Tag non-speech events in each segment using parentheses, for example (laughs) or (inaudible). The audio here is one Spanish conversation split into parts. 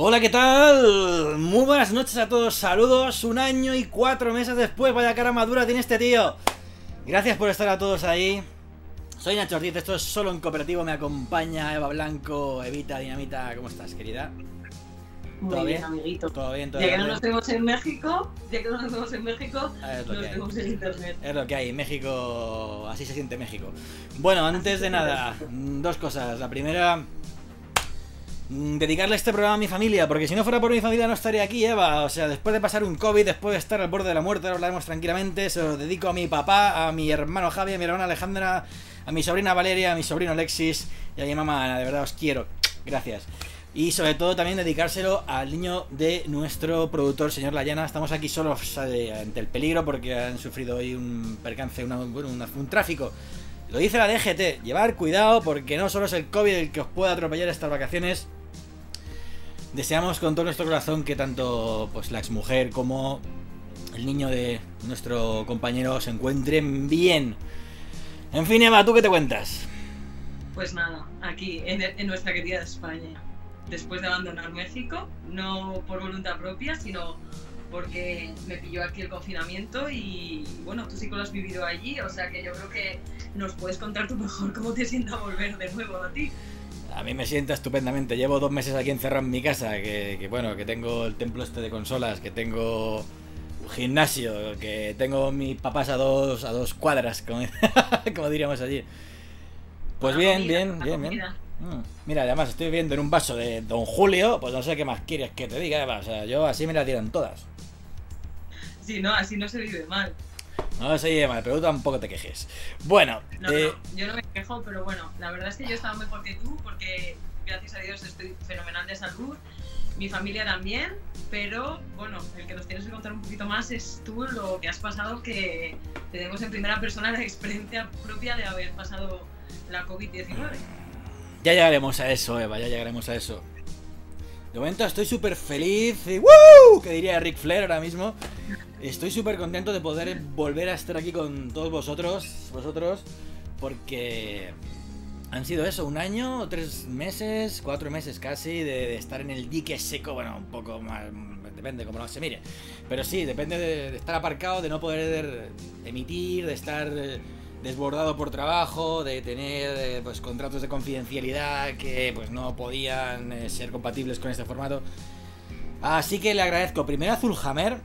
Hola, ¿qué tal? Muy buenas noches a todos, saludos. Un año y cuatro meses después, vaya cara madura tiene este tío. Gracias por estar a todos ahí. Soy Nacho Ortiz, esto es solo en cooperativo, me acompaña Eva Blanco, Evita Dinamita, ¿cómo estás, querida? Muy ¿Todo bien, bien? amiguito. ¿Todo bien? ¿Todo Ya que bien? no nos vemos en México, ya que no nos vemos en México, Ah, nos que vemos en internet. Es lo que hay, México, así se siente México. Bueno, antes de nada, dos cosas. La primera, dedicarle este programa a mi familia, porque si no fuera por mi familia no estaría aquí, Eva. O sea, después de pasar un COVID, después de estar al borde de la muerte, ahora hablaremos tranquilamente, se lo dedico a mi papá, a mi hermano Javi, a mi hermana Alejandra, a mi sobrina Valeria, a mi sobrino Alexis y a mi mamá Ana. De verdad os quiero. Gracias. Y sobre todo también dedicárselo al niño de nuestro productor, señor Layana. Estamos aquí solos ante el peligro porque han sufrido hoy un percance, un tráfico. Lo dice la DGT, llevar cuidado porque no solo es el COVID el que os puede atropellar estas vacaciones. Deseamos con todo nuestro corazón que tanto pues, la exmujer como el niño de nuestro compañero se encuentren bien. En fin, Eva, ¿tú qué te cuentas? Pues nada, aquí en, en nuestra querida España. Después de abandonar México, no por voluntad propia, sino porque me pilló aquí el confinamiento y bueno, tú sí que lo has vivido allí, o sea que yo creo que nos puedes contar tú mejor cómo te sienta volver de nuevo a ti. A mí me sienta estupendamente. Llevo dos meses aquí encerrado en mi casa. Que, que, bueno, que tengo el templo este de consolas, que tengo un gimnasio, que tengo mis papás a dos, a dos cuadras, como, (laughs) como diríamos allí. Pues La bien, comida, bien, bien, bien. comida. Mm, Mira, además estoy viendo en un vaso de Don Julio, pues no sé qué más quieres que te diga, Eva. O sea, yo así me la dieron todas. Sí, no, así no se vive mal. No se lleve mal, pero tú tampoco te quejes. Bueno, No, eh, no, yo no me quejo, pero bueno, la verdad es que yo estaba mejor que tú porque gracias a Dios estoy fenomenal de salud, mi familia también, pero bueno, el que nos tienes que contar un poquito más es tú lo que has pasado, que tenemos en primera persona la experiencia propia de haber pasado la COVID-19. Ya llegaremos a eso, Eva, ya llegaremos a eso. De momento estoy súper feliz y ¡Woo! Que diría Rick Flair ahora mismo. Estoy súper contento de poder volver a estar aquí con todos vosotros, vosotros, porque han sido eso, un año, tres meses, cuatro meses casi, de, estar en el dique seco, bueno, un poco más, depende cómo lo se mire. Pero sí, depende de, de estar aparcado, de no poder emitir, de estar eh, desbordado por trabajo, de tener eh, pues contratos de confidencialidad que pues no podían eh, ser compatibles con este formato. Así que le agradezco primero a Zulhammer,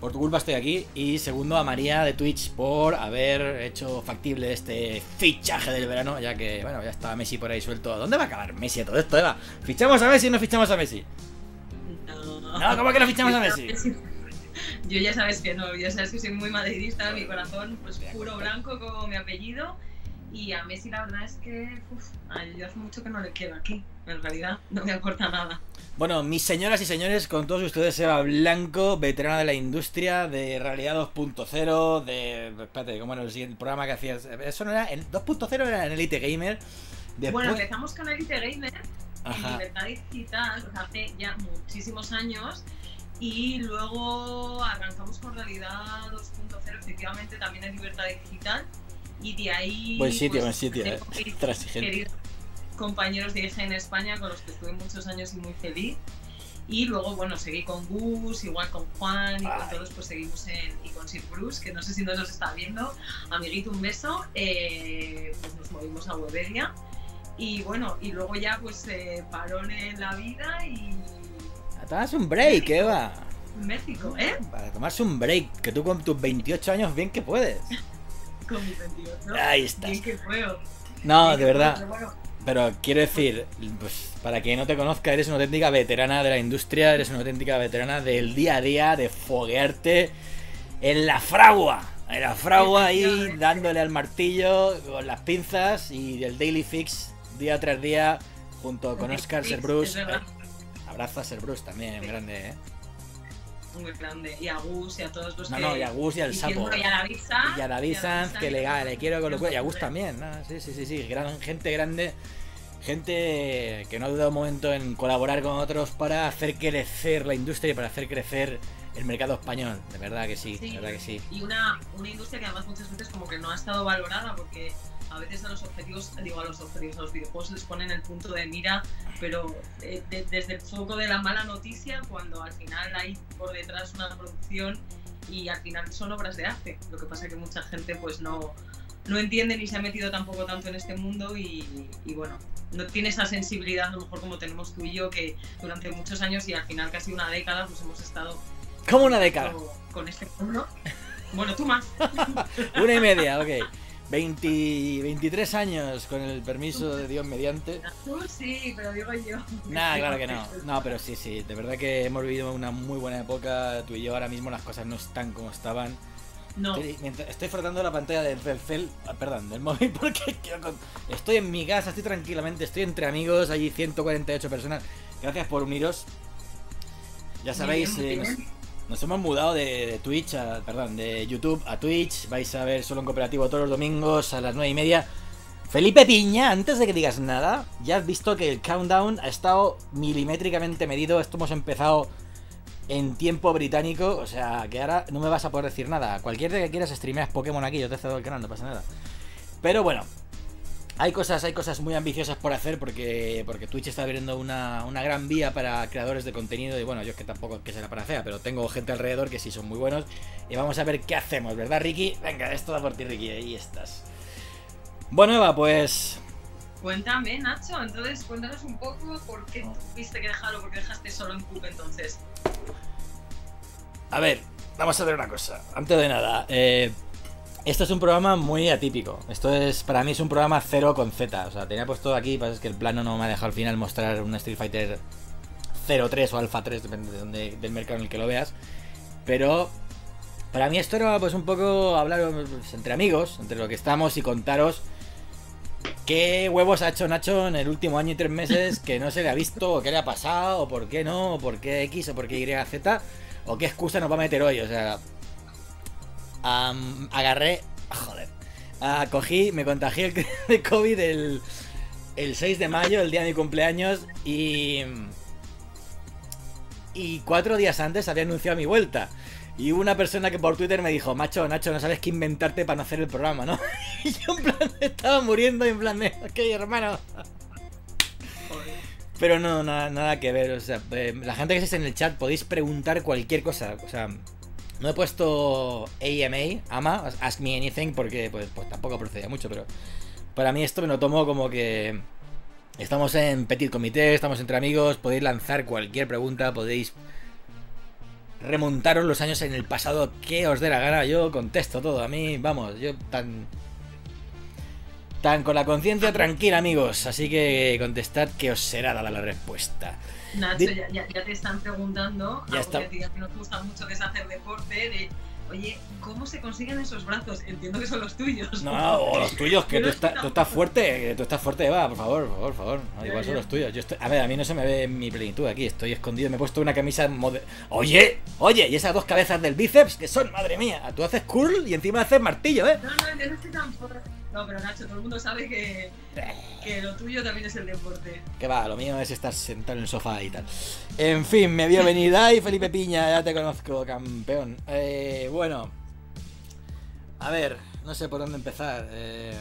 por tu culpa estoy aquí, y segundo a María de Twitch por haber hecho factible este fichaje del verano, ya que bueno, ya está Messi por ahí suelto. ¿Dónde va a acabar Messi a todo esto, Eva? ¿Fichamos a Messi o no fichamos a Messi? No, No, ¿cómo que no fichamos a Messi? (laughs) Yo ya sabes que no, ya sabes que soy muy madridista, mi corazón pues puro blanco como mi apellido. Y a Messi la verdad es que uf, yo hace mucho que no le quiero aquí. En realidad no me aporta nada. Bueno, mis señoras y señores, con todos ustedes, Eva Blanco, veterana de la industria, de Realidad 2.0, de... Espérate, ¿cómo era el siguiente programa que hacías? Eso no era... El 2.0 era en Elite Gamer. Después... Bueno, empezamos con Elite Gamer en. Libertad Digital o sea, hace ya muchísimos años. Y luego arrancamos con Realidad 2.0, efectivamente también en Libertad Digital. Y de ahí. Buen sitio, pues, buen sitio, eh. Transigente. compañeros de IGN España con los que estuve muchos años y muy feliz. Y luego, bueno, seguí con Gus, igual con Juan y Ay. con todos, pues seguimos en. Y con Sir Bruce, que no sé si nos los está viendo. Amiguito, un beso. Eh, pues nos movimos a Webedia. Y bueno, y luego ya, pues eh, parón en la vida y. Tomarse un break, Eva. México, ¿eh? Para tomarse un break, que tú con tus 28 años bien que puedes. Con mis 28. Ahí estás. Bien que puedo. No, Bien de puedo, verdad. pero quiero decir, pues para quien no te conozca, eres una auténtica veterana de la industria, eres una auténtica veterana del día a día, de foguearte en la fragua. En la fragua ahí dándole al martillo con las pinzas y el daily fix día tras día junto con Oscar Fix, Abrazo a Ser Bruce también, Sí. grande, ¿eh? muy grande. Y a Gus y a todos los No, que. no, y a Gus y al sapo. Y a David Sanz. Y a David Sanz, que le, le quiero con locura. Y a Gus Joder. también, ¿no? Sí, sí, sí, sí. Gran, gente grande. Gente que no ha dudado un momento en colaborar con otros para hacer crecer la industria y para hacer crecer el mercado español. De verdad que sí, Sí. de verdad que sí. Y una, una industria que además muchas veces como que no ha estado valorada porque a veces a los objetivos, digo a los objetivos, a los videojuegos les ponen el punto de mira, pero eh, de- desde el foco de la mala noticia, cuando al final hay por detrás una producción y al final son obras de arte. Lo que pasa es que mucha gente pues no, no entiende ni se ha metido tampoco tanto en este mundo y, y bueno, no tiene esa sensibilidad a lo mejor como tenemos tú y yo que durante muchos años y al final casi una década pues hemos estado Como una década. con, con este mundo. Bueno, tú más. (laughs) Una y media, ok. 20, 23 años con el permiso de Dios mediante. Tú sí, pero digo yo. Nada, claro que no. No, pero sí, sí. De verdad que hemos vivido una muy buena época. Tú y yo ahora mismo las cosas no están como estaban. No, Estoy, frotando la pantalla del del cel, ah, perdón, del móvil (laughs) porque quiero con- estoy en mi casa, estoy tranquilamente, estoy entre amigos, allí 148 personas. Gracias por uniros. Ya sabéis, eh, bien, nos, hemos mudado de, de Twitch, a, perdón, de YouTube a Twitch. Vais a ver solo en cooperativo todos los domingos a las 9 y media. Felipe Piña, antes de que digas nada, ya has visto que el countdown ha estado milimétricamente medido. Esto hemos empezado en tiempo británico, o sea, que ahora no me vas a poder decir nada. Cualquier día que quieras streameas Pokémon aquí, yo te cedo el canal, no pasa nada. Pero bueno, hay cosas, hay cosas muy ambiciosas por hacer porque, porque Twitch está abriendo una, una gran vía para creadores de contenido y bueno, yo es que tampoco es que será para fea, pero tengo gente alrededor que sí son muy buenos y vamos a ver qué hacemos, ¿verdad Ricky? Venga, esto da por ti Ricky, ahí estás. Bueno Eva, pues Cuéntame, Nacho, entonces cuéntanos un poco por qué tuviste que dejarlo, por qué dejaste solo en Coop entonces. A ver, vamos a ver una cosa. Antes de nada, eh, esto es un programa muy atípico. Esto es, para mí es un programa cero con Z. O sea, tenía puesto aquí, pasa es que el plano no me ha dejado al final mostrar un Street Fighter 03 o Alpha 3, depende de dónde, del mercado en el que lo veas. Pero para mí esto era pues un poco hablar pues, entre amigos, entre lo que estamos y contaros qué huevos ha hecho Nacho en el último año y tres meses que no se le ha visto, o qué le ha pasado, o por qué no, o por qué X, o por qué YZ, o qué excusa nos va a meter hoy. O sea, am, agarré, joder, ah, cogí, me contagié (laughs) de COVID el, el 6 de mayo, el día de mi cumpleaños, y. Y cuatro días antes había anunciado mi vuelta. Y hubo una persona que por Twitter me dijo, macho, Nacho, no sabes qué inventarte para no hacer el programa, ¿no? (laughs) Y yo en plan (laughs) estaba muriendo en plan de, ok, hermano. Pero no, nada, nada que ver, o sea, eh, la gente que esté en el chat podéis preguntar cualquier cosa, o sea, no he puesto AMA, AMA, Ask Me Anything, porque pues, pues tampoco procedía mucho, pero para mí esto me lo tomo como que estamos en petit comité, estamos entre amigos, podéis lanzar cualquier pregunta, podéis remontaros los años en el pasado que os dé la gana, yo contesto todo, a mí, vamos, yo tan... Tan con la conciencia tranquila, amigos. Así que contestad que os será dada la respuesta. Nacho, Di- ya, ya- ya te están preguntando, Ya está. que a ti a ti no te gusta mucho que es hacer deporte, de, oye, ¿cómo se consiguen esos brazos? Entiendo que son los tuyos. No, o los tuyos, que (laughs) tú, estoy tú estás fuerte, tú estás fuerte, va, por favor, por favor, por favor. No, igual son los tuyos. Yo estoy, a ver, a mí no se me ve mi plenitud aquí, estoy escondido, me he puesto una camisa mode- Oye, oye, y esas dos cabezas del bíceps que son, madre mía, tú haces curl y encima haces martillo, ¿eh? No, no, yo no estoy tampoco. No, pero Nacho, todo el mundo sabe que, que lo tuyo también es el deporte. Que va, lo mío es estar sentado en el sofá y tal. En fin, me vio venir. Ay, Felipe Piña, ya te conozco, campeón. Eh, bueno. A ver, no sé por dónde empezar. Eh,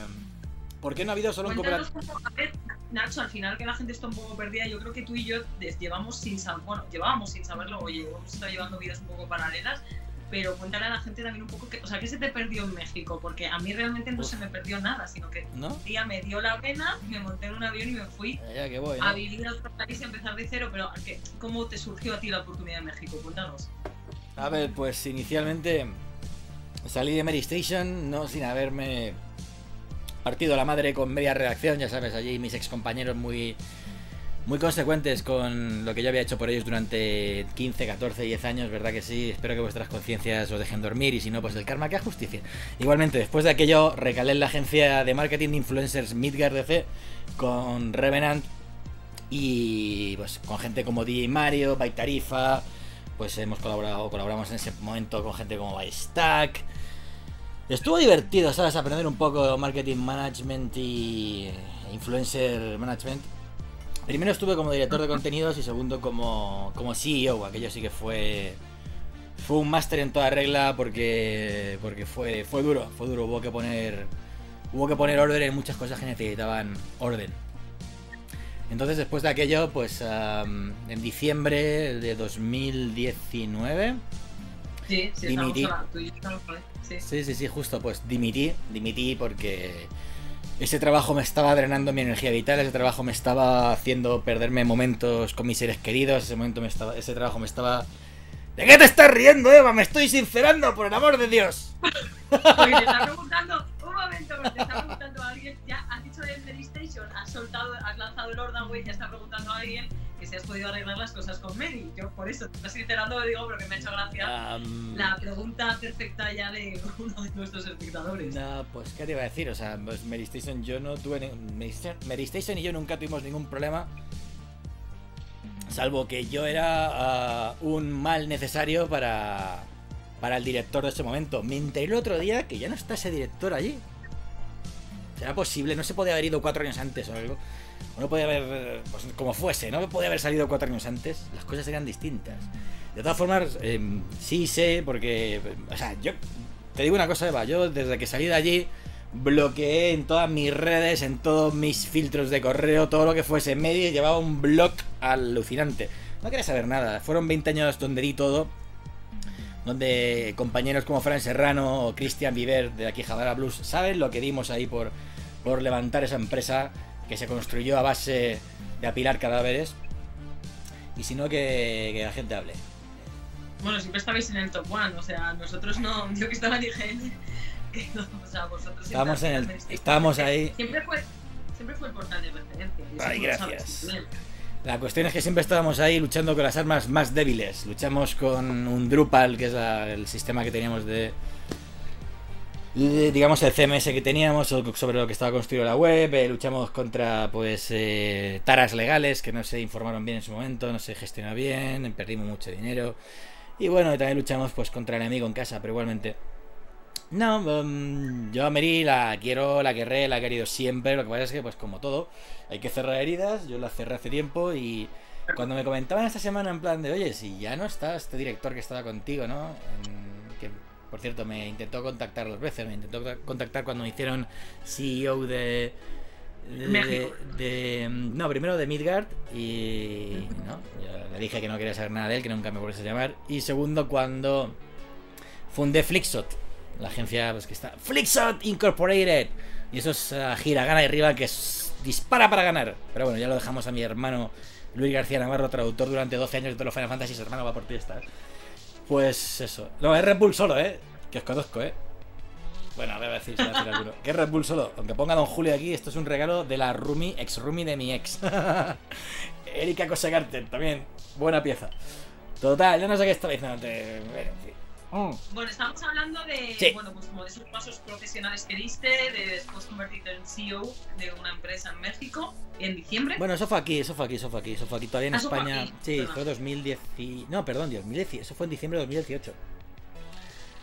¿Por qué no ha habido solo un Cuéntanos cooperativo? un a ver, Nacho, al final que la gente está un poco perdida, yo creo que tú y yo llevamos sin saber, bueno, llevábamos sin saberlo, oye, hemos estado llevando vidas un poco paralelas, pero cuéntale a la gente también un poco que, o sea, ¿qué se te perdió en México? Porque a mí realmente no Uf. se me perdió nada, sino que ¿No? un día me dio la pena, me monté en un avión y me fui Ya que voy, a vivir a otro país y empezar de cero, pero ¿a qué- ¿cómo te surgió a ti la oportunidad en México? Cuéntanos. A ver, pues inicialmente salí de Mary Station, no sin haberme partido la madre con media redacción, ya sabes, allí mis ex compañeros muy, muy consecuentes con lo que yo había hecho por ellos durante 15, 14, 10 años, ¿verdad que sí? Espero que vuestras conciencias os dejen dormir y si no, pues el karma que justicia. Igualmente, después de aquello, recalé en la agencia de marketing de influencers Midgard DC con Revenant y pues con gente como DJ Mario, By Tarifa, pues hemos colaborado, colaboramos en ese momento con gente como Bystack. Estuvo divertido, ¿sabes? Aprender un poco marketing management y influencer management. Primero estuve como director de contenidos y segundo como, como CEO. Aquello sí que fue. Fue un máster en toda regla porque. porque fue, fue duro. Fue duro. Hubo que poner hubo que poner orden en muchas cosas que necesitaban orden. Entonces después de aquello, pues en diciembre de 2019... Sí, sí, Dimití. estamos hablando, tú y yo estamos por ahí, sí. Sí, sí, sí, justo, pues dimití, dimití porque ese trabajo me estaba drenando mi energía vital, ese trabajo me estaba haciendo perderme momentos con mis seres queridos, ese momento me estaba, ese trabajo me estaba... ¿De qué te estás riendo, Eva? Me estoy sincerando, por el amor de Dios. Porque te está preguntando, un momento, porque te está preguntando a alguien, ya has dicho del has soltado, has lanzado el Ordan, güey, ya está preguntando a alguien que si has podido arreglar las cosas con Mary. Yo por eso te estás sincerando, lo digo porque me ha hecho gracia la pregunta perfecta ya de (laughs) uno de nuestros espectadores. No, pues qué te iba a decir, o sea, pues Mary Station yo no tuve ni- Mary Station- Mary Station y yo nunca tuvimos ningún problema. Salvo que yo era ah, un mal necesario para, para el director de ese momento. Me enteré el otro día que ya no está ese director allí. ¿Será posible? No se podía haber ido cuatro años antes o algo. O no podía haber, pues como fuese, no podía haber salido cuatro años antes. Las cosas eran distintas. De todas formas, eh, sí sé, porque, o sea, yo te digo una cosa, Eva, yo desde que salí de allí bloqueé en todas mis redes, en todos mis filtros de correo, todo lo que fuese medio, y llevaba un blog alucinante. No quería saber nada, fueron 20 años donde di todo, donde compañeros como Fran Serrano o Cristian Viver de aquí Jabara Blues saben lo que dimos ahí por, por levantar esa empresa que se construyó a base de apilar cadáveres. Y si no, que, que la gente hable. Bueno, siempre estabais en el top one, o sea, nosotros no, (laughs) yo que estaba en IGN, que no, o sea, vosotros siempre Estábamos en el- estábamos ahí. Siempre fue, siempre fue el portal de referencia. Ay, gracias. La cuestión es que siempre estábamos ahí luchando con las armas más débiles. Luchamos con un Drupal, que es el sistema que teníamos de, digamos, el CMS que teníamos sobre lo que estaba construido la web. eh, luchamos contra, pues, eh, taras legales que no se informaron bien en su momento, no se gestionó bien, perdimos mucho dinero. Y bueno, también luchamos, pues, contra el enemigo en casa, pero igualmente. No, mm, yo a Mary la quiero, la querré, la he querido siempre. Lo que pasa es que, pues, como todo, hay que cerrar heridas. Yo las cerré hace tiempo y cuando me comentaban esta semana en plan de, oye, si ya no está este director que estaba contigo, ¿no? En- que, por cierto, me intentó contactar dos veces. Me intentó contactar cuando me hicieron CEO de... de- México. de- no, primero de Midgard y no, yo le dije que no quería saber nada de él, que nunca me volviese a llamar. Y segundo, cuando fundé Flixot, la agencia pues, que está Flixot Incorporated. Y eso es uh, hiragana y rival que es dispara para ganar. Pero bueno, ya lo dejamos a mi hermano Luis García Navarro, traductor durante 12 años de todos los Final Fantasy. Hermano, va por ti esta. Pues eso. No, es Red Bull solo, ¿eh? Que os conozco, ¿eh? Bueno, a ver, a va a decir alguno. Que es Red Bull solo. Aunque ponga Don Julio aquí, esto es un regalo de la Rumi, ex Rumi de mi ex. (laughs) Erika Cosegarten, también. Buena pieza. Total, yo no sé qué estaba diciendo. Bueno. Mm. Bueno, estamos hablando de, Sí. bueno, pues como de esos pasos profesionales que diste, de después convertirte en CEO de una empresa en México en diciembre. Bueno, eso fue aquí, eso fue aquí, eso fue aquí, eso fue aquí. Todavía en Ah, fue España. Sí, perdón. fue 2010. y- No, perdón, 2010. Eso fue en diciembre de 2018.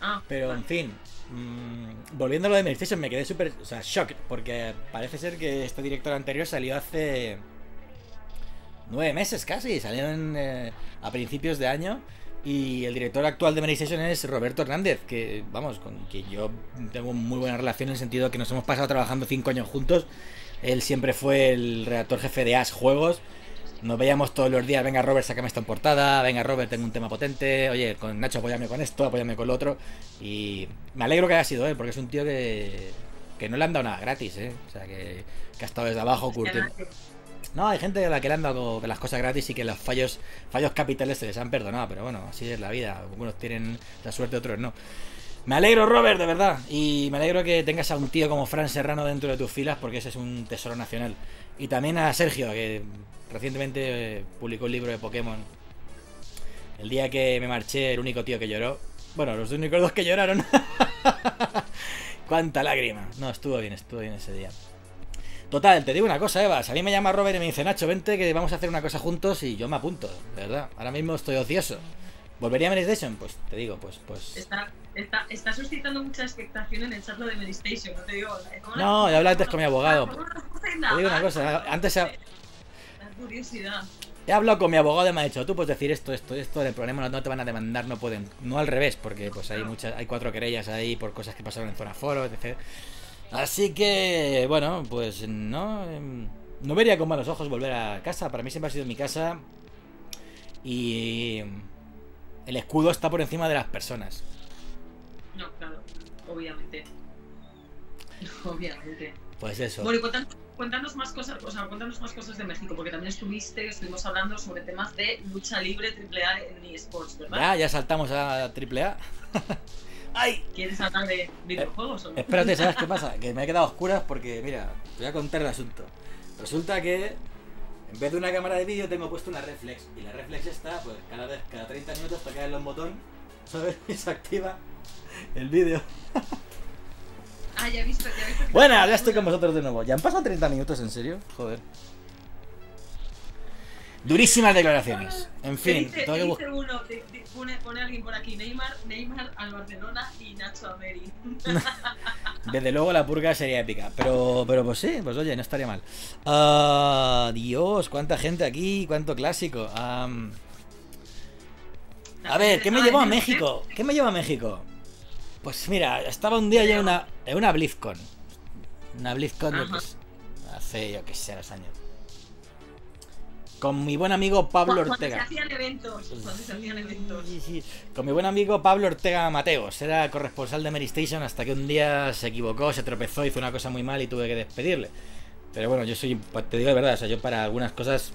ah, Pero vale. en fin, mm, volviendo a lo de Playstation, me quedé súper. O sea, shocked. Porque parece ser que este director anterior salió hace. nueve meses casi. Salió en, eh, a principios de año. Y el director actual de PlayStation es Roberto Hernández. Que, vamos, con que yo tengo muy buena relación en el sentido que nos hemos pasado trabajando cinco años juntos. Él siempre fue el redactor jefe de As Juegos. Nos veíamos todos los días, venga Robert, sácame esta en portada, venga Robert, tengo un tema potente, oye, con Nacho apóyame con esto, apóyame con lo otro. Y me alegro que haya sido él, porque es un tío que, que no le han dado nada gratis, ¿eh? O sea, que, que ha estado desde abajo curtiendo. No, hay gente a la que le han dado las cosas gratis y que los fallos fallos capitales se les han perdonado, pero bueno, así es la vida. Algunos tienen la suerte, otros no. Me alegro, Robert, de verdad. Y me alegro que tengas a un tío como Fran Serrano dentro de tus filas, porque ese es un tesoro nacional. Y también a Sergio, que recientemente eh, publicó un libro de Pokémon. El día que me marché, el único tío que lloró. Bueno, los únicos dos que lloraron. (laughs) Cuánta lágrima. No, estuvo bien, estuvo bien ese día. Total, te digo una cosa, Eva. Si a mí me llama Robert y me dice, Nacho, vente que vamos a hacer una cosa juntos y yo me apunto, de verdad. Ahora mismo estoy ocioso. ¿Volvería a PlayStation? Pues te digo, pues, pues. Está, está, está suscitando mucha expectación en el chat de PlayStation, no te digo. ¿cómo No, ya habla antes con mi abogado. ¿Cómo nos Te digo una cosa, antes he, La curiosidad. he hablado con mi abogado y me ha dicho, tú puedes decir esto, esto, esto, el problema no, te van a demandar, no pueden. No al revés, porque pues hay muchas, hay cuatro querellas ahí por cosas que pasaron en zona foro, etc. Así que, bueno, pues no. em, No vería con malos ojos volver a casa. Para mí siempre ha sido mi casa. Y. El escudo está por encima de las personas. No, claro, obviamente. (laughs) Obviamente. Pues eso. Bueno, y cuéntanos, cuéntanos más cosas, o sea, cuéntanos más cosas de México, porque también estuviste, estuvimos hablando sobre temas de lucha libre AAA en eSports, ¿verdad? Ya, ya saltamos a AAA. (laughs) ¡Ay! ¿Quieres hablar de videojuegos o no? Espérate, (laughs) ¿sabes qué pasa? Que me he quedado a oscuras porque, mira, te voy a contar el asunto. Resulta que en vez de una cámara de vídeo tengo puesto una reflex. Y la reflex esta, pues cada vez, cada 30 minutos toca darle un botón, ¿sabes? (laughs) Y se activa el vídeo. Ah, ya he visto, ya he visto. que- Bueno, ya estoy con vosotros de nuevo. ¿Ya han pasado 30 minutos, en serio? Joder. Durísimas declaraciones. En ¿Qué fin, dice, que uno? Di- pone, pone alguien por aquí, Neymar, Neymar al Barcelona y Nacho a Meri. (laughs) (laughs) Desde luego la purga sería épica. Pero, pero pues sí, pues oye, no estaría mal. Ah, Dios, cuánta gente aquí, cuánto clásico. A ver, ¿qué me llevó a México? ¿Qué me llevó a México? Pues mira, estaba un día ya en una, en una BlizzCon. Una BlizzCon yo qué sé, hace, yo qué sé, los años. Con mi buen amigo Pablo Cuando se Ortega. hacían eventos, cuando se hacían eventos. Sí, sí. Con mi buen amigo Pablo Ortega Mateos. Era corresponsal de Mary Station hasta que un día se equivocó, se tropezó, hizo una cosa muy mal y tuve que despedirle. Pero bueno, yo soy, pues, te digo de verdad, o sea, yo para algunas cosas.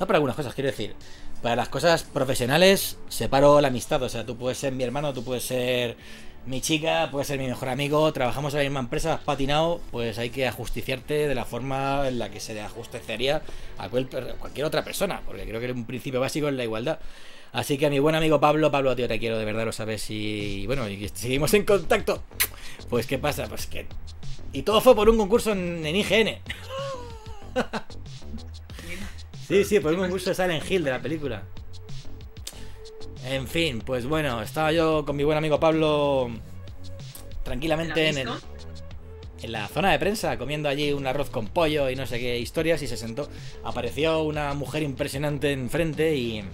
No para algunas cosas, quiero decir. Para las cosas profesionales separo la amistad. O sea, tú puedes ser mi hermano, tú puedes ser mi chica, puedes ser mi mejor amigo. Trabajamos en la misma empresa, has patinado, pues hay que ajusticiarte de la forma en la que se le ajusticiaría a cual- cualquier otra persona. Porque creo que es un principio básico en la igualdad. Así que a mi buen amigo Pablo, Pablo, tío, te quiero, de verdad lo sabes. Y bueno, y seguimos en contacto. Pues, ¿qué pasa? Pues que. Y todo fue por un concurso en, en IGN. (laughs) Sí, sí, por un concurso de Silent Hill de la película. En fin, pues bueno, estaba yo con mi buen amigo Pablo tranquilamente en, el, en la zona de prensa, comiendo allí un arroz con pollo y no sé qué historias, y se sentó. Apareció una mujer impresionante enfrente y.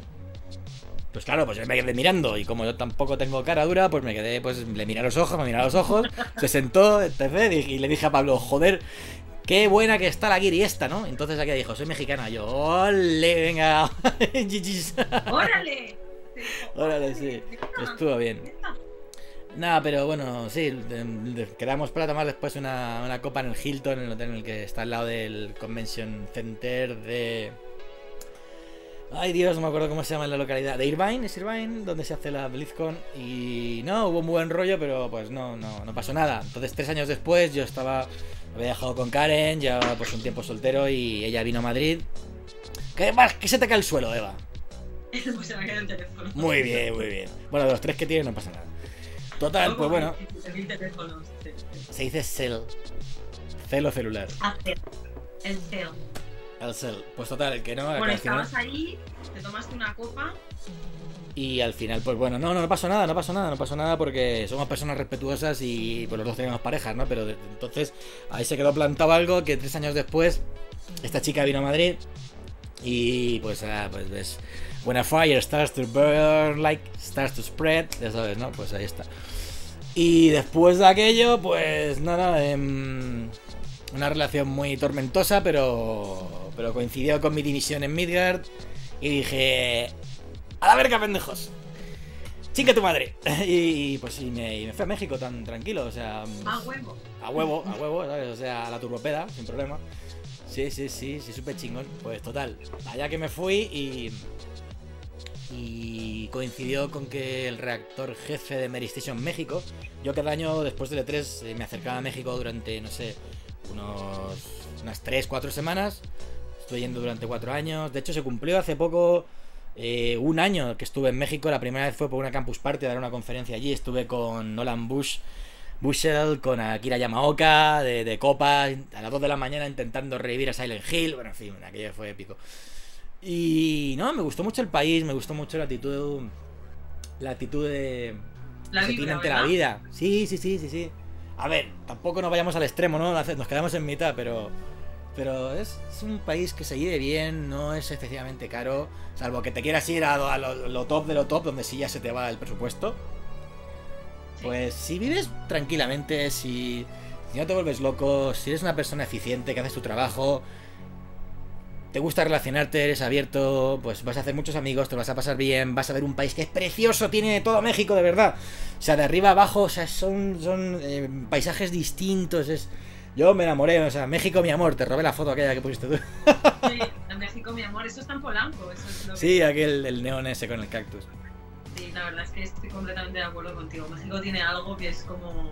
Pues claro, pues yo me quedé mirando, y como yo tampoco tengo cara dura, pues me quedé, pues le miré a los ojos, me miré a los ojos, se sentó, etc. Y le dije a Pablo, joder, qué buena que está la guiri esta, ¿no? Entonces aquí dijo, soy mexicana. Yo, ole, venga. (laughs) ¡Órale! Órale, sí. Estuvo bien. Nada, pero bueno, sí, quedamos para tomar después una, una copa en el Hilton, en el hotel en el que está al lado del Convention Center de... Ay Dios, no me acuerdo cómo se llama la localidad. ¿De Irvine? ¿Es Irvine? Donde se hace la BlizzCon. Y no, hubo un buen rollo, pero pues no, no, no pasó nada. Entonces tres años después yo estaba... Había dejado con Karen, ya pues un tiempo soltero y ella vino a Madrid. ¿Qué más? ¿Qué se te cae el suelo, Eva? Pues se me queda el teléfono. Muy bien, muy bien. Bueno, de los tres que tiene no pasa nada. Total, pues bueno, se dice cel. Celo celular. Hacer. El cel. El cel. Pues total, el que no, Bueno, estabas ahí, te tomaste una copa. Y al final, pues bueno, no, no, no pasó nada, no pasó nada, no pasó nada porque somos personas respetuosas y pues los dos tenemos parejas, ¿no? Pero de- entonces ahí se quedó plantado algo que tres años después esta chica vino a Madrid y pues, ah, pues ves, when a fire starts to burn, like, starts to spread, ya sabes, ¿no? Pues ahí está. Y después de aquello, pues nada, em, una relación muy tormentosa, pero, pero coincidió con mi división en Midgard y dije, a la verga, pendejos. Chinga tu madre. (laughs) Y, pues y me, y me fui a México tan tranquilo, o sea, A huevo. a huevo, a huevo, ¿sabes? O sea, a la turbopeda, sin problema. Sí, sí, sí, sí, súper chingón. Pues total, allá que me fui y. Y coincidió con que el reactor jefe de Mary Station México, yo cada año después del E3 eh, me acercaba a México durante, no sé, unos, unas 3, 4 semanas. Estuve yendo durante 4 años. De hecho, se cumplió hace poco eh, un año que estuve en México. La primera vez fue por una campus party dar una conferencia allí. Estuve con Nolan Bush, Bushel, con Akira Yamaoka, de, de copa, a las 2 de la mañana intentando revivir a Silent Hill. Bueno, en fin, aquello fue épico. Y no, me gustó mucho el país, me gustó mucho la actitud. La actitud de. La que tiene ante la vida. Sí, sí, sí, sí, sí. A ver, tampoco nos vayamos al extremo, ¿no? Nos quedamos en mitad, pero. Pero es, es un país que se vive bien, no es excesivamente caro, salvo que te quieras ir a, lo, a lo- lo top de lo top, donde sí ya se te va el presupuesto. Pues si vives tranquilamente, si, si no te vuelves loco, si eres una persona eficiente, que haces tu trabajo, te gusta relacionarte, eres abierto, pues vas a hacer muchos amigos, te vas a pasar bien, vas a ver un país que es precioso, tiene todo México de verdad. O sea, de arriba abajo, o sea, son, son eh, paisajes distintos, es... Yo me enamoré, o sea, México mi amor, te robé la foto aquella que pusiste tú. Sí, México mi amor, eso está en Polanco. Eso es lo que- Sí, aquel el neón ese con el cactus. Sí, la verdad es que estoy completamente de acuerdo contigo. México tiene algo que es como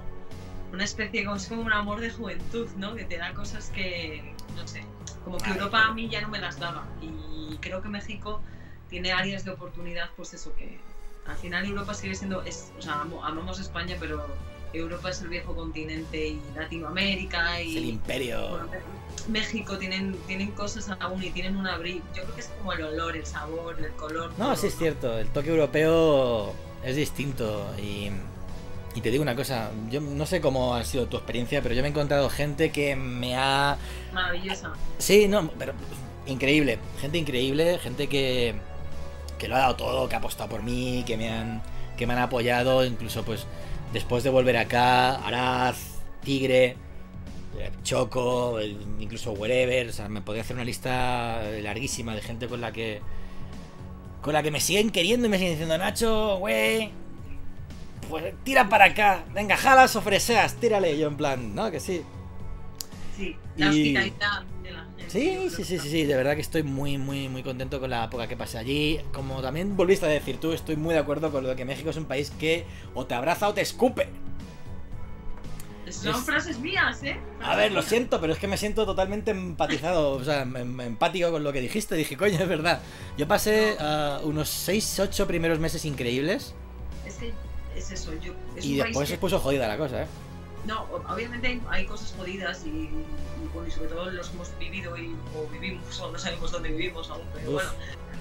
una especie, como, es como un amor de juventud, ¿no? Que te da cosas que, no sé, como que Europa a mí ya no me las daba. Y creo que México tiene áreas de oportunidad, pues eso, que al final Europa sigue siendo, es, o sea, amo- amamos España, pero Europa es el viejo continente y Latinoamérica Es el y... imperio. bueno, México tienen, tienen cosas aún y tienen un abril. Yo creo que es como el olor, el sabor, el color. No, todo, sí es cierto, el toque europeo es distinto y, y te digo una cosa, yo no sé cómo ha sido tu experiencia, pero yo me he encontrado gente que me ha... Maravillosa. Sí, no, pero increíble, gente increíble, gente que, que lo ha dado todo, que ha apostado por mí, que me han, que me han apoyado, incluso pues después de volver acá, Araz, Tigre, eh, Choco, el- incluso Wherever, o sea, me podría hacer una lista larguísima de gente con la que con la que me siguen queriendo y me siguen diciendo, Nacho, güey, pues tira para acá, venga, jalas o freseas, tírale, Y yo en plan, no, que sí. Sí, la Y- hospitalidad de la gente. yo Sí, sí, sí, sí, sí, de verdad que estoy muy, muy, muy contento con la época que pasé allí. Como también volviste a decir tú, estoy muy de acuerdo con lo de que México es un país que o te abraza o te escupe. Son es- frases mías, ¿eh? A ver, lo siento, pero es que me siento totalmente empatizado, o sea, em- em- empático con lo que dijiste. Dije, coño, es verdad. Yo pasé ah, unos 6, 8 primeros meses increíbles Es que es eso. Yo, es y después que- se puso jodida la cosa, ¿eh? No, obviamente hay, cosas jodidas y, y, bueno, y sobre todo los que hemos vivido y, o vivimos o no sabemos dónde vivimos aún, pero Uf. bueno,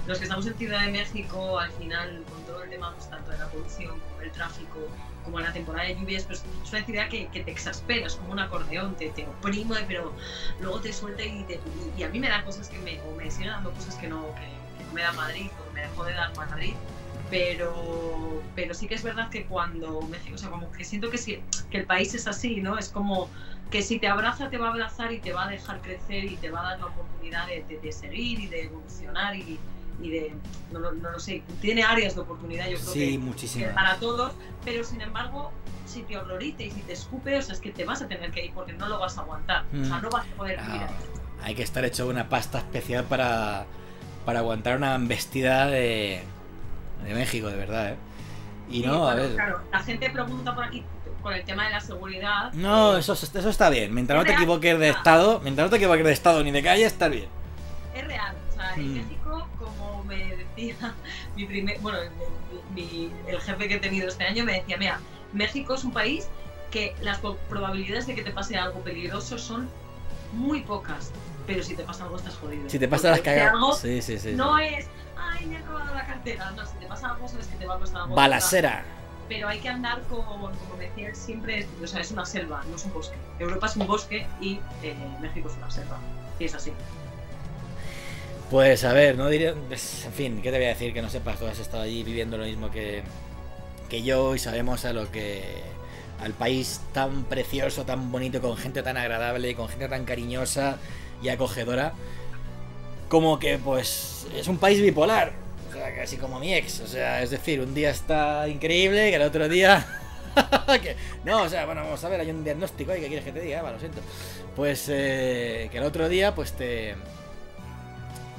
los que estamos en Ciudad de México, al final, con todo el tema pues, tanto de la polución como el tráfico, como la temporada de lluvias, pues es una ciudad que, que te exaspera, es como un acordeón, te, te oprime, pero luego te suelta y, te- y, y a mí me da cosas que me, o me siguen dando cosas que no, que, que no me da Madrid, o me dejó de dar Madrid, pero, pero sí que es verdad que cuando México, o sea, como que siento que, sí, que el país es así, ¿no? Es como que si te abraza te va a abrazar y te va a dejar crecer y te va a dar la oportunidad de, de- de seguir y de evolucionar y, y de, no, lo- no lo sé, tiene áreas de oportunidad yo creo Sí, que, que para todos, pero sin embargo, si te horroriza y si te escupe, o sea, es que te vas a tener que ir porque no lo vas a aguantar, o sea, Mm. no vas a poder Ah, mirar. hay que estar hecho una pasta especial para, para aguantar una embestida de, de México, de verdad, ¿eh? Y Sí, no, a ver. Claro, la gente pregunta por aquí con el tema de la seguridad. No, eh, eso, eso está bien. Mientras no te Es real. equivoques de estado, mientras no te equivoques de estado ni de calle, está bien. es real. O sea, en Mm. México, como me decía (laughs) mi primer, bueno, mi- el jefe que he tenido este año, me decía, mira, México es un país que las probabilidades de que te pase algo peligroso son muy pocas. Pero si te pasa algo estás jodido. Si te pasa las Porque cagadas. Sí, sí, sí. No es, ay, me han robado la cartera. No, si te pasa algo, sabes que te va a pasar algo. Balacera. Pero hay que andar con, como decía él siempre, o sea, es una selva, no es un bosque. Europa es un bosque y eh, México es una selva. Y es así. Pues a ver, no diría. pues, En fin, ¿qué te voy a decir? Que no sepas, tú has estado allí viviendo lo mismo que, que yo y sabemos a lo que. al país tan precioso, tan bonito, con gente tan agradable, con gente tan cariñosa y acogedora. Como que, pues, es un país bipolar. O sea, casi como mi ex. O sea, es decir, un día está increíble, que el otro día. (laughs) que- no, o sea, bueno, vamos a ver, hay un diagnóstico ahí que quieres que te diga, Va, lo siento. Pues eh, que el otro día, pues te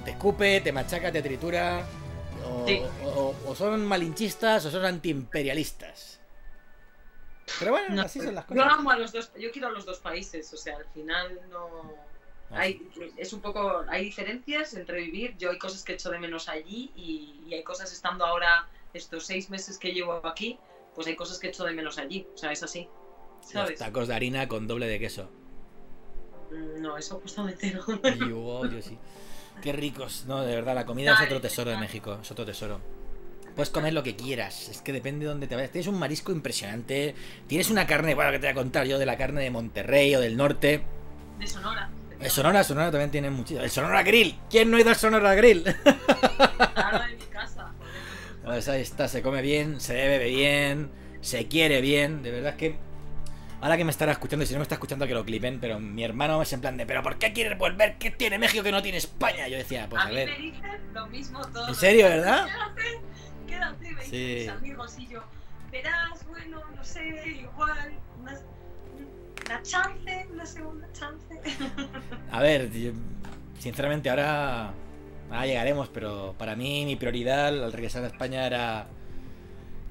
te escupe, te machaca, te tritura. O, Sí. o- o son malinchistas o son antiimperialistas. Pero bueno, No, así son las yo cosas. amo a los dos, yo quiero a los dos países, o sea, al final no hay es un poco hay diferencias entre vivir. Yo hay cosas que echo de menos allí y, y hay cosas estando ahora estos seis meses que llevo aquí, pues hay cosas que echo de menos allí, o sea, es así, Los ¿sabes? tacos de harina con doble de queso. Mm, No, eso justamente no. Yo, yo sí. Qué ricos. No, de verdad, la comida es otro tesoro de. México. Es otro tesoro. Puedes comer lo que quieras. Es que depende de dónde te vayas. Tienes un marisco impresionante. Tienes una carne, bueno, que te voy a contar yo de la carne de Monterrey o del norte. De Sonora. El Sonora, Sonora también tiene muchísimo. El Sonora Grill. ¿Quién no ha ido al Sonora Grill? Claro, de mi casa. Pues ahí está, se come bien, se bebe bien, se quiere bien. De verdad es que ahora que me estará escuchando, y si no me está escuchando que lo clipen, pero mi hermano es en plan de, ¿pero por qué quieres volver? ¿Qué tiene México que no tiene España? Yo decía, pues a, a, mí ver. me dicen lo mismo todos. ¿En serio, verdad? Quédate, quédate, me Sí. mis amigos y yo. Verás, bueno, no sé, igual, una chance, una segunda chance. (laughs) A ver, sinceramente ahora, ahora llegaremos, pero para mí mi prioridad al regresar a España era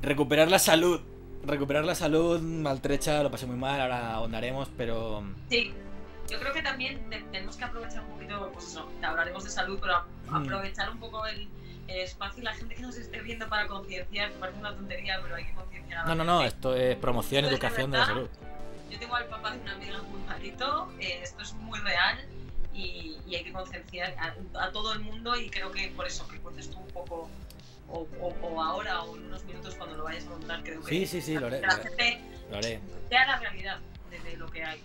recuperar la salud. Recuperar la salud maltrecha, lo pasé muy mal, ahora ahondaremos, pero... Sí, yo creo que también te- tenemos que aprovechar un poquito, pues eso, hablaremos de salud, pero aprovechar un poco el, el espacio y la gente que nos esté viendo para concienciar, que parece una tontería, pero hay que concienciar a la No, no, no, esto es promoción, es de educación de la verdad. salud. Yo tengo al papá de una amiga muy malito, eh, esto es muy real y, y hay que concienciar a, a todo el mundo y creo que por eso que cuentes tú un poco, o, o- o ahora o en unos minutos cuando lo vayas a contar, creo que, Sí, sí, sí, lo haré. la gente lo haré. vea la realidad de, lo que hay.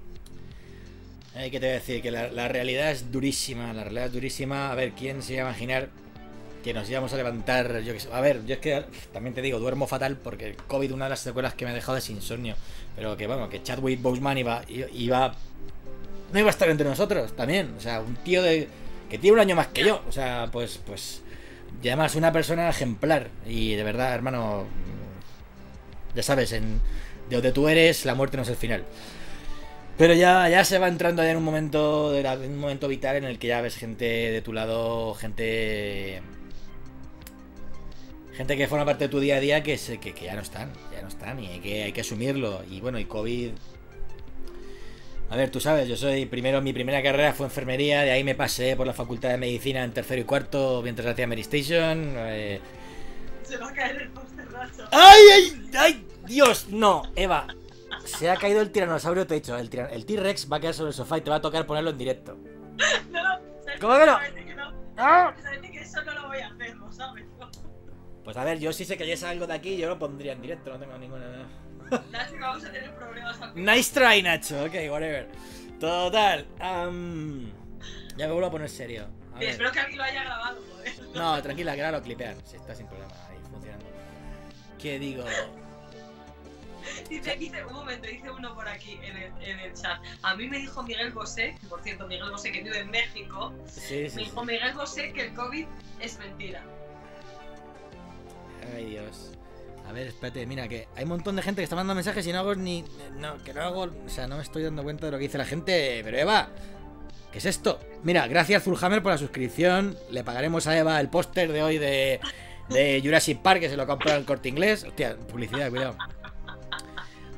Hay que te decir que la, la realidad es durísima, la realidad es durísima. A ver, ¿quién se iba a imaginar que nos íbamos a levantar? Yo que sé. A ver, yo es que también te digo, duermo fatal porque el COVID, una de las secuelas que me ha dejado es insomnio. Pero que bueno, que Chadwick Boseman iba, iba. No iba a estar entre nosotros también. O sea, un tío de. que tiene un año más que yo. O sea, pues. pues. Y además una persona ejemplar. Y de verdad, hermano. Ya sabes, en. De donde tú eres, la muerte no es el final. Pero ya, ya se va entrando ya en un momento en un momento vital en el que ya ves gente de tu lado, gente gente que forma parte de tu día a día que, se, que, que ya no están, ya no están y hay que, hay que asumirlo. Y bueno, y COVID a ver, tú sabes, yo soy primero, mi primera carrera fue enfermería, de ahí me pasé por la facultad de medicina en tercero y cuarto mientras hacía Mary Station. eh, Se va a caer el póster racho. ¡Ay, ay, ay! Dios, no, Eva. Se ha caído el tiranosaurio, te he dicho. El T-Rex va a quedar sobre el sofá y te va a tocar ponerlo en directo. (laughs) No, no, ¿sabes ¿Cómo que no? ¿Sabes que no? ¡Ah! ¿Sabes que eso no lo voy a hacer, lo sabes? Pues a ver, yo si se cayese algo de aquí, yo lo pondría en directo, no tengo ninguna. Nacho, (laughs) vamos a tener problemas (laughs) Nice try, Nacho, ok, whatever. Total. am, ya me vuelvo a poner serio. A Y ver. espero que alguien lo haya grabado, joder. (laughs) No, tranquila, que ahora lo clipean. Si está sin problema, ahí funcionando. ¿Qué digo? Dice, dice, un momento, dice uno por aquí en el, en el chat. A mí me dijo Miguel Bosé, por cierto, Miguel Bosé que vive en México, Sí, me sí, sí. dijo Miguel Bosé que el COVID es mentira. Ay, Dios. A ver, espérate, mira, que hay un montón de gente que está mandando mensajes y no hago ni. No, que no hago. O sea, no me estoy dando cuenta de lo que dice la gente. Pero Eva, ¿qué es esto? Mira, gracias Zulhammer por la suscripción. Le pagaremos a Eva el póster de hoy de, de Jurassic Park, que se lo compró el corte inglés. Hostia, publicidad, cuidado.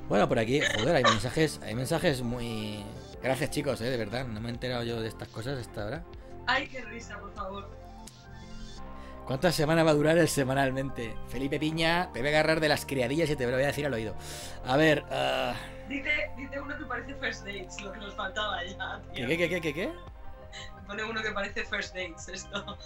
Bueno, por aquí, joder, hay mensajes, hay mensajes muy. Gracias chicos, eh, de verdad. No me he enterado yo de estas cosas hasta ahora. Ay, qué risa, por favor. ¿Cuántas semanas va a durar el semanalmente? Felipe Piña, te voy a agarrar de las criadillas y te lo voy a decir al oído. A ver, Dice, dice uno que parece First Dates, lo que nos faltaba ya, ¿qué, tío. qué, qué, qué, qué, qué? Pone uno que parece First Dates, esto.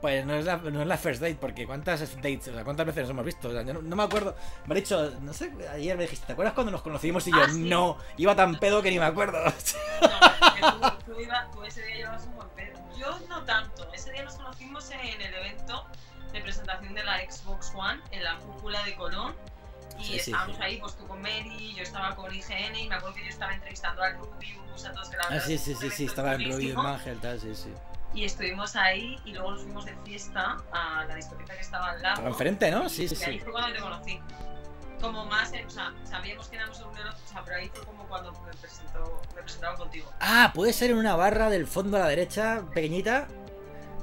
Pues no es, la, no es la first date, porque ¿cuántas dates, o sea, cuántas veces nos hemos visto? O sea, yo no, no me acuerdo. Me ha dicho, no sé, ayer me dijiste, ¿te acuerdas cuando nos conocimos? Y yo, Ah, sí. no, iba tan pedo que ni me acuerdo. (laughs) No, tú, tú iba- tú ese día llevabas un pedo. Yo no tanto. Ese día nos conocimos en el evento de presentación de la Xbox One en la cúpula de Colón. Y Sí, sí, estábamos sí. ahí, pues tú con Mary, yo estaba con IGN y me acuerdo que yo estaba entrevistando al Rubius, a todos que la Ah, sí, sí, sí, sí, estaba en chulísimo. Mangel, tal, sí, sí. Y estuvimos ahí y luego nos fuimos de fiesta a la discoteca que estaba al lado. Enfrente, ¿no? Sí, sí, Y ahí sí. fue cuando te conocí. Como más, o sea, sabíamos que éramos un o sea, pero ahí fue como cuando me, presentó, me presentaron contigo. Ah, puede ser en una barra del fondo a la derecha, pequeñita.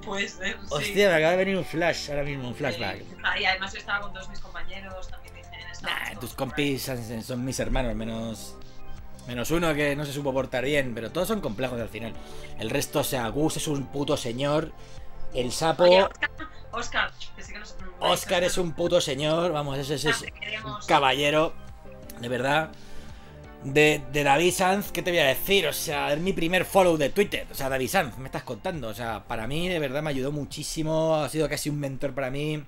Puede ser, sí. Hostia, me acaba de venir un flash ahora mismo, un flashback. Eh, y además yo estaba con todos mis compañeros, también dije. Nah, tus compis son, son mis hermanos, menos. Menos uno que no se supo portar bien, pero todos son complejos al final. El resto, o sea, Gus es un puto señor. El sapo. Oye, Oscar, Oscar, que sé que no se pronuncia. Oscar es un puto señor, vamos, ese es, es Te queremos. caballero, de verdad. De, de David Sanz, ¿qué te voy a decir? O sea, es mi primer follow de Twitter. O sea, David Sanz, me estás contando. O sea, para mí, de verdad, me ayudó muchísimo. Ha sido casi un mentor para mí.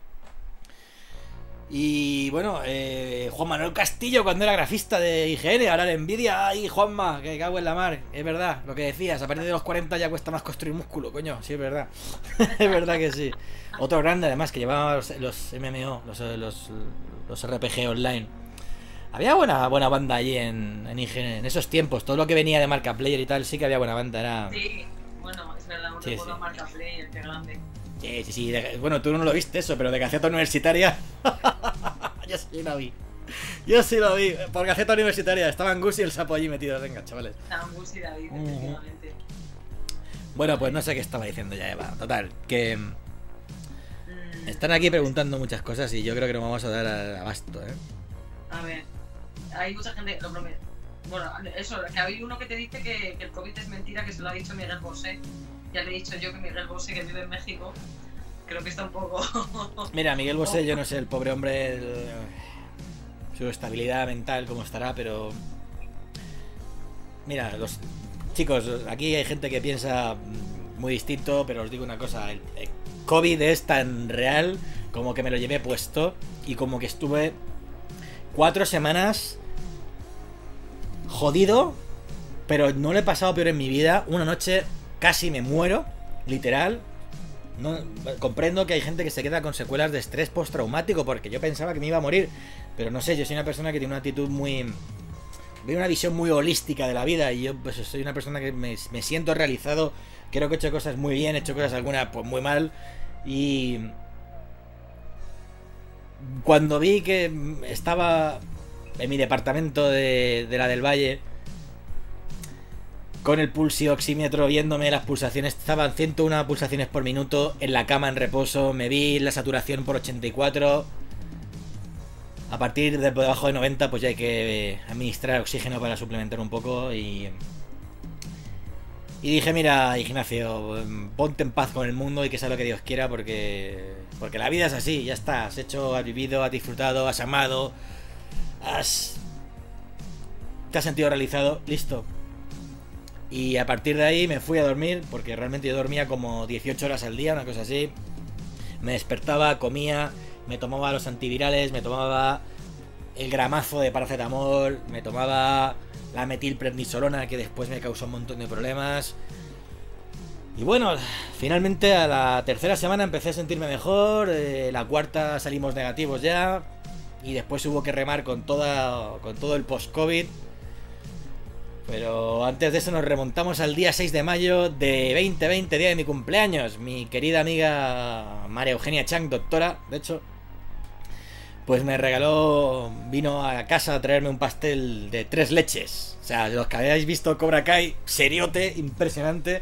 Y bueno, eh, Juan Manuel Castillo cuando era grafista de IGN, ahora le envidia. Ay, Juanma, que cago en la mar. Es verdad, lo que decías, a partir de los 40 ya cuesta más construir músculo, coño. Sí, es verdad. (laughs) es verdad que sí. Otro grande además que llevaba los, los MMO, los, los, los RPG online. Había buena, buena banda allí en, en IGN, en esos tiempos. Todo lo que venía de marca player y tal, sí que había buena banda. Era... Sí, bueno, es verdad, un Sí, sí. marca player, qué grande. Sí, sí, sí. de- bueno, tú no lo viste eso, pero de Gaceta Universitaria. (laughs) Yo sí lo vi. Yo sí lo vi. Por Gaceta Universitaria estaban Gus y el sapo allí metidos. Venga, chavales. Estaban Gus y David, efectivamente. Bueno, pues no sé qué estaba diciendo ya, Eva. Total, que mm, están aquí preguntando muchas cosas y yo creo que nos vamos a dar abasto, ¿eh? A ver, hay mucha gente, lo prometo. Bueno, eso, que hay uno que te dice que, que el COVID es mentira, que se lo ha dicho Miguel Bosé. Ya le he dicho yo que Miguel Bosé, que vive en México, creo que está un poco. (laughs) Mira, Miguel Bosé, yo no sé, el pobre hombre, su estabilidad mental, cómo estará, pero. Mira, los chicos, aquí hay gente que piensa muy distinto, pero os digo una cosa: el, COVID es tan real como que me lo llevé puesto y como que estuve cuatro semanas jodido, pero no lo he pasado peor en mi vida. Una noche casi me muero, literal. No, comprendo que hay gente que se queda con secuelas de estrés postraumático porque yo pensaba que me iba a morir, pero no sé, yo soy una persona que tiene una actitud muy veo una visión muy holística de la vida y yo pues soy una persona que me, me siento realizado, creo que he hecho cosas muy bien, he hecho cosas algunas pues muy mal y cuando vi que estaba en mi departamento de, de la del Valle con el pulsioxímetro viéndome las pulsaciones, estaban 101 pulsaciones por minuto en la cama en reposo, me vi la saturación por 84. A partir de debajo de 90 pues ya hay que eh, administrar oxígeno para suplementar un poco y... Y dije, mira, Ignacio, ponte en paz con el mundo y que sea lo que Dios quiera porque... Porque la vida es así, ya está, has hecho, has vivido, has disfrutado, has amado, has... Te has sentido realizado, listo, y a partir de ahí me fui a dormir, porque realmente yo dormía como 18 horas al día, una cosa así. Me despertaba, comía, me tomaba los antivirales, me tomaba el gramazo de paracetamol, me tomaba la metilprednisolona que después me causó un montón de problemas. Y bueno, finalmente a la tercera semana empecé a sentirme mejor, eh, la cuarta salimos negativos ya, y después hubo que remar con, toda, con todo el post-COVID. Pero antes de eso nos remontamos al día 6 de mayo de 2020, día de mi cumpleaños. Mi querida amiga María Eugenia Chang, doctora, de hecho, pues me regaló, vino a casa a traerme un pastel de tres leches. O sea, los que habéis visto Cobra Kai, seriote, impresionante,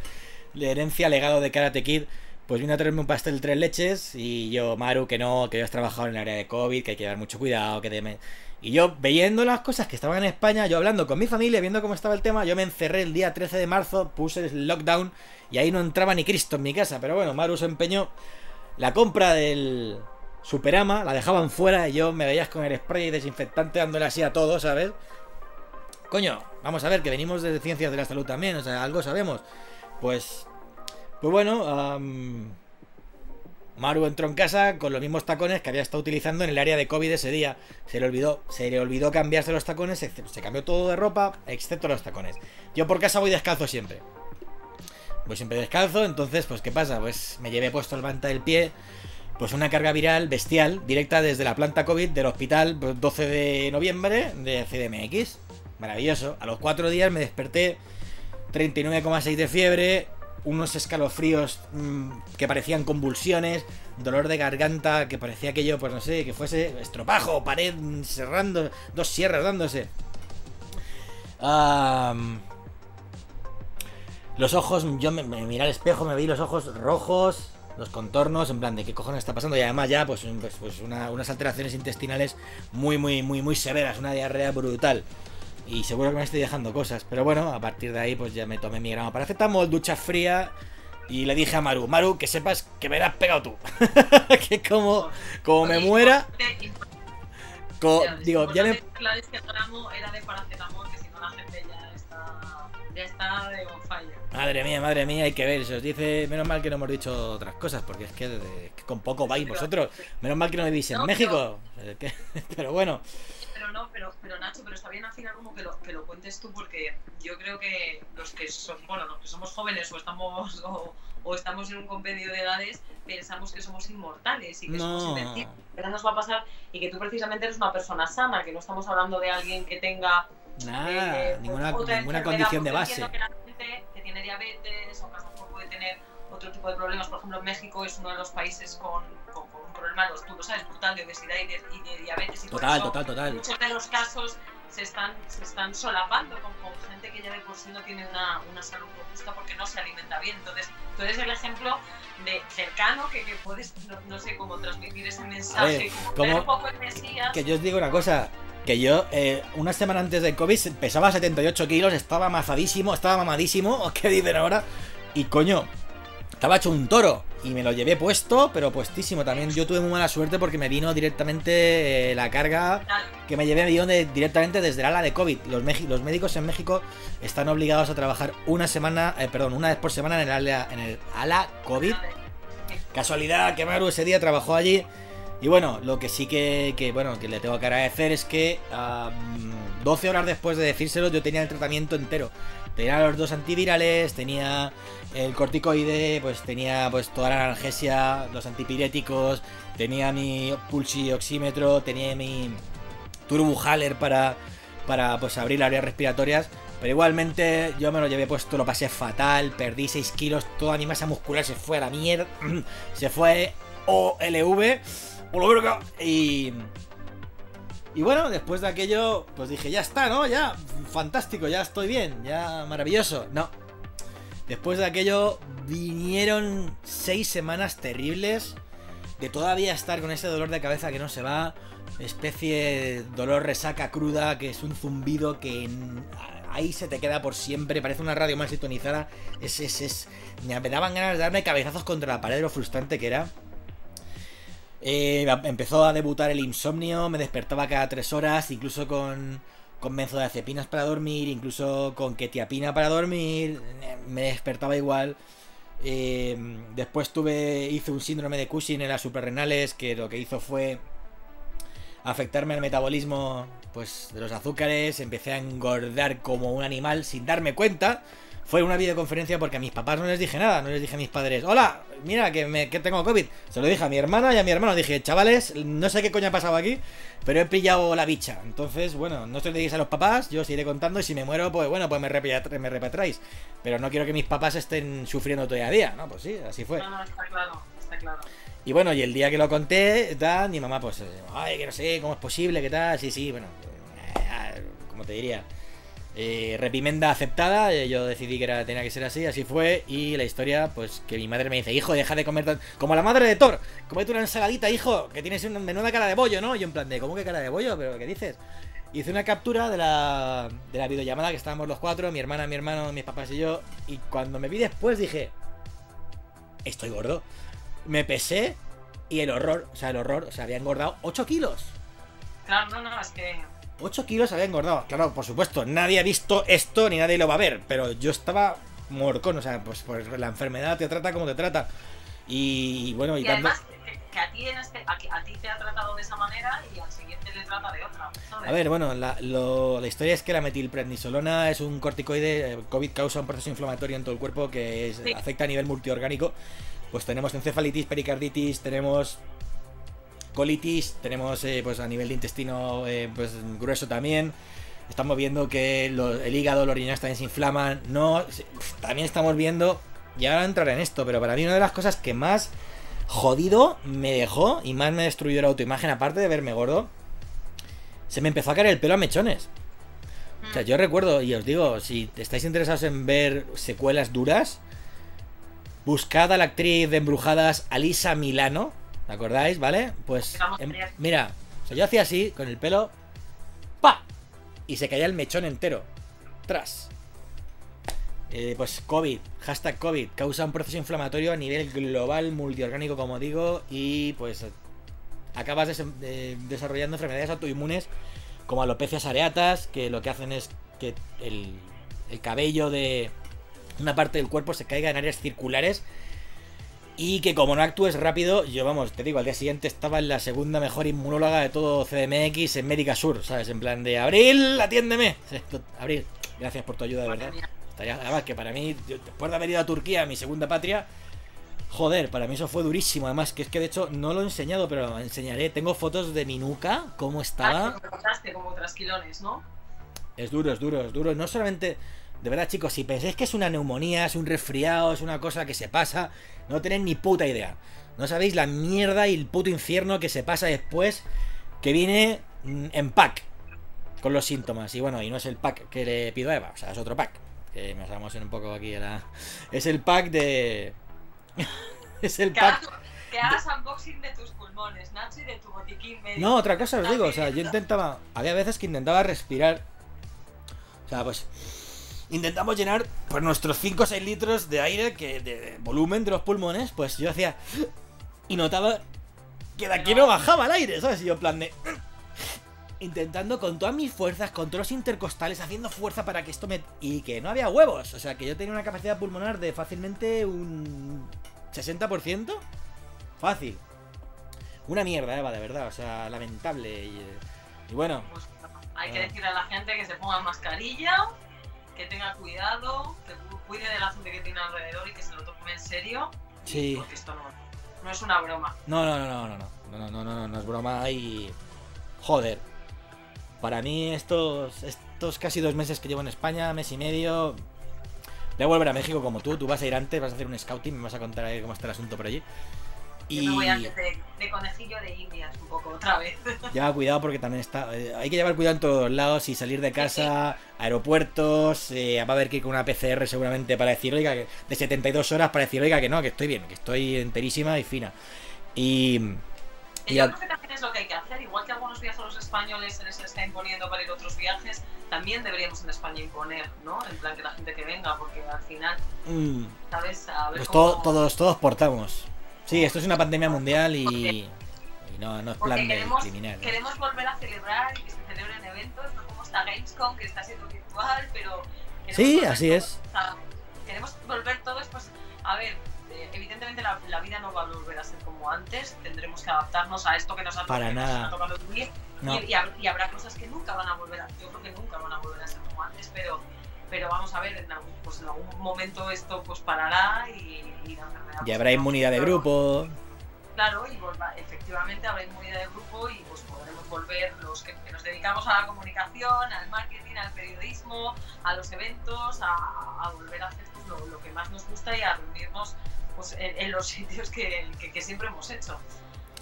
de herencia, legado de Karate Kid. Pues vino a traerme un pastel de tres leches y yo, Maru, que no, que yo has trabajado en el área de COVID, que hay que llevar mucho cuidado, que de... Y yo, viendo las cosas que estaban en España, yo hablando con mi familia, viendo cómo estaba el tema, yo me encerré el día 13 de marzo, puse el lockdown y ahí no entraba ni Cristo en mi casa. Pero bueno, Maru se empeñó. La compra del Superama la dejaban fuera y yo me veías con el spray desinfectante dándole así a todo, ¿sabes? Coño, vamos a ver, que venimos de ciencias de la salud también, o sea, algo sabemos. Pues, pues bueno, am, Maru entró en casa con los mismos tacones que había estado utilizando en el área de COVID ese día. Se le olvidó, se le olvidó cambiarse los tacones, se, cambió todo de ropa, excepto los tacones. Yo por casa voy descalzo siempre. Voy siempre descalzo, entonces, pues, ¿qué pasa? Pues me llevé puesto el manta del pie, pues una carga viral bestial, directa desde la planta COVID del hospital, pues, 12 de noviembre de CDMX. Maravilloso. A los cuatro días me desperté 39,6 de fiebre, unos escalofríos mm, que parecían convulsiones, dolor de garganta que parecía que yo, pues no sé, que fuese estropajo, pared cerrando, dos sierras dándose. Am, los ojos, yo me, me miré al espejo, me vi los ojos rojos, los contornos, en plan de qué cojones está pasando. Y además ya, pues, pues, pues una- unas alteraciones intestinales muy, muy, muy, muy severas, una diarrea brutal. Y seguro que me estoy dejando cosas. Pero bueno, a partir de ahí, pues ya me tomé mi gramo paracetamol, ducha fría. Y le dije a Maru, Maru, que sepas que me la has pegado tú. (laughs) que como, como me muera, co- digo, ya me, el gramo era de paracetamol, que si no la gente ya está, ya está de. Madre mía, madre mía, hay que ver. Se os dice, menos mal que no hemos dicho otras cosas, porque es que, de- que con poco vais vosotros. Menos mal que no vivís en No, México. Que- (laughs) Pero bueno, Pero no, pero, pero Nacho, pero está bien al final como que lo, que lo cuentes tú porque yo creo que los que son, bueno, los que somos jóvenes o estamos o, o estamos en un compendio de edades pensamos que somos inmortales y que somos invencibles. Pero nos va a pasar y que tú precisamente eres una persona sana, que no estamos hablando de alguien que tenga Nada, eh, ninguna, ninguna condición de base. que la gente que tiene diabetes o que a lo mejor puede tener otro tipo de problemas, por ejemplo, México es uno de los países con, con- con un problema, los- tú lo sabes, brutal de obesidad y de, y de diabetes. Y Total, total, total. Muchos de los casos se están, se están solapando con, con gente que ya de por sí no tiene una, una salud robusta porque no se alimenta bien. Entonces, tú eres el ejemplo de cercano que, que puedes, no, no sé cómo transmitir ese mensaje, ver, como ¿cómo- ver un poco el Mesías. Que yo os digo una cosa, que yo eh, una semana antes del COVID pesaba 78 kilos, estaba amazadísimo, estaba mamadísimo, (laughs) ¿qué dicen ahora? Y coño, estaba hecho un toro y me lo llevé puesto, pero puestísimo. También yo tuve muy mala suerte porque me vino directamente eh, la carga que me llevé me vino directamente desde el ala de COVID. Los, médicos en México están obligados a trabajar una semana, eh, perdón, una vez por semana en el ala, en el ala COVID. Casualidad que Maru ese día trabajó allí. Y bueno, lo que sí que, bueno, que le tengo que agradecer es que mm, 12 horas después de decírselo yo tenía el tratamiento entero. Tenía los dos antivirales, tenía el corticoide, pues tenía pues toda la analgesia, los antipiréticos, tenía mi pulsioxímetro, tenía mi turbujaler para, para pues abrir las áreas respiratorias. Pero igualmente yo me lo llevé puesto, lo pasé fatal, perdí 6 kilos, toda mi masa muscular se fue a la mierda, (clears throat) se fue OLV, y... Y bueno, después de aquello, pues dije, ya está, ¿no? Ya, fantástico, ya estoy bien, ya maravilloso. No. Después de aquello vinieron seis semanas terribles de todavía estar con ese dolor de cabeza que no se va, especie de dolor resaca cruda, que es un zumbido que ahí se te queda por siempre, parece una radio mal sintonizada. Es, es, es, me daban ganas de darme cabezazos contra la pared lo frustrante que era. Eh, empezó a debutar el insomnio, me despertaba cada tres horas, incluso con, con benzodiazepinas para dormir, incluso con ketiapina para dormir, me despertaba igual. Eh, después tuve, hice un síndrome de Cushing en las suprarrenales que lo que hizo fue afectarme al metabolismo pues, de los azúcares, empecé a engordar como un animal sin darme cuenta. Fue una videoconferencia porque a mis papás no les dije nada, no les dije a mis padres, hola, mira que, me, que tengo COVID. Se lo dije a mi hermana y a mi hermano, dije, chavales, no sé qué coño ha pasado aquí, pero he pillado la bicha. Entonces, bueno, no se lo digáis a los papás, yo os iré contando y si me muero, pues bueno, pues me, me. Pero no quiero que mis papás estén sufriendo todavía a día, ¿no? Pues sí, así fue. No, no, está claro, está claro. Y bueno, y el día que lo conté, tal, mi mamá, pues, ay, que no sé, cómo es posible, qué tal, sí, sí, bueno, eh, como te diría, eh, reprimenda aceptada, eh, yo decidí que era, tenía que ser así, así fue, y la historia, pues, que mi madre me dice, hijo, deja de comer tan... Como la madre de Thor, comete una ensaladita, hijo, que tienes una menuda cara de bollo, ¿no? Yo en plan de, ¿cómo que cara de bollo? ¿Pero qué dices? Hice una captura de la, de la videollamada que estábamos los cuatro, mi hermana, mi hermano, mis papás y yo, y cuando me vi después dije, estoy gordo. Me pesé y el horror, o sea, el horror, o sea, había engordado 8 kilos. Claro, no, no, es que 8 kilos había engordado. Claro, por supuesto, nadie ha visto esto ni nadie lo va a ver, pero yo estaba morcón, o sea, pues, pues la enfermedad te trata como te trata. Y bueno, y, Y tanto- además, que, a, ti en este, a, que a ti te ha tratado de esa manera y al siguiente le trata de otra. ¿sabes? A ver, bueno, la, lo- la historia es que la metilprednisolona es un corticoide. eh, COVID causa un proceso inflamatorio en todo el cuerpo que es- Sí. afecta a nivel multiorgánico. Pues tenemos encefalitis, pericarditis, tenemos colitis, tenemos eh, pues a nivel de intestino eh, pues grueso también. Estamos viendo que el hígado, los riñones también se inflaman. No, también estamos viendo, y ahora entraré en esto, pero para mí una de las cosas que más jodido me dejó y más me destruyó la autoimagen, aparte de verme gordo, se me empezó a caer el pelo a mechones. O sea, yo recuerdo, y os digo, si estáis interesados en ver secuelas duras, buscad a la actriz de Embrujadas Alisa Milano, ¿te acordáis? ¿Vale? Pues em- mira, o sea, yo hacía así, con el pelo, ¡pa! Y se caía el mechón entero. Tras. Eh, pues COVID, hashtag COVID, causa un proceso inflamatorio a nivel global, multiorgánico, como digo, y pues acabas des- de- desarrollando enfermedades autoinmunes como alopecias areatas, que lo que hacen es que el, el cabello de, una parte del cuerpo se caiga en áreas circulares y que como no actúes rápido, yo vamos, te digo, al día siguiente estaba en la segunda mejor inmunóloga de todo CDMX en Médica Sur, ¿sabes? En plan de Abril, atiéndeme. (laughs) Abril, gracias por tu ayuda, de verdad. Además, que para mí, después de haber ido a Turquía, mi segunda patria, joder, para mí eso fue durísimo. Además, que es que de hecho no lo he enseñado, pero lo enseñaré. Tengo fotos de mi nuca, cómo estaba. Ah, como trasquilones, ¿no? Es duro, es duro, es duro. No solamente de verdad, chicos, si pensáis que es una neumonía, es un resfriado, es una cosa que se pasa, no tenéis ni puta idea. No sabéis la mierda y el puto infierno que se pasa después, que viene mm, en pack con los síntomas. Y bueno, y no es el pack que le pido a Eva, o sea, es otro pack. Que nos vamos en un poco aquí. Era... (laughs) Es el pack de. (laughs) es el pack. Que hagas unboxing de tus pulmones, Nacho, y de tu botiquín medio. No, otra cosa os digo, o sea, yo intentaba. Había veces que intentaba respirar. O sea, pues intentamos llenar pues nuestros 5 o 6 litros de aire, que de, volumen de los pulmones, pues yo hacía... Y notaba que de aquí no bajaba el aire, ¿sabes? Y yo en plan de... Intentando con todas mis fuerzas, con todos los intercostales, haciendo fuerza para que esto me... Y que no había huevos. O sea, que yo tenía una capacidad pulmonar de fácilmente un... 60%. Fácil. Una mierda, Eva, de verdad. O sea, lamentable. Y, y bueno. Hay que decir a la gente que se ponga mascarilla que tenga cuidado, que cuide de la gente que tiene alrededor y que se lo tome en serio. Sí. Porque esto no, es una broma. No, no, no, no, no, no, no, no, no, es broma y... Joder. Para mí estos, estos casi dos meses que llevo en España, mes y medio... Voy a volver a México como tú, tú vas a ir antes, vas a hacer un scouting, me vas a contar ahí cómo está el asunto por allí. Y... Yo me voy antes de, conejillo de indias un poco otra vez. (laughs) Lleva cuidado porque también está. Eh, hay que llevar cuidado en todos lados y salir de casa, aeropuertos. Eh, va a haber que ir con una PCR seguramente para decir, oiga, de 72 horas para decir, oiga, que no, que estoy bien, que estoy enterísima y fina. Y. y yo creo que también es lo que hay que hacer, igual que algunos los españoles se les está imponiendo para ir a otros viajes, también deberíamos en España imponer, ¿no? En plan que la gente que venga, porque al final, mm. ¿sabes? A ver pues todos, todos portamos. Sí, esto es una pandemia mundial y, no, no, es plan de criminal. Queremos volver a celebrar y que se celebren eventos, no como está Gamescom, que está siendo virtual, pero... Sí, así es. queremos volver todos, pues, a ver, eh, evidentemente la, vida no va a volver a ser como antes, tendremos que adaptarnos a esto que nos ha, Para nada. tocado vivir y, y, habrá cosas que nunca van a volver a, yo creo que nunca van a volver a ser como antes, pero pero vamos a ver, en algún, pues en algún momento esto pues parará y, la enfermedad... Y habrá inmunidad de grupo. Claro, y efectivamente habrá inmunidad de grupo y pues podremos volver los que, nos dedicamos a la comunicación, al marketing, al periodismo, a los eventos, a, volver a hacer pues, lo, que más nos gusta y a reunirnos pues, en, los sitios que, que siempre hemos hecho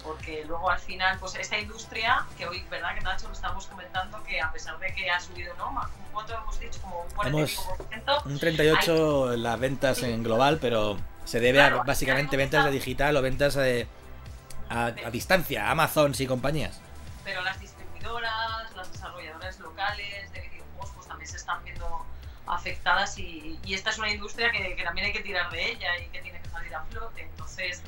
porque luego al final, pues esta industria, que hoy, ¿verdad? Que Nacho lo estamos comentando, que a pesar de que ha subido, ¿no? ¿Cuánto hemos dicho? Como un 45%. Un 38 en las ventas en global, pero se debe a básicamente ventas de digital o ventas de, a, distancia, Amazon y compañías. Pero las distribuidoras, las desarrolladoras locales de videojuegos, pues también se están viendo afectadas y, y esta es una industria que, que también hay que tirar de ella y que tiene que salir a flote. Entonces,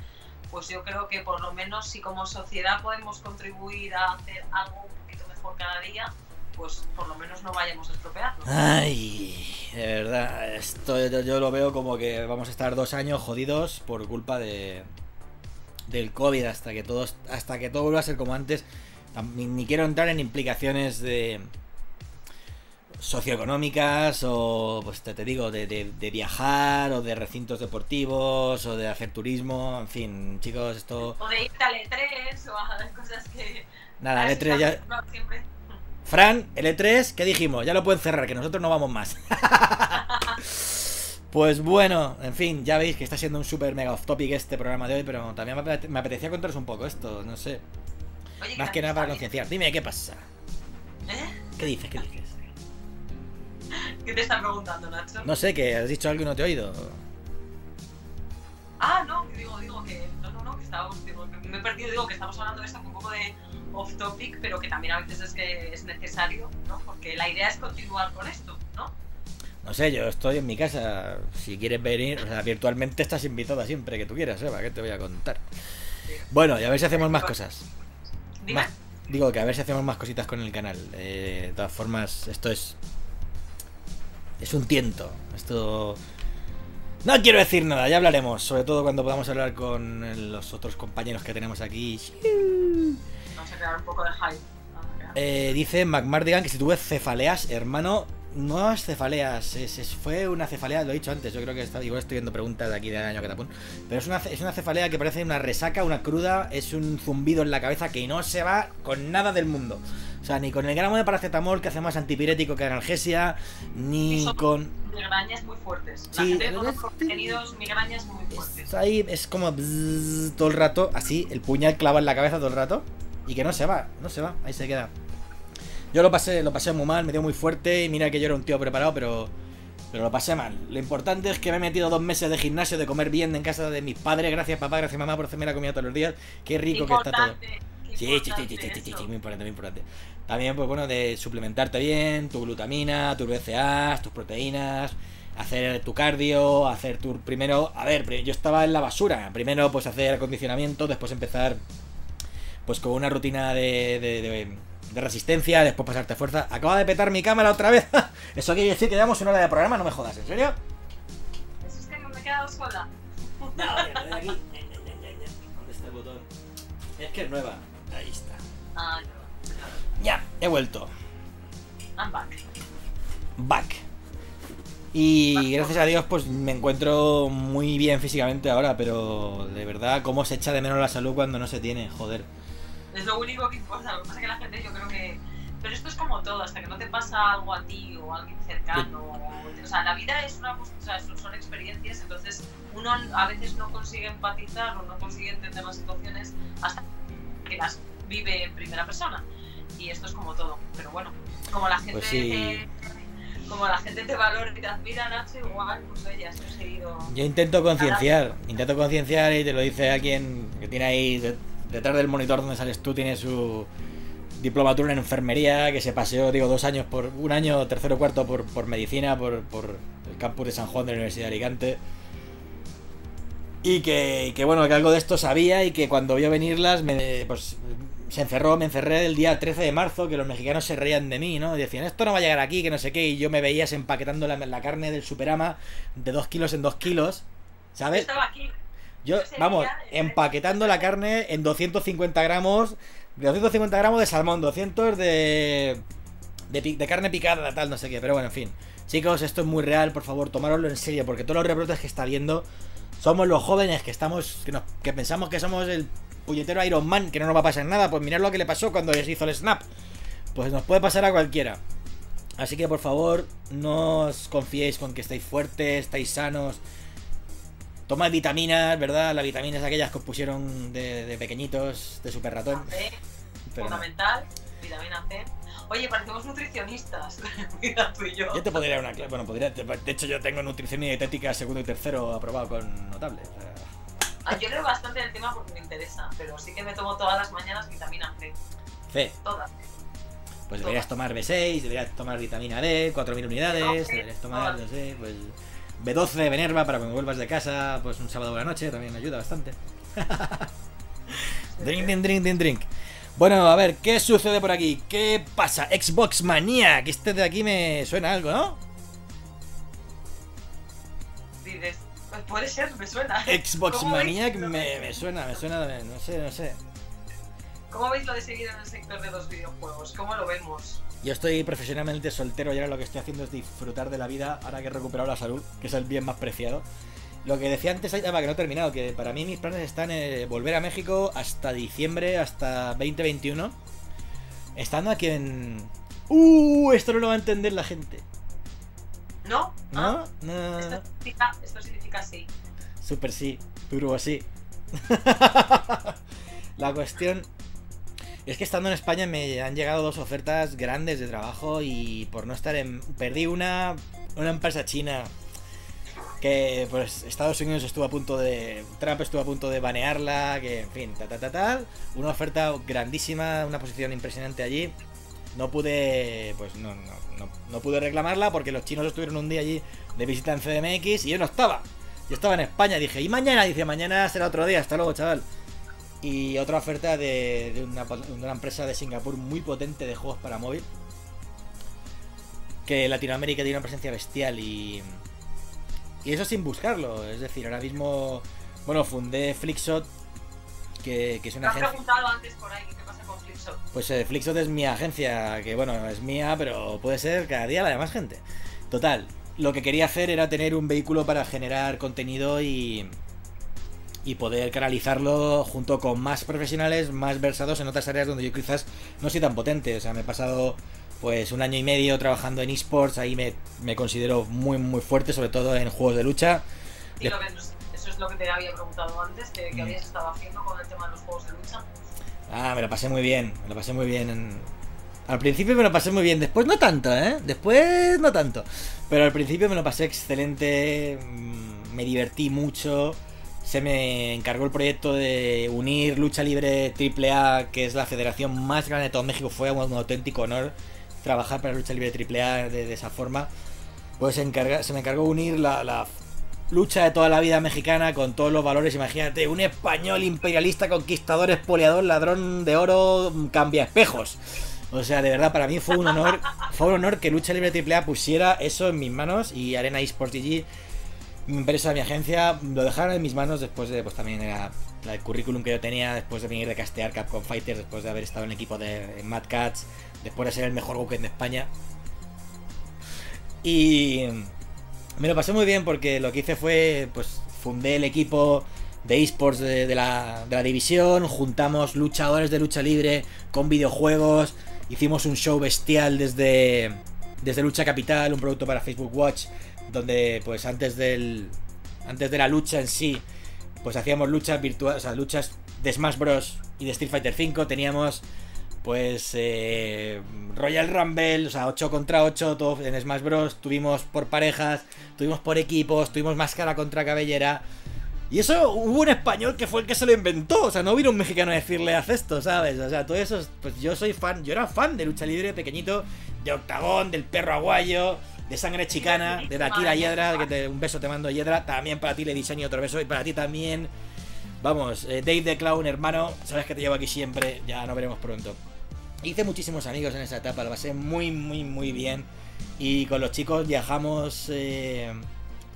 pues yo creo que por lo menos si como sociedad podemos contribuir a hacer algo un poquito mejor cada día, pues por lo menos no vayamos a estropearlo. Ay, de verdad, esto yo, lo veo como que vamos a estar dos años jodidos por culpa de del COVID hasta que todos hasta que todo vuelva a ser como antes. ni quiero entrar en implicaciones de socioeconómicas o, pues te, digo, de, de, viajar o de recintos deportivos o de hacer turismo, en fin, chicos, esto... O de ir al E3 o a cosas que... Nada, el E3 ya... Fran, el E3, ¿qué dijimos? Ya lo pueden cerrar, que nosotros no vamos más. (laughs) pues bueno, en fin, ya veis que está siendo un super mega off topic este programa de hoy, pero también me apetecía contaros un poco esto, no sé. Más que nada para concienciar. Dime, ¿qué pasa? ¿Eh? ¿Qué dices? ¿Qué dices? (laughs) ¿Qué te está preguntando, Nacho? No sé, que has dicho algo y no te he oído. Ah, no, digo, digo que. No, no, no, que estamos. Digo, que me he perdido, digo que estamos hablando de esto un poco de off topic, pero que también a veces es que es necesario, ¿no? Porque la idea es continuar con esto, ¿no? No sé, yo estoy en mi casa. Si quieres venir, o sea, virtualmente estás invitada siempre que tú quieras, Eva, ¿qué te voy a contar? Bueno, y a ver si hacemos más cosas. digo que a ver si hacemos más cositas con el canal. Eh, de todas formas, esto es es un tiento. Esto No quiero decir nada, ya hablaremos, sobre todo cuando podamos hablar con los otros compañeros que tenemos aquí. Vamos a crear un poco de hype. Eh, dice McMardigan que si tuve cefaleas, hermano, no es cefaleas, es, fue una cefalea, lo he dicho antes, yo creo que está, igual estoy viendo preguntas de aquí de año Catapún, pero es una, es una cefalea que parece una resaca, una cruda, es un zumbido en la cabeza que no se va con nada del mundo. O sea, ni con el gramo de paracetamol que hace más antipirético que analgesia, ni con... Migrañas muy fuertes. La sí, gente tenido migrañas muy fuertes. ahí es como todo el rato, así, el puñal clava en la cabeza todo el rato y que no se va, no se va, ahí se queda. Yo lo pasé, lo pasé muy mal, me dio muy fuerte y mira que yo era un tío preparado, pero, pero lo pasé mal. Lo importante es que me he metido dos meses de gimnasio, de comer bien en casa de mis padres. Gracias papá, gracias mamá por hacerme la comida todos los días. Qué rico que está todo. Sí, sí, sí, sí, sí, sí, muy importante, muy importante. También, pues bueno, de suplementarte bien, tu glutamina, tus BCAAs, tus proteínas, hacer tu cardio, hacer tu... Primero, a ver, yo estaba en la basura. Primero, pues hacer acondicionamiento, después empezar, pues con una rutina de de resistencia, después pasarte fuerza. Acaba de petar mi cámara otra vez. (laughs) Eso quiere decir que llevamos una hora de programa, no me jodas, ¿en serio? Eso es que me he quedado sola. (laughs) No. ¿Dónde está el botón? Es que es nueva. Ahí está. Ya, he vuelto. I'm back. Back. Y gracias a Dios, pues me encuentro muy bien físicamente ahora, pero de verdad, cómo se echa de menos la salud cuando no se tiene, joder. Es lo único que importa. Lo que pasa es que la gente, yo creo que. Pero esto es como todo, hasta que no te pasa algo a ti o a alguien cercano. O, sea, la vida es una. O sea, son experiencias, entonces uno a veces no consigue empatizar o no consigue entender las situaciones hasta que las vive en primera persona. Y esto es como todo. Pero bueno, como la gente. Pues como la gente te valora y te admira, Nacho, igual, pues oye, has conseguido. Yo intento concienciar, intento concienciar y te lo dice alguien que tiene ahí detrás del monitor donde sales tú tiene su diplomatura en enfermería, que se paseó, digo, dos años por, un año, tercero o cuarto por, por medicina, por, por, el campus de San Juan de la Universidad de Alicante. Y que, que, bueno, que algo de esto sabía y que cuando vio venirlas, me, pues se encerró, me encerré el día 13 de marzo, que los mexicanos se reían de mí, ¿no? Y decían, esto no va a llegar aquí, que no sé qué, y yo me veías empaquetando la, la carne del Superama de dos kilos en dos kilos, ¿sabes? Estaba aquí. Yo, vamos, empaquetando la carne en 250 gramos. De 250 gramos de salmón, 200 de, de, carne picada, tal, no sé qué. Pero bueno, en fin. Chicos, esto es muy real, por favor, tomároslo en serio, porque todos los rebrotes que está viendo somos los jóvenes que estamos, que, que pensamos que somos el puñetero Iron Man, que no nos va a pasar nada. Pues mirad lo que le pasó cuando les hizo el snap. Pues nos puede pasar a cualquiera. Así que por favor, no os confiéis con que estáis fuertes, estáis sanos. Toma vitaminas, ¿verdad? Las vitaminas aquellas que os pusieron de, pequeñitos, de super ratón. C, fundamental, vitamina C. Oye, parecemos nutricionistas. (laughs) Mira tú y yo. Yo te podría dar una clase. Bueno, podría. De hecho, yo tengo nutrición y dietética segundo y tercero aprobado con notable. Ah, yo leo bastante del tema porque me interesa, pero sí que me tomo todas las mañanas vitamina C. C. Todas. Pues deberías tomar B6, deberías tomar vitamina D, 4.000 unidades, deberías tomar, no sé, pues B12 de Venerva para cuando vuelvas de casa, pues un sábado por la noche, también ayuda bastante. (laughs) drink, drink, drink, drink, drink. Bueno, a ver, ¿qué sucede por aquí? ¿Qué pasa? Xbox Manía, que este de aquí me suena algo, ¿no? Dices, puede ser, me suena. Xbox Manía me, me suena, me suena, no sé, no sé. ¿Cómo veis lo de seguir en el sector de los videojuegos? ¿Cómo lo vemos? Yo estoy profesionalmente soltero y ahora lo que estoy haciendo es disfrutar de la vida ahora que he recuperado la salud, que es el bien más preciado. Lo que decía antes, que no he terminado, que para mí mis planes están en volver a México hasta diciembre, hasta 2021. Estando aquí en... ¡Uh! Esto no lo va a entender la gente. ¿No? ¿No? Ah. no, Esto, significa, esto significa sí. Super sí, turbo sí. (laughs) la cuestión es que estando en España me han llegado dos ofertas grandes de trabajo y por no estar en... Perdí una, una empresa china que pues Estados Unidos estuvo a punto de... Trump estuvo a punto de banearla, que en fin, ta ta ta tal. Una oferta grandísima, una posición impresionante allí. No pude, pues no, no, no, no pude reclamarla porque los chinos estuvieron un día allí de visita en CDMX y yo no estaba. Yo estaba en España, dije, ¿y mañana? Dice, mañana será otro día, hasta luego, chaval y otra oferta de, una, empresa de Singapur muy potente de juegos para móvil. Que Latinoamérica tiene una presencia bestial y. y eso sin buscarlo. Es decir, ahora mismo, bueno, fundé Flickshot, que, que es una agencia. preguntado antes por ahí qué Pues eh, Flixot es mi agencia, que bueno, es mía, pero puede ser cada día la de más gente. Total, lo que quería hacer era tener un vehículo para generar contenido y, y poder canalizarlo junto con más profesionales, más versados en otras áreas donde yo quizás no soy tan potente. O sea, me he pasado pues un año y medio trabajando en esports, ahí me, me considero muy muy fuerte, sobre todo en juegos de lucha. Y lo que, eso es lo que te había preguntado antes, que, que Mm. habías estado haciendo con el tema de los juegos de lucha. Ah, me lo pasé muy bien, me lo pasé muy bien. en- Al principio me lo pasé muy bien, después no tanto, ¿eh? Después no tanto. Pero al principio me lo pasé excelente, mm, me divertí mucho. Se me encargó el proyecto de unir Lucha Libre AAA, que es la federación más grande de todo México. Fue un, auténtico honor trabajar para Lucha Libre AAA de, de esa forma. Pues se, me encargó unir la lucha de toda la vida mexicana con todos los valores. Imagínate, un español imperialista, conquistador, espoliador, ladrón de oro, cambia espejos. O sea, de verdad, para mí fue un honor, fue un honor que Lucha Libre AAA pusiera eso en mis manos y Arena Esports GG, mi empresa, mi agencia, lo dejaron en mis manos después de, pues también era el currículum que yo tenía después de venir de castear Capcom Fighters, después de haber estado en el equipo de Mad Cats, después de ser el mejor Goken de España. Y me lo pasé muy bien porque lo que hice fue, pues, fundé el equipo de esports de, la, de la división, juntamos luchadores de lucha libre con videojuegos, hicimos un show bestial desde, desde Lucha Capital, un producto para Facebook Watch, donde, pues, antes del, antes de la lucha en sí, pues hacíamos luchas virtuales, o sea, luchas de Smash Bros. y de Street Fighter V, teníamos pues eh, Royal Rumble, o sea, 8 contra 8, todo en Smash Bros. Tuvimos por parejas, tuvimos por equipos, tuvimos máscara contra cabellera. Y eso hubo un español que fue el que se lo inventó. O sea, no vino un mexicano a decirle haz esto, ¿sabes? O sea, todo eso, es- pues yo soy fan, yo era fan de lucha libre pequeñito, de Octagón, del perro aguayo, de sangre chicana, de la tira Hiedra, que te- un beso te mando Hiedra, también para ti le diseño otro beso y para ti también. Vamos, eh, Dave the Clown, hermano, sabes que te llevo aquí siempre, ya nos veremos pronto. Hice muchísimos amigos en esa etapa, lo pasé muy, muy, muy bien. Y con los chicos viajamos eh,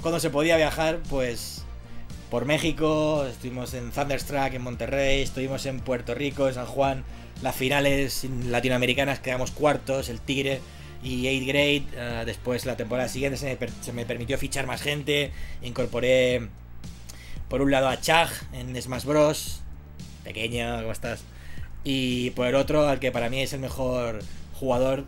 cuando se podía viajar, pues por México, estuvimos en Thunderstruck, en Monterrey, estuvimos en Puerto Rico, en San Juan, las finales latinoamericanas quedamos cuartos, el Tigre y 8 Grade. eh, después la temporada siguiente se me permitió fichar más gente, incorporé por un lado a Chag en Smash Bros. Pequeño, ¿cómo estás? Y por el otro, al que para mí es el mejor jugador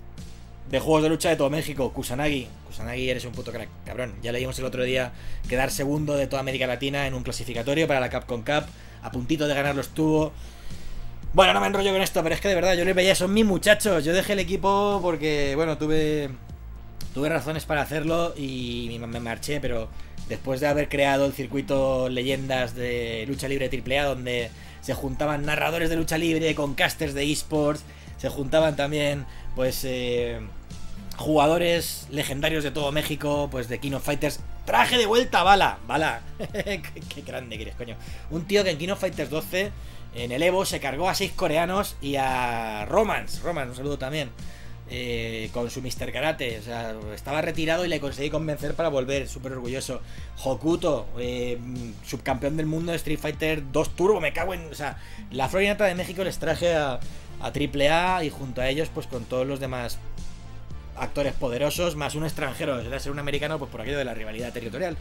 de juegos de lucha de todo México, Kusanagi. Kusanagi, eres un puto crack, cabrón. Ya leímos el otro día quedar segundo de toda América Latina en un clasificatorio para la Capcom Cup. A puntito de ganarlo estuvo. Bueno, no me enrollo con esto, pero es que de verdad yo les veía, son mis muchachos. Yo dejé el equipo porque, bueno, tuve tuve razones para hacerlo y me marché, pero después de haber creado el circuito leyendas de lucha libre AAA, donde se juntaban narradores de lucha libre con casters de esports, se juntaban también, pues, eh, jugadores legendarios de todo México, pues de King of Fighters. Traje de vuelta Bala, Bala, (laughs) qué, grande que eres, coño. Un tío que en Fighters 12, en el Evo, se cargó a seis coreanos y a Romance, Romance, un saludo también eh, con su Mr. Karate. O sea, estaba retirado y le conseguí convencer para volver, súper orgulloso. Hokuto, eh, subcampeón del mundo de Street Fighter 2 Turbo, me cago en. O sea, la Florinata de México les traje a, a AAA y junto a ellos, pues con todos los demás actores poderosos, más un extranjero, era ser un americano, pues por aquello de la rivalidad territorial.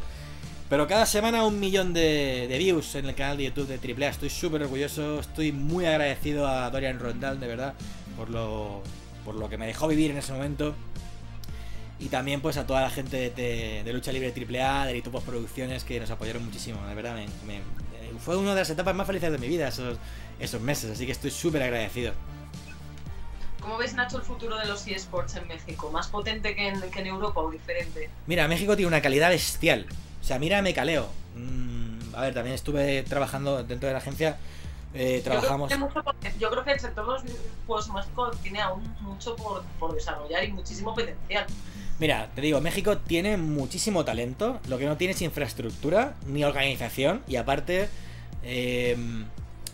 Pero cada semana un millón de, de views en el canal de YouTube de AAA. Estoy súper orgulloso, estoy muy agradecido a Dorian Rondal, de verdad, por lo, por lo que me dejó vivir en ese momento. Y también pues a toda la gente de, de- Lucha Libre AAA, de Litopos Producciones, que nos apoyaron muchísimo, de verdad. me- me- eh, fue una de las etapas más felices de mi vida esos, esos meses, así que estoy súper agradecido. ¿Cómo ves, Nacho, el futuro de los eSports en México? ¿Más potente que en, que en Europa o diferente? Mira, México tiene una calidad bestial. O sea, mira, me caleo. Mm, a ver, también estuve trabajando dentro de la agencia. Eh, trabajamos. Yo creo, que mucho por- yo creo que el sector de los videojuegos en México tiene aún mucho por, por desarrollar y muchísimo potencial. Mira, te digo, México tiene muchísimo talento. Lo que no tiene es infraestructura ni organización. Y aparte, eh,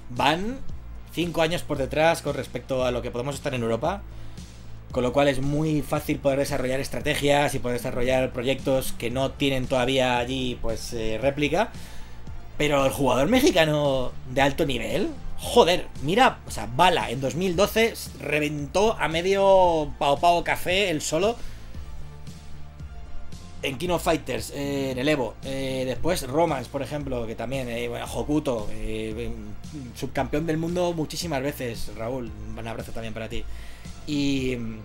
van cinco años por detrás con respecto a lo que podemos estar en Europa. con lo cual es muy fácil poder desarrollar estrategias y poder desarrollar proyectos que no tienen todavía allí pues eh, réplica. Pero el jugador mexicano de alto nivel, joder, mira, o sea, Bala en 2012 reventó a medio Pao Pao Café el solo en King of Fighters, eh, en el Evo. Eh, después Romance, por ejemplo, que también, eh, bueno, Hokuto, eh, subcampeón del mundo muchísimas veces, Raúl, un abrazo también para ti. Y mm,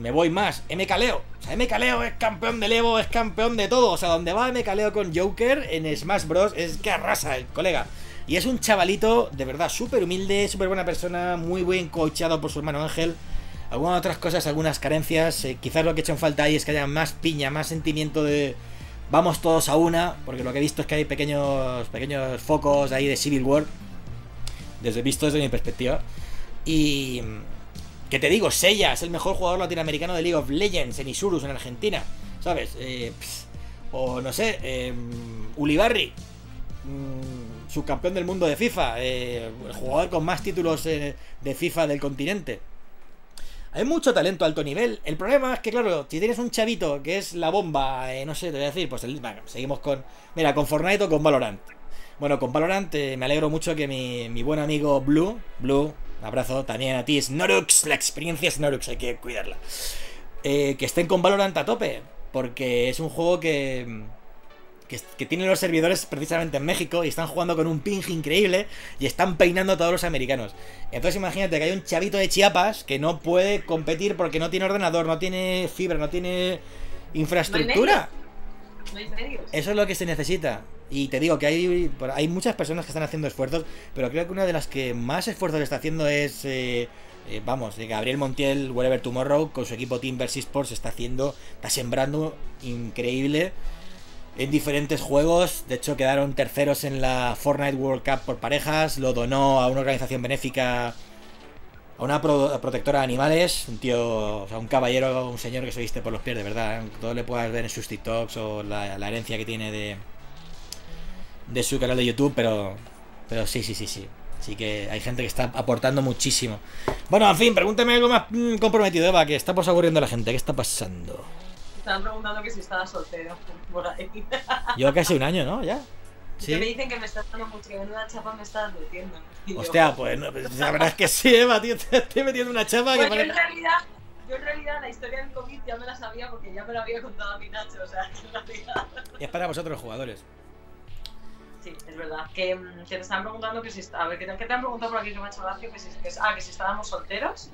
me voy más, MK Leo. O sea, MK Leo es campeón del Evo, es campeón de todo. O sea, donde va MK Leo con Joker en Smash Bros. es que arrasa el colega. Y es un chavalito, de verdad, súper humilde, súper buena persona, muy buen coachado por su hermano Ángel algunas otras cosas, algunas carencias. Eh, quizás lo que he hecho en falta ahí es que haya más piña, más sentimiento de vamos todos a una, porque lo que he visto es que hay pequeños, pequeños focos ahí de Civil War, desde visto desde mi perspectiva. Y que te digo, Sella es el mejor jugador latinoamericano de League of Legends en Isurus, en Argentina, ¿sabes? Eh, o no sé, eh, Ulibarri, mmm, subcampeón del mundo de FIFA, el jugador con más títulos de FIFA del continente. Hay mucho talento alto nivel. El problema es que, claro, si tienes un chavito que es la bomba, eh, no sé, te voy a decir, pues el, seguimos con. Mira, con Fortnite o con Valorant. Bueno, con Valorant eh, me alegro mucho que mi, mi, buen amigo Blue, Blue, abrazo también a ti, Snorux, la experiencia Snorux, hay que cuidarla. Eh, que estén con Valorant a tope, porque es un juego que que, que, tienen los servidores precisamente en México y están jugando con un ping increíble y están peinando a todos los americanos. Entonces imagínate que hay un chavito de Chiapas que no puede competir porque no tiene ordenador, no tiene fibra, no tiene infraestructura. No hay medios. Eso es lo que se necesita. Y te digo que hay, hay muchas personas que están haciendo esfuerzos, pero creo que una de las que más esfuerzos está haciendo es... Eh, eh, vamos, Gabriel Montiel, Whatever Tomorrow, con su equipo Team vs Sports, está haciendo, está sembrando increíble en diferentes juegos. De hecho, quedaron terceros en la Fortnite World Cup por parejas. Lo donó a una organización benéfica, a una pro protectora de animales. Un tío, o sea, un caballero, un señor que se viste por los pies, de verdad. Todo le puedas ver en sus TikToks o la, herencia que tiene de, de su canal de YouTube. Pero, pero sí, sí, sí, sí. Así que hay gente que está aportando muchísimo. Bueno, en fin, pregúntame algo más mm, comprometido, Eva, que estamos aburriendo a la gente. ¿Qué está pasando? estaban preguntando que si estaba soltero (laughs) por ahí. (laughs) Yo casi un año, ¿no? Ya. ¿Sí? Que me dicen que me estás dando mucho, que una chapa me estás metiendo. (laughs) Hostia, pues no, la verdad es que sí, Eva, tío, te estoy metiendo una chapa pues que yo parece... en realidad, yo en realidad la historia del COVID ya me la sabía porque ya me la había contado a mi Nacho, o sea, en realidad... Y es para vosotros los jugadores. Sí, es verdad. Que, que te están preguntando que si... A ver, ¿qué te, qué te han preguntado por aquí que me ha hecho gracia? Que si, que, ah, que si estábamos solteros.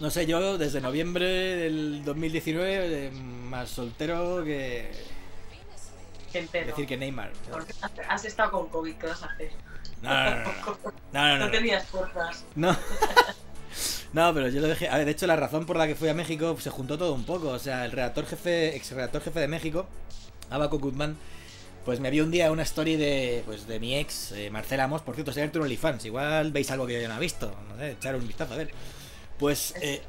No sé, yo desde noviembre del 2019 eh, más soltero que. Que entero. decir que Neymar. Porque has estado con COVID, ¿qué vas a hacer? No, no, no. No, no, no. No tenías fuerzas. No. (laughs) No, pero yo lo dejé. A ver, de hecho, la razón por la que fui a México se juntó todo un poco. O sea, el redactor jefe, ex redactor jefe de México, Abaco Gutman, pues me vio un día una story de, pues, de mi ex, eh, Marcela Amos. Por cierto, se un OnlyFans. Igual veis algo que yo no he visto. No sé, echar un vistazo a ver. Pues eh,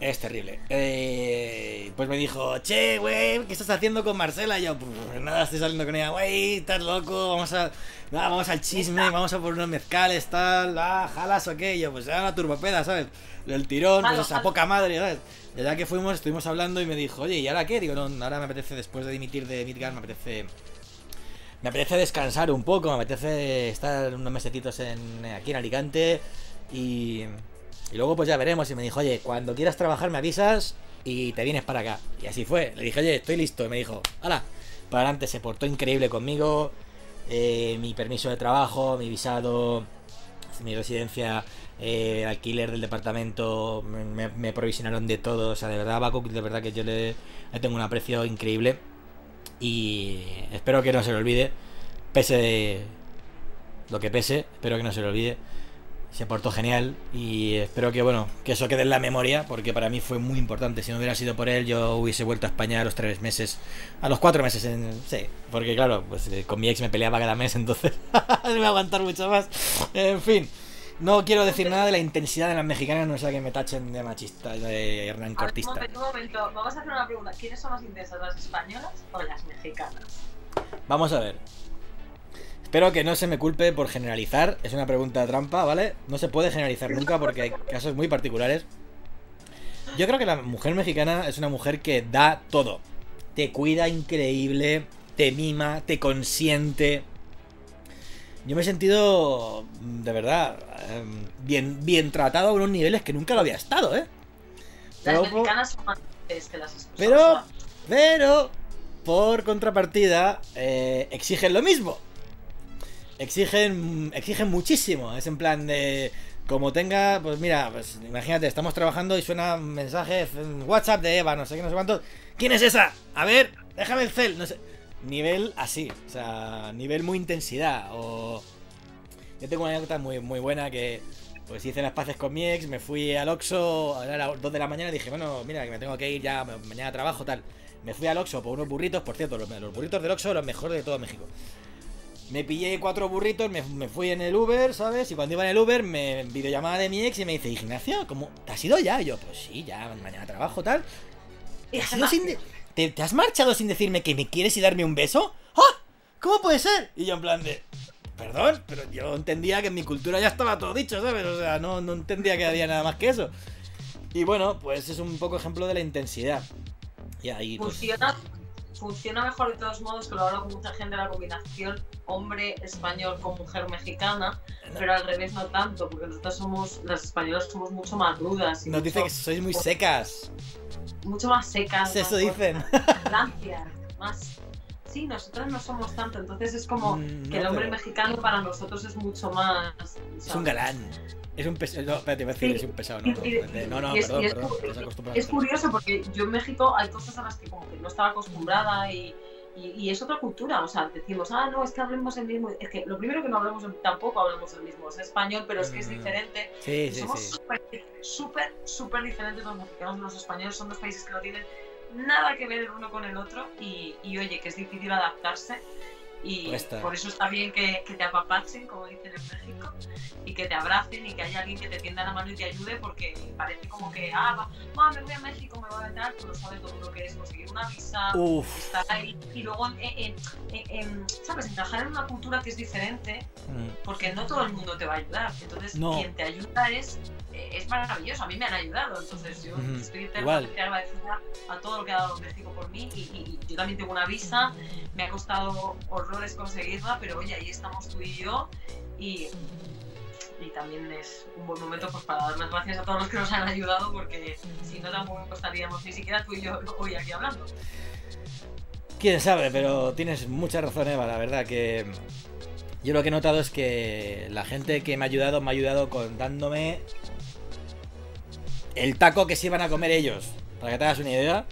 es terrible. Eh, pues me dijo, che, güey, ¿qué estás haciendo con Marcela? Y yo, pues nada, estoy saliendo con ella, güey, estás loco, vamos a. Nada, vamos al chisme, vamos a por unos mezcales, tal, ah, jalas o qué. Y yo, pues era una turbopeda, ¿sabes? El tirón, pues esa poca madre, ¿sabes? Y ya que fuimos, estuvimos hablando y me dijo, oye, ¿y ahora qué? Digo, no, ahora me apetece, después de dimitir de Midgar, me apetece. Me apetece descansar un poco, me apetece estar unos mesetitos en, aquí en Alicante y. Y luego pues ya veremos. Y me dijo, oye, cuando quieras trabajar me avisas y te vienes para acá. Y así fue. Le dije, oye, estoy listo. Y me dijo, hala, para adelante. Se portó increíble conmigo. Eh, mi permiso de trabajo, mi visado, mi residencia, eh, alquiler del departamento, me, me, provisionaron de todo. O sea, de verdad, Baku, de verdad que yo le, le tengo un aprecio increíble. Y espero que no se lo olvide. Pese lo que pese, espero que no se lo olvide se portó genial y espero que bueno que eso quede en la memoria porque para mí fue muy importante si no hubiera sido por él yo hubiese vuelto a España a los tres meses a los cuatro meses en, sí porque claro pues eh, con mi ex me peleaba cada mes (laughs) entonces (laughs) no iba a aguantar mucho más en fin no quiero decir nada de la intensidad de las mexicanas no sea que me tachen de machista de Hernán Cortista un momento, un momento vamos a hacer una pregunta ¿quiénes son más intensas las españolas o las mexicanas? vamos a ver Espero que no se me culpe por generalizar. Es una pregunta trampa, ¿vale? No se puede generalizar nunca porque hay casos muy particulares. Yo creo que la mujer mexicana es una mujer que da todo. Te cuida increíble, te mima, te consiente. Yo me he sentido, de verdad, em, bien, bien tratado a unos niveles que nunca lo había estado, ¿eh? Las mexicanas son más que las. Pero, pero, por contrapartida, eh, exigen lo mismo. Exigen, exigen muchísimo. Es en plan de como tenga, pues mira, pues imagínate, estamos trabajando y suena un mensaje en WhatsApp de Eva, no sé qué, no sé cuánto. ¿Quién es esa? A ver, déjame el cel, no sé. Nivel así, o sea, nivel muy intensidad. O. Yo tengo una anécdota muy, muy buena que. Pues hice las paces con mi ex, me fui al Oxxo a las 2 de la mañana y dije, bueno, mira, que me tengo que ir ya, mañana trabajo, tal. Me fui al Oxxo por unos burritos, por cierto, los, los burritos del Oxxo los mejores de todo México. Me pillé cuatro burritos, me, me, fui en el Uber, ¿sabes? Y cuando iba en el Uber, me videollamada de mi ex y me dice, Ignacio, ¿cómo? ¿Te has ido ya? Y yo, pues sí, ya, mañana trabajo, tal. ¿Te has, ido sin ¿Te, ¿Te has marchado sin decirme que me quieres y darme un beso? ¡Ah! ¿Cómo puede ser? Y yo en plan de... Perdón, pero yo entendía que en mi cultura ya estaba todo dicho, ¿sabes? O sea, no, no entendía que había nada más que eso. Y bueno, pues es un poco ejemplo de la intensidad. Y ahí... Pues... Funciona, funciona mejor de todos modos, que lo hablo con mucha gente, la combinación hombre español con mujer mexicana, pero al revés no tanto, porque nosotros somos, las españolas somos mucho más rudas. Y Nos mucho, dice que sois muy secas. Mucho más secas. Eso más dicen. Más. Sí, nosotras no somos tanto, entonces es como Mm, que el hombre pero- mexicano para nosotros es mucho más. Es un galán. Es un pesado. No, espérate, iba a decir, Sí. es un pesado. No, y- no, no, y es- perdón, y es perdón. Es curioso porque yo en México hay cosas a las que como que no estaba acostumbrada y, y, y es otra cultura. O sea, decimos, ah, no, es que hablemos el mismo. Es que lo primero que no hablamos, tampoco hablamos el mismo. Es español, pero es que es Mm. diferente. Sí, Y sí, somos sí. súper, súper, súper diferentes los mexicanos y los españoles. Son dos países que no tienen nada que ver el uno con el otro y, y oye, que es difícil adaptarse. Y Cuesta. por eso está bien que, que te apapachen, como dicen en México, y que te abracen y que haya alguien que te tienda la mano y te ayude, porque parece como que, ah, va, va, me voy a México, me voy a meter, pero sabe todo lo que es conseguir una visa, Uf. estar ahí, y luego, ¿sabes?, encajar en una cultura que es diferente, Mm. porque no todo el mundo te va a ayudar. Entonces, No. quien te ayuda es, eh, es maravilloso. A mí me han ayudado. Entonces, yo Ujú. estoy eternamente agradecida a todo lo que ha dado México por mí. Y, y- y yo también tengo una visa. Me ha costado horrores conseguirla, pero oye, ahí estamos tú y yo. Y, y también es un buen momento pues, para dar las gracias a todos los que nos han ayudado, porque si no, tampoco estaríamos ni siquiera tú y yo hoy aquí hablando. Quién sabe, pero tienes mucha razón, Eva. La verdad que yo lo que he notado es que la gente que me ha ayudado me ha ayudado con dándome el taco que se iban a comer ellos. Para que te hagas una idea.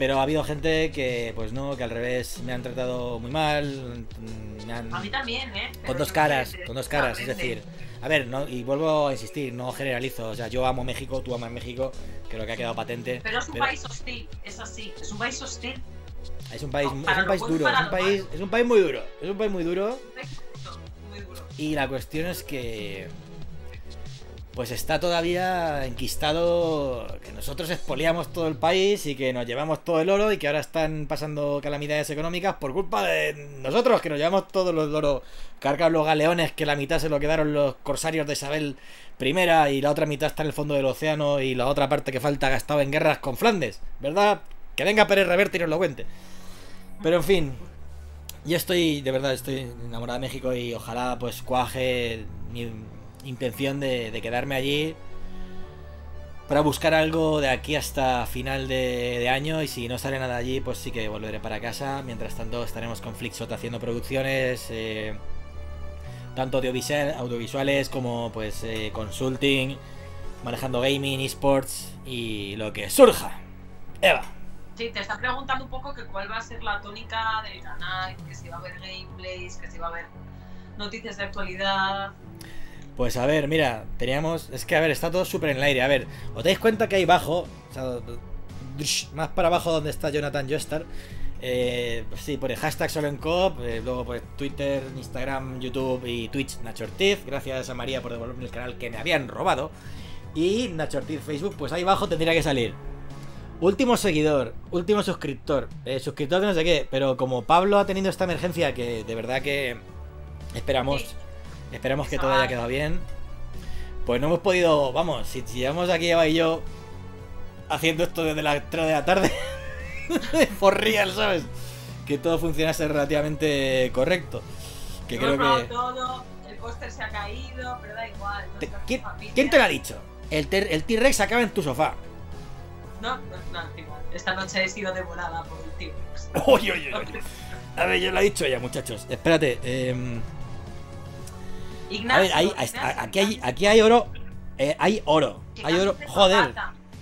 Pero ha habido gente que, pues no, que al revés me han tratado muy mal. me han- A mí también, ¿eh? Pero con dos caras, con dos caras, es decir, a ver, no, y vuelvo a insistir, no generalizo, o sea, yo amo México, tú amas México, creo que ha quedado patente. Pero es un pero país hostil, es así. Es un país hostil. es un país, no, es un país duro, es un país, es un país muy duro, es un país muy duro un país Muy duro. y la cuestión es que pues está todavía enquistado que nosotros expoliamos todo el país y que nos llevamos todo el oro y que ahora están pasando calamidades económicas por culpa de nosotros, que nos llevamos todo el oro, cargar los galeones que la mitad se lo quedaron los corsarios de Isabel I y la otra mitad está en el fondo del océano y la otra parte que falta ha gastado en guerras con Flandes, ¿verdad? Que venga Pérez Reverte y nos lo cuente. Pero en fin, yo estoy, de verdad, estoy enamorado de México y ojalá pues cuaje mi intención de, de quedarme allí para buscar algo de aquí hasta final de, año y si no sale nada allí pues sí que volveré para casa. Mientras tanto estaremos con Flixot haciendo producciones, eh, tanto audiovisual- audiovisuales como pues eh, consulting, manejando gaming, esports y lo que surja. Eva. Sí, te está preguntando un poco que cuál va a ser la tónica del canal, que si va a haber gameplays, que si va a haber noticias de actualidad. Pues a ver, mira, teníamos. Es que a ver, está todo súper en el aire. A ver, ¿os dais cuenta que ahí abajo, o sea, más para abajo donde está Jonathan Joestar? Eh, pues sí, pone hashtag solo eh, luego pues Twitter, Instagram, YouTube y Twitch Nacho Ortiz. Gracias a María por devolverme el canal que me habían robado. Y Nacho Ortiz Facebook, pues ahí abajo tendría que salir. Último seguidor, último suscriptor, eh, suscriptor de no sé qué, pero como Pablo ha tenido esta emergencia que de verdad que esperamos, Sí. esperamos que todo haya quedado bien, pues no hemos podido, vamos, si, si llevamos aquí Eva y yo haciendo esto desde las 3 de la tarde. (laughs) For real, ¿sabes? Que todo funcionase relativamente correcto. Que creo que. todo, el póster se ha caído, pero da igual. Te- ¿quién, te lo ha dicho? El T-Rex acaba en tu sofá. No, no, no. Esta noche he sido devorada por el T-Rex. (laughs) Uy, uy. A ver, yo lo he dicho ya, muchachos. Espérate. em, Ignacio, a ver, ahí, aquí, hay, Ignacio, aquí hay oro. eh, hay oro. Hay oro. Joder.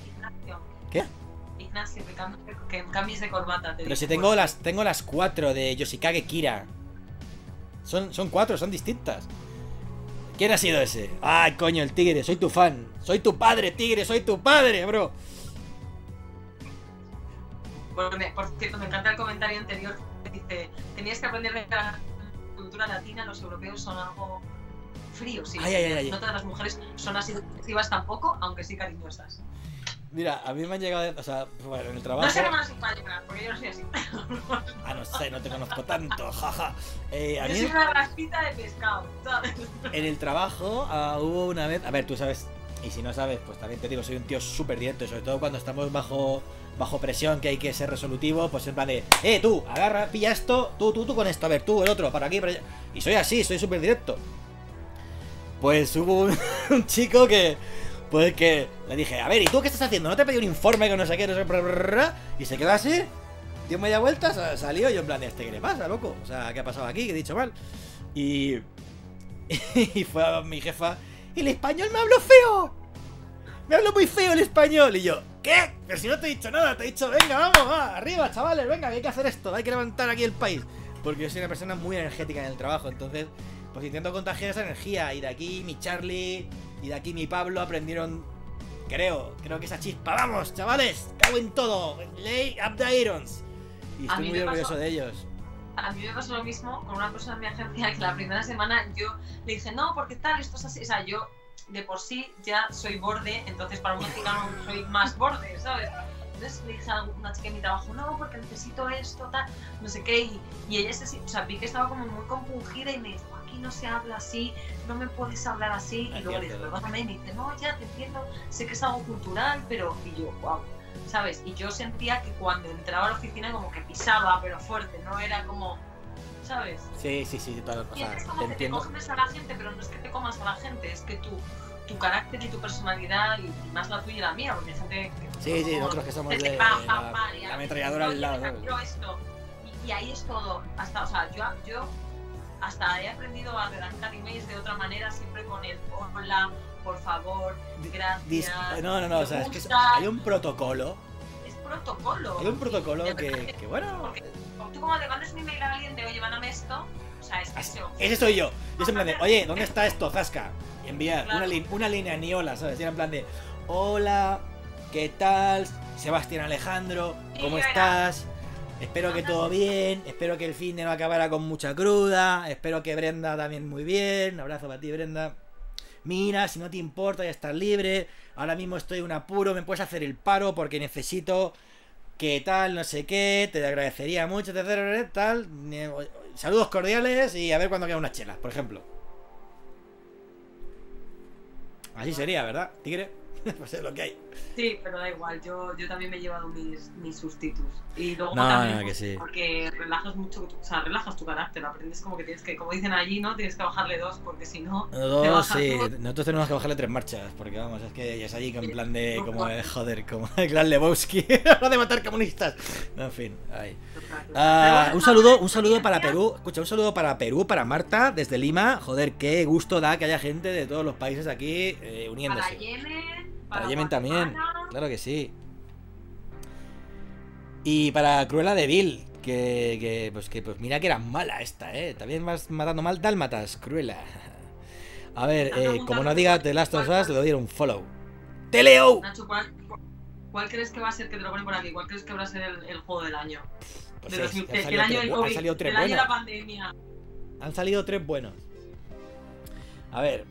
Ignacio, ¿Qué? Ignacio, que cambies, que cambies de corbata. te Pero si tengo por- las tengo las cuatro de Yoshikage Kira. Son, son cuatro, son distintas. ¿Quién ha sido ese? Ay, coño, el tigre, soy tu fan. Soy tu padre, tigre, soy tu padre, bro. Bueno, me- por cierto, me encanta el comentario anterior que dice: Tenías que aprender de la cultura latina, los europeos son algo fríos. Sí, Ay, ay, ay. No todas las mujeres son así agresivas tampoco, aunque sí cariñosas. Mira, a mí me han llegado, o sea, bueno, en el trabajo. No sé cómo las españolas, porque yo no soy así. Ah, no sé, no te conozco tanto, jaja. Eh, a Yo mí soy una raspita de pescado, ¿sabes? en el trabajo ah, hubo una vez, a ver, tú sabes, y si no sabes, pues también te digo, soy un tío súper directo, y sobre todo cuando estamos bajo bajo presión, que hay que ser resolutivo, pues en plan de, eh, tú, agarra, pilla esto, tú, tú, tú con esto, a ver, tú, el otro, para aquí, para allá. Y soy así, soy súper directo. Pues hubo (laughs) un, chico que, pues que le dije, a ver, ¿y tú qué estás haciendo? ¿No te pedí un informe con no sé qué? No sé, bla, bla, bla, bla?". Y se quedó así, dio media vuelta, sa- salió y yo en plan ¿este qué le pasa, loco? O sea, ¿qué ha pasado aquí? ¿Qué he dicho mal? Y, (laughs) y fue a mi jefa, el español me habló feo. Me habló muy feo el español. Y yo, ¿qué? Pero si no te he dicho nada, te he dicho, venga, vamos, va, arriba, chavales, venga, que hay que hacer esto, hay que levantar aquí el país. Porque yo soy una persona muy energética en el trabajo, entonces, pues intento contagiar esa energía. Y de aquí mi Charlie y de aquí mi Pablo aprendieron, creo, creo que esa chispa. ¡Vamos, chavales! ¡Cago en todo! ¡Lay up the irons! Y estoy muy orgulloso pasó- de ellos. A mí me pasó lo mismo con una persona en mi agencia que la primera semana yo le dije, no, porque tal, esto es así. O sea, yo de por sí ya soy borde, entonces para un mexicano soy más borde, ¿sabes? Entonces le dije a una chica en mi trabajo, no, porque necesito esto, tal, no sé qué. Y, y ella, se, o sea, vi que estaba como muy compungida y me dijo, aquí no se habla así, no me puedes hablar así. Y luego le perdóname, y me dice, no, ya te entiendo, sé que es algo cultural, pero. Y yo, wow. ¿Sabes? Y yo sentía que cuando entraba a la oficina como que pisaba, pero fuerte, no era como, ¿sabes? Sí, sí, sí, sea, es como te que entiendo. te a la gente, pero no es que te comas a la gente, es que tu, tu carácter y tu personalidad, y, más la tuya y la mía, porque hay gente que... Sí, sí, nosotros que somos de pam, pam, la- ametralladora al lado. Y, y ahí es todo. Hasta, o sea, yo, yo hasta he aprendido a redactar emails de otra manera, siempre con el hola, por favor, gracias. Dis- No, no, no, o sea, es que es- gusta". hay un protocolo. Es protocolo. Hay un protocolo que, bueno. Porque tú como le mandas un email a alguien de, oye, mándame esto, o sea, es que así- se Ese soy yo. Yo siempre en plan de, oye, ¿dónde está esto, Zasca? Y enviar Claro. una, una línea ni hola, ¿sabes? Y era en plan de, hola, ¿qué tal? Sebastián Alejandro, Sí, ¿cómo era. Espero que todo bien, espero que el fin de no acabara con mucha cruda, espero que Brenda también muy bien, un abrazo para ti Brenda. Mira, si no te importa ya estás libre, ahora mismo estoy en un apuro, me puedes hacer el paro porque necesito que tal, no sé qué, te agradecería mucho, etcétera, tal. Saludos cordiales y a ver cuándo quedan unas chelas, por ejemplo. Así sería, ¿verdad, tigre? (laughs) pues es lo que hay. Sí, pero da igual, yo, yo también me he llevado mis, mis sustitus. Y luego No, también no, que sí. porque relajas mucho, o sea, relajas tu carácter, aprendes como que tienes que, como dicen allí, ¿no? Tienes que bajarle dos, porque si no, Dos, sí, nosotros tenemos que bajarle tres marchas, porque vamos, es que es allí que en plan de, como, de, joder, como el gran Lebowski, (laughs) de matar comunistas. No, en fin, ahí. Ah, un saludo, un saludo para Perú. Escucha, un saludo para Perú, para Marta, desde Lima. Joder, qué gusto da que haya gente de todos los países aquí eh, Para uniéndose. Yemen, Para para, Yemen también, claro que sí. Y para Cruella de Vil, que, que, pues que pues mira que era mala esta, eh. También vas matando mal dálmatas, Cruella. A ver, eh, como no diga The Last of Us, le doy un follow. ¡Te leo! Nacho, ¿cuál, ¿cuál crees que va a ser, que te lo ponen por aquí, cuál crees que va a ser el, el juego del año? Pues de es- 2000, han el año del COVID, el año de la pandemia. Han salido tres buenos. A ver,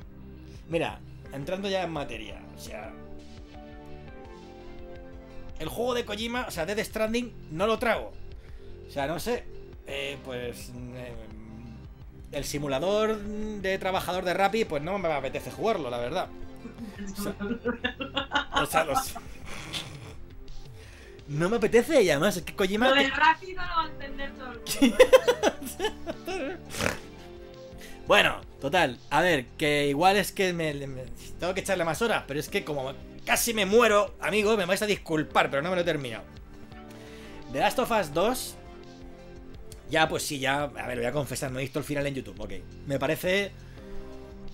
mira, entrando ya en materia, o sea. El juego de Kojima, o sea, Death Stranding, no lo trago. O sea, no sé. eh, pues. eh, el simulador de trabajador de Rappi, pues no me apetece jugarlo, la verdad. O sea, o sea, los- No me apetece y además es que Kojima. Lo del rápido lo va a entender todo el mundo. (laughs) Bueno, total, a ver, que igual es que me, me- tengo que echarle más horas, pero es que como casi me muero, amigo, me vais a disculpar, pero no me lo he terminado. The Last of Us 2. Ya, pues sí, ya. A ver, voy a confesar, no he visto el final en YouTube, ok. Me parece.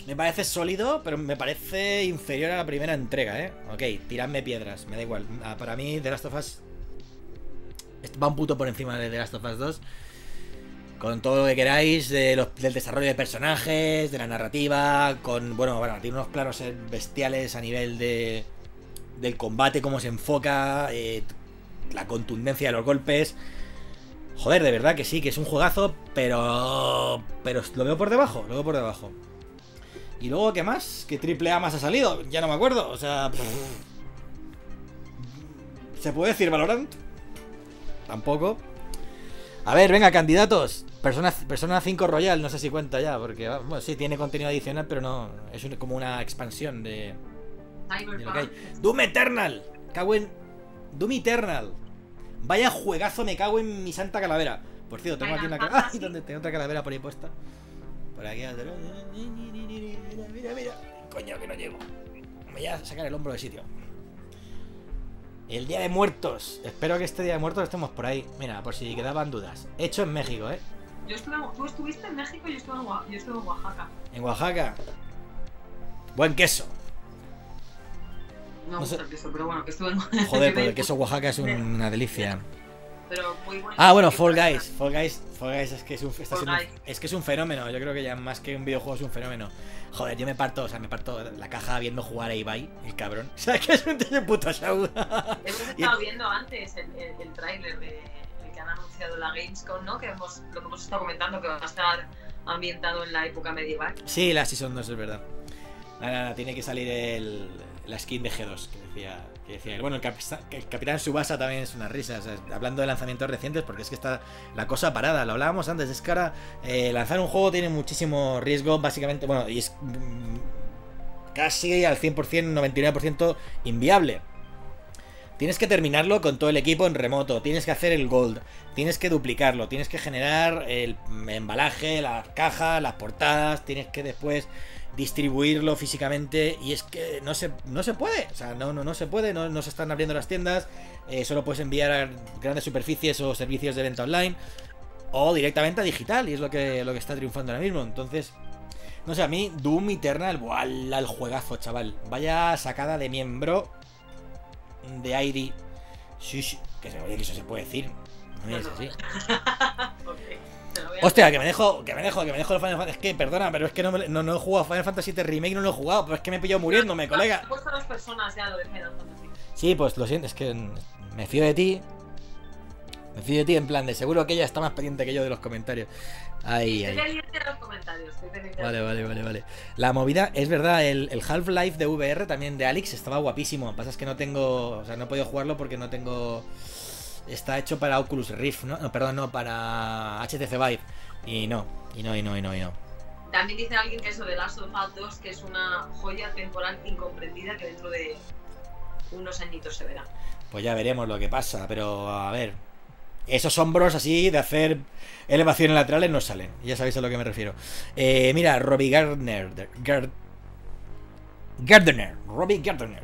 Me parece sólido, pero me parece inferior a la primera entrega, ¿eh? Ok, tiradme piedras, me da igual. Ah, Para mí, The Last of Us. Va un puto por encima de The Last of Us 2 con todo lo que queráis del desarrollo de personajes, de la narrativa, con, bueno, bueno, tiene unos planos eh, bestiales a nivel de del combate, cómo se enfoca, eh, la contundencia de los golpes. Joder, de verdad que sí, que es un juegazo, pero pero lo veo por debajo, lo veo por debajo. Y luego, ¿qué más? ¿Qué triple A más ha salido? Ya no me acuerdo, o sea... ¿Se puede decir Valorant? Tampoco. A ver, venga, candidatos. Persona, Persona 5 Royal, no sé si cuenta ya, porque bueno, sí tiene contenido adicional, pero no. Es como una expansión de, de lo que hay. Doom Eternal. Cago en. Doom Eternal. Vaya juegazo, me cago en mi santa calavera. Por cierto, tengo aquí una calavera. Fantasy. (laughs) ¿Dónde tengo otra calavera por ahí puesta? Por aquí atrás. Mira, mira, mira. Coño, que no llego. Me voy a sacar el hombro de sitio. El Día de Muertos. Espero que este Día de Muertos estemos por ahí. Mira, por si quedaban dudas. Hecho en México, ¿eh? Yo estuve, tú estuviste en México y yo estuve en, Oa- yo estuve en Oaxaca. En Oaxaca. Buen queso. No, me sé. gusta el queso, pero bueno, que estuve en (laughs) Joder, pues el queso Oaxaca es un- una delicia. Pero muy bueno. Ah, bueno, Fall Guys. Fall Guys, Fall Guys es que es un, está siendo es que es un fenómeno. Yo creo que ya más que un videojuego es un fenómeno. Joder, yo me parto, o sea, me parto la caja viendo jugar a Ibai, el cabrón. (laughs) O sea, que es un tío de puto show. Hemos (laughs) estado viendo antes el, el, el tráiler de el que han anunciado la Gamescom, ¿no? Que hemos, lo que hemos estado comentando, que va a estar ambientado en la época medieval. Sí, la Season 2 es verdad. Nada, nada, tiene que salir el, la skin de G2 que decía, que decía él. Bueno, el, Capisa- el Capitán Subasa también es una risa. hablando de lanzamientos recientes, porque es que está la cosa parada. Lo hablábamos antes. Es que ahora eh, lanzar un juego tiene muchísimo riesgo, básicamente. Bueno, y es mm, casi al 100%, 99% inviable. Tienes que terminarlo con todo el equipo en remoto, tienes que hacer el gold, tienes que duplicarlo, tienes que generar el embalaje, las cajas, las portadas, tienes que después distribuirlo físicamente y es que no se, no se puede, o sea, no, no, no se puede, no, no se están abriendo las tiendas, eh, solo puedes enviar a grandes superficies o servicios de venta online o directamente a digital y es lo que, lo que está triunfando ahora mismo, entonces... No sé, a mí Doom Eternal, ¡buah! el juegazo, chaval. Vaya sacada de miembro de ID. Sí, sí, que se oye que eso se puede decir. No es así. (laughs) Ok, te lo voy a- Hostia, que me dejo, que me dejo, que me dejo el Final Fantasy. Es que, perdona, pero es que no, me- no, no he jugado Final Fantasy VII Remake, no lo he jugado, pero es que me he pillado muriéndome, colega. He puesto a las personas ya lo de Final Fantasy. Sí, pues lo siento, es que me fío de ti. Me fío de ti en plan de seguro que ella está más pendiente que yo de los comentarios. Ay, Estoy ay. pendiente de los comentarios. Estoy pendiente de Vale, vale, vale, vale. La movida, es verdad, el, el Half-Life de VR también de Alex estaba guapísimo. Lo que pasa es que no tengo. O sea, no he podido jugarlo porque no tengo. Está hecho para Oculus Rift, ¿no? No, perdón, no, para HTC Vive. Y no, y no, y no, y no, y no. También dice alguien que eso de Last of Us 2 que es una joya temporal incomprendida que dentro de unos añitos se verá. Pues ya veremos lo que pasa, pero a ver. Esos hombros así de hacer elevaciones laterales no salen. Ya sabéis a lo que me refiero. Eh, mira, Robbie Gardner. Gard- Gardner. Robbie Gardner.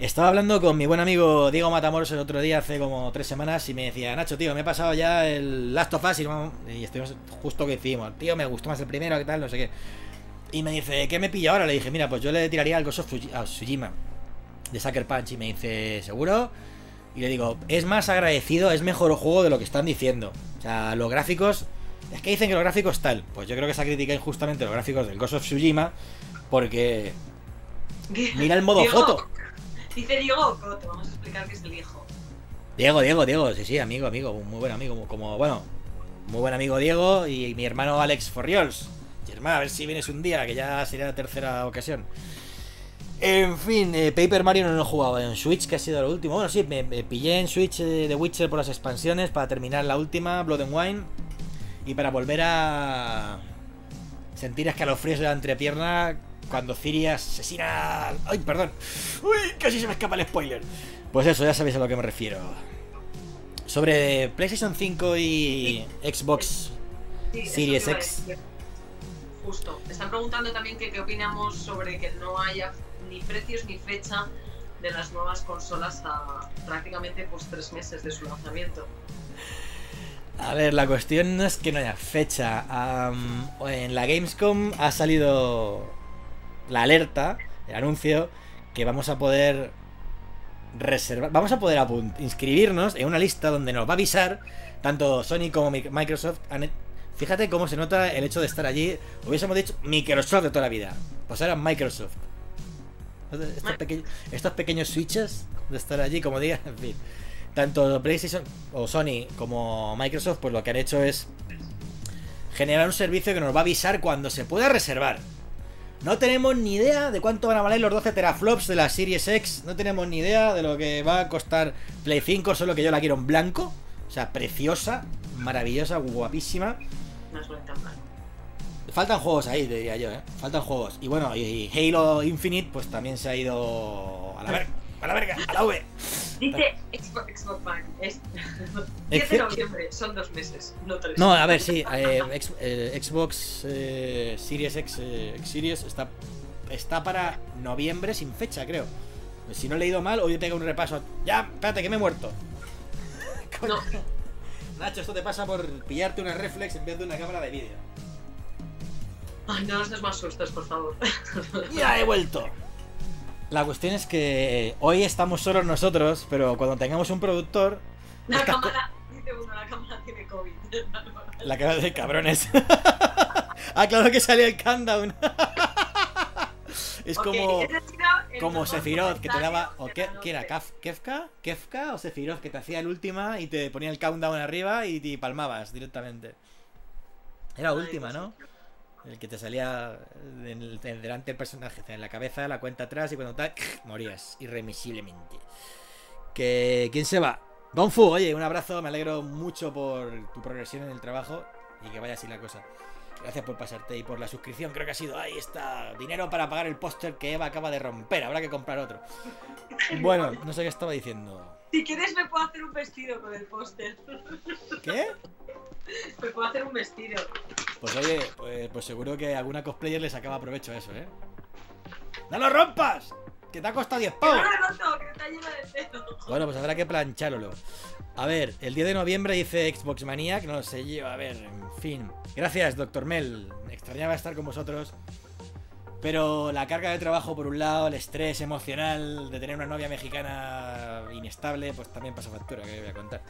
Estaba hablando con mi buen amigo Diego Matamoros el otro día, hace como tres semanas, y me decía, Nacho, tío, me he pasado ya el Last of Us y, y estuvimos justo que hicimos. Tío, me gustó más el primero, ¿qué tal? No sé qué. Y me dice, ¿qué me pilla ahora? Le dije, mira, pues yo le tiraría al Ghost of Tsuji- a Tsushima de Sucker Punch. Y me dice, ¿seguro? Y le digo, es más agradecido, es mejor juego de lo que están diciendo. O sea, los gráficos. Es que dicen que los gráficos tal. Pues yo creo que esa crítica es justamente los gráficos del Ghost of Tsushima. Porque. (laughs) Mira el modo foto. Dice Diego Coto, vamos a explicar que es el hijo. Diego, Diego, Diego, sí, sí, amigo, amigo, muy buen amigo, como, bueno, muy buen amigo Diego y mi hermano Alex Forriols. Germán, a ver si vienes un día, que ya sería la tercera ocasión. En fin, eh, Paper Mario no lo he jugado en Switch, que ha sido lo último. Bueno, sí, me, pillé en Switch eh, de Witcher por las expansiones para terminar la última, Blood and Wine, y para volver a sentir escalofríos de la entrepierna cuando Ciri asesina... ¡Ay, perdón! ¡Uy! Casi se me escapa el spoiler. Pues eso, ya sabéis a lo que me refiero. Sobre PlayStation 5 y Xbox Sí, Series X. Justo. Están preguntando también que qué opinamos sobre que no haya ni precios ni fecha de las nuevas consolas a prácticamente pues tres meses de su lanzamiento. A ver, la cuestión no es que no haya fecha. En la Gamescom ha salido la alerta, el anuncio, que vamos a poder reservar, vamos a poder inscribirnos en una lista donde nos va a avisar tanto Sony como Mi- Microsoft. Fíjate cómo se nota el hecho de estar allí. Hubiésemos dicho Microsoft de toda la vida. Pues ahora Microsoft. Estos, peque- estos pequeños switches de estar allí, como diga, (laughs) en fin. Tanto PlayStation o Sony como Microsoft, pues lo que han hecho es generar un servicio que nos va a avisar cuando se pueda reservar. No tenemos ni idea de cuánto van a valer los 12 teraflops de la Series X. No tenemos ni idea de lo que va a costar Play 5, solo que yo la quiero en blanco. O sea, preciosa, maravillosa, guapísima. No es lo tan mal. Faltan juegos ahí, te diría yo, ¿eh? Faltan juegos. Y bueno, y Halo Infinite, pues también se ha ido a la verga, a la verga, a la V. Dice Xbox, Xbox One. Es (laughs) 10 de noviembre, son dos meses, no tres. No, a ver, sí, eh, ex- eh, Xbox eh, Series X, eh, X Series está, está para noviembre sin fecha, creo. Si no he leído mal, hoy he pegado un repaso. Ya, espérate, que me he muerto. (laughs) No. Nacho, esto te pasa por pillarte una reflex en vez de una cámara de vídeo. Ay, no nos des más sustos, por favor. Ya he vuelto. La cuestión es que hoy estamos solos nosotros, pero cuando tengamos un productor, La cámara, dice uno, la cámara tiene COVID. (laughs) la cara de cabrones. (laughs) ah, claro que salió el countdown. (laughs) es Ok, como como Sephiroth que te daba o de qué, la ¿qué era. Kaf- Kefka, Kefka o Sephiroth que te hacía el última y te ponía el countdown arriba y te palmabas directamente. Era última, Dios ¿no? El que te salía en el- delante del personaje, en la cabeza, la cuenta atrás y cuando tal, (laughs) morías irremisiblemente. Que, ¿Quién se va? Don Fu, oye, un abrazo, me alegro mucho por tu progresión en el trabajo y que vaya así la cosa. Gracias por pasarte y por la suscripción, creo que ha sido, ahí está, dinero para pagar el póster que Eva acaba de romper, habrá que comprar otro. Bueno, no sé qué estaba diciendo. Si quieres me puedo hacer un vestido con el póster. ¿Qué? Me puedo hacer un vestido. Pues oye, pues, pues seguro que a alguna cosplayer le sacaba provecho a eso, ¿eh? ¡No lo rompas! ¡Que te ha costado 10 ¡Que pavos! no lo he roto, que está lleno de pelo! Bueno, pues habrá que plancharlo. A ver, el 10 de noviembre dice Xbox Maniac, no sé yo, a ver, en fin. Gracias, Doctor Mel. Me extrañaba estar con vosotros. Pero la carga de trabajo, por un lado, el estrés emocional de tener una novia mexicana inestable, pues también pasa factura, que voy a contar.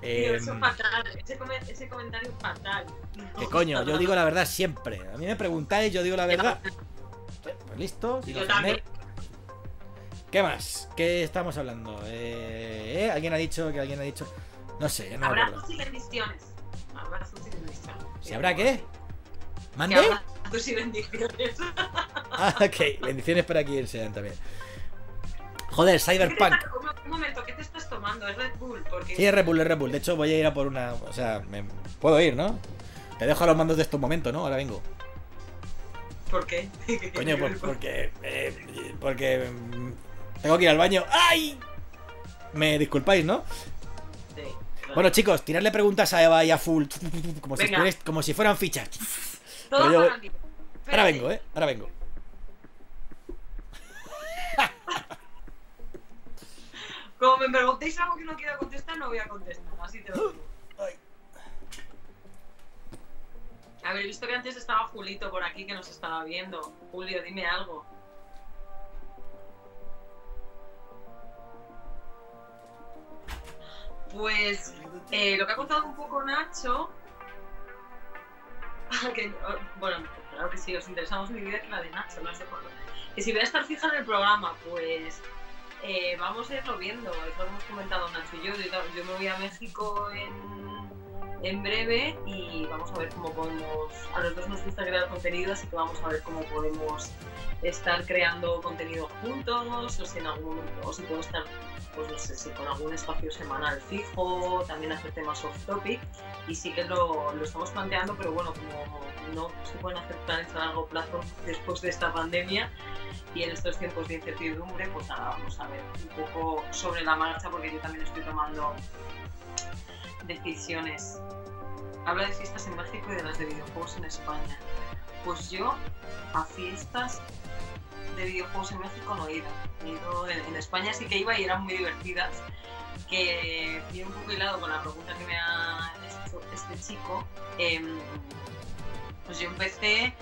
Eh, eso es fatal. Ese, come- ese comentario es fatal. No que coño, yo digo la verdad siempre. A mí me preguntáis, yo digo la verdad. Pues listo, sin Yo también. ¿Qué más? ¿Qué estamos hablando? Eh, ¿eh? ¿Alguien ha dicho que alguien ha dicho? No sé, no. Abrazos y bendiciones. Abrazos y bendiciones. ¿Si habrá qué? ¿Mande? Y bendiciones. Ah, ok. Bendiciones para quien sean también. Joder, ¿Qué te Cyberpunk. un, momento, ¿qué te estás tomando? ¿Es Red Bull? Porque Sí, es Red Bull, es Red Bull. De hecho, voy a ir a por una. O sea, me... puedo ir, ¿no? Te dejo a los mandos de estos momentos, ¿no? Ahora vengo. ¿Por qué? (laughs) Coño, por- porque. eh, porque. mm, Tengo que ir al baño. ¡Ay! Me disculpáis, ¿no? Sí, claro. Bueno, chicos, tirarle preguntas a Eva y a Full. Si, como si fueran fichas. Todo pero yo-. Ahora vengo, ¿eh? Ahora vengo. Como me preguntéis algo que no quiero contestar, no voy a contestar. Así te lo digo. Habéis visto que antes estaba Julito por aquí que nos estaba viendo. Julio, dime algo. Pues eh, lo que ha contado un poco Nacho. (laughs) que, oh, bueno, claro que sí, os interesamos mi vida que la de Nacho, no sé por. Que si voy a estar fija en el programa, pues eh, vamos a irlo viendo. Es lo hemos comentado Nacho y yo. Yo, me voy a México en, en breve y vamos a ver cómo podemos, a los dos nos gusta crear contenido, así que vamos a ver cómo podemos estar creando contenido juntos o si en algún o si puedo estar pues no sé si con algún espacio semanal fijo, también hacer temas off topic y sí que lo, lo estamos planteando, pero bueno, como no se pueden hacer planes a largo plazo después de esta pandemia y en estos tiempos de incertidumbre, pues nada, vamos a ver un poco sobre la marcha porque yo también estoy tomando decisiones. Habla de fiestas en México y de las de videojuegos en España. Pues yo a fiestas de videojuegos en México no he ido. He ido en, España sí que iba y eran muy divertidas. Que viene un poco hilado con la pregunta que me ha hecho este chico. Em, pues yo empecé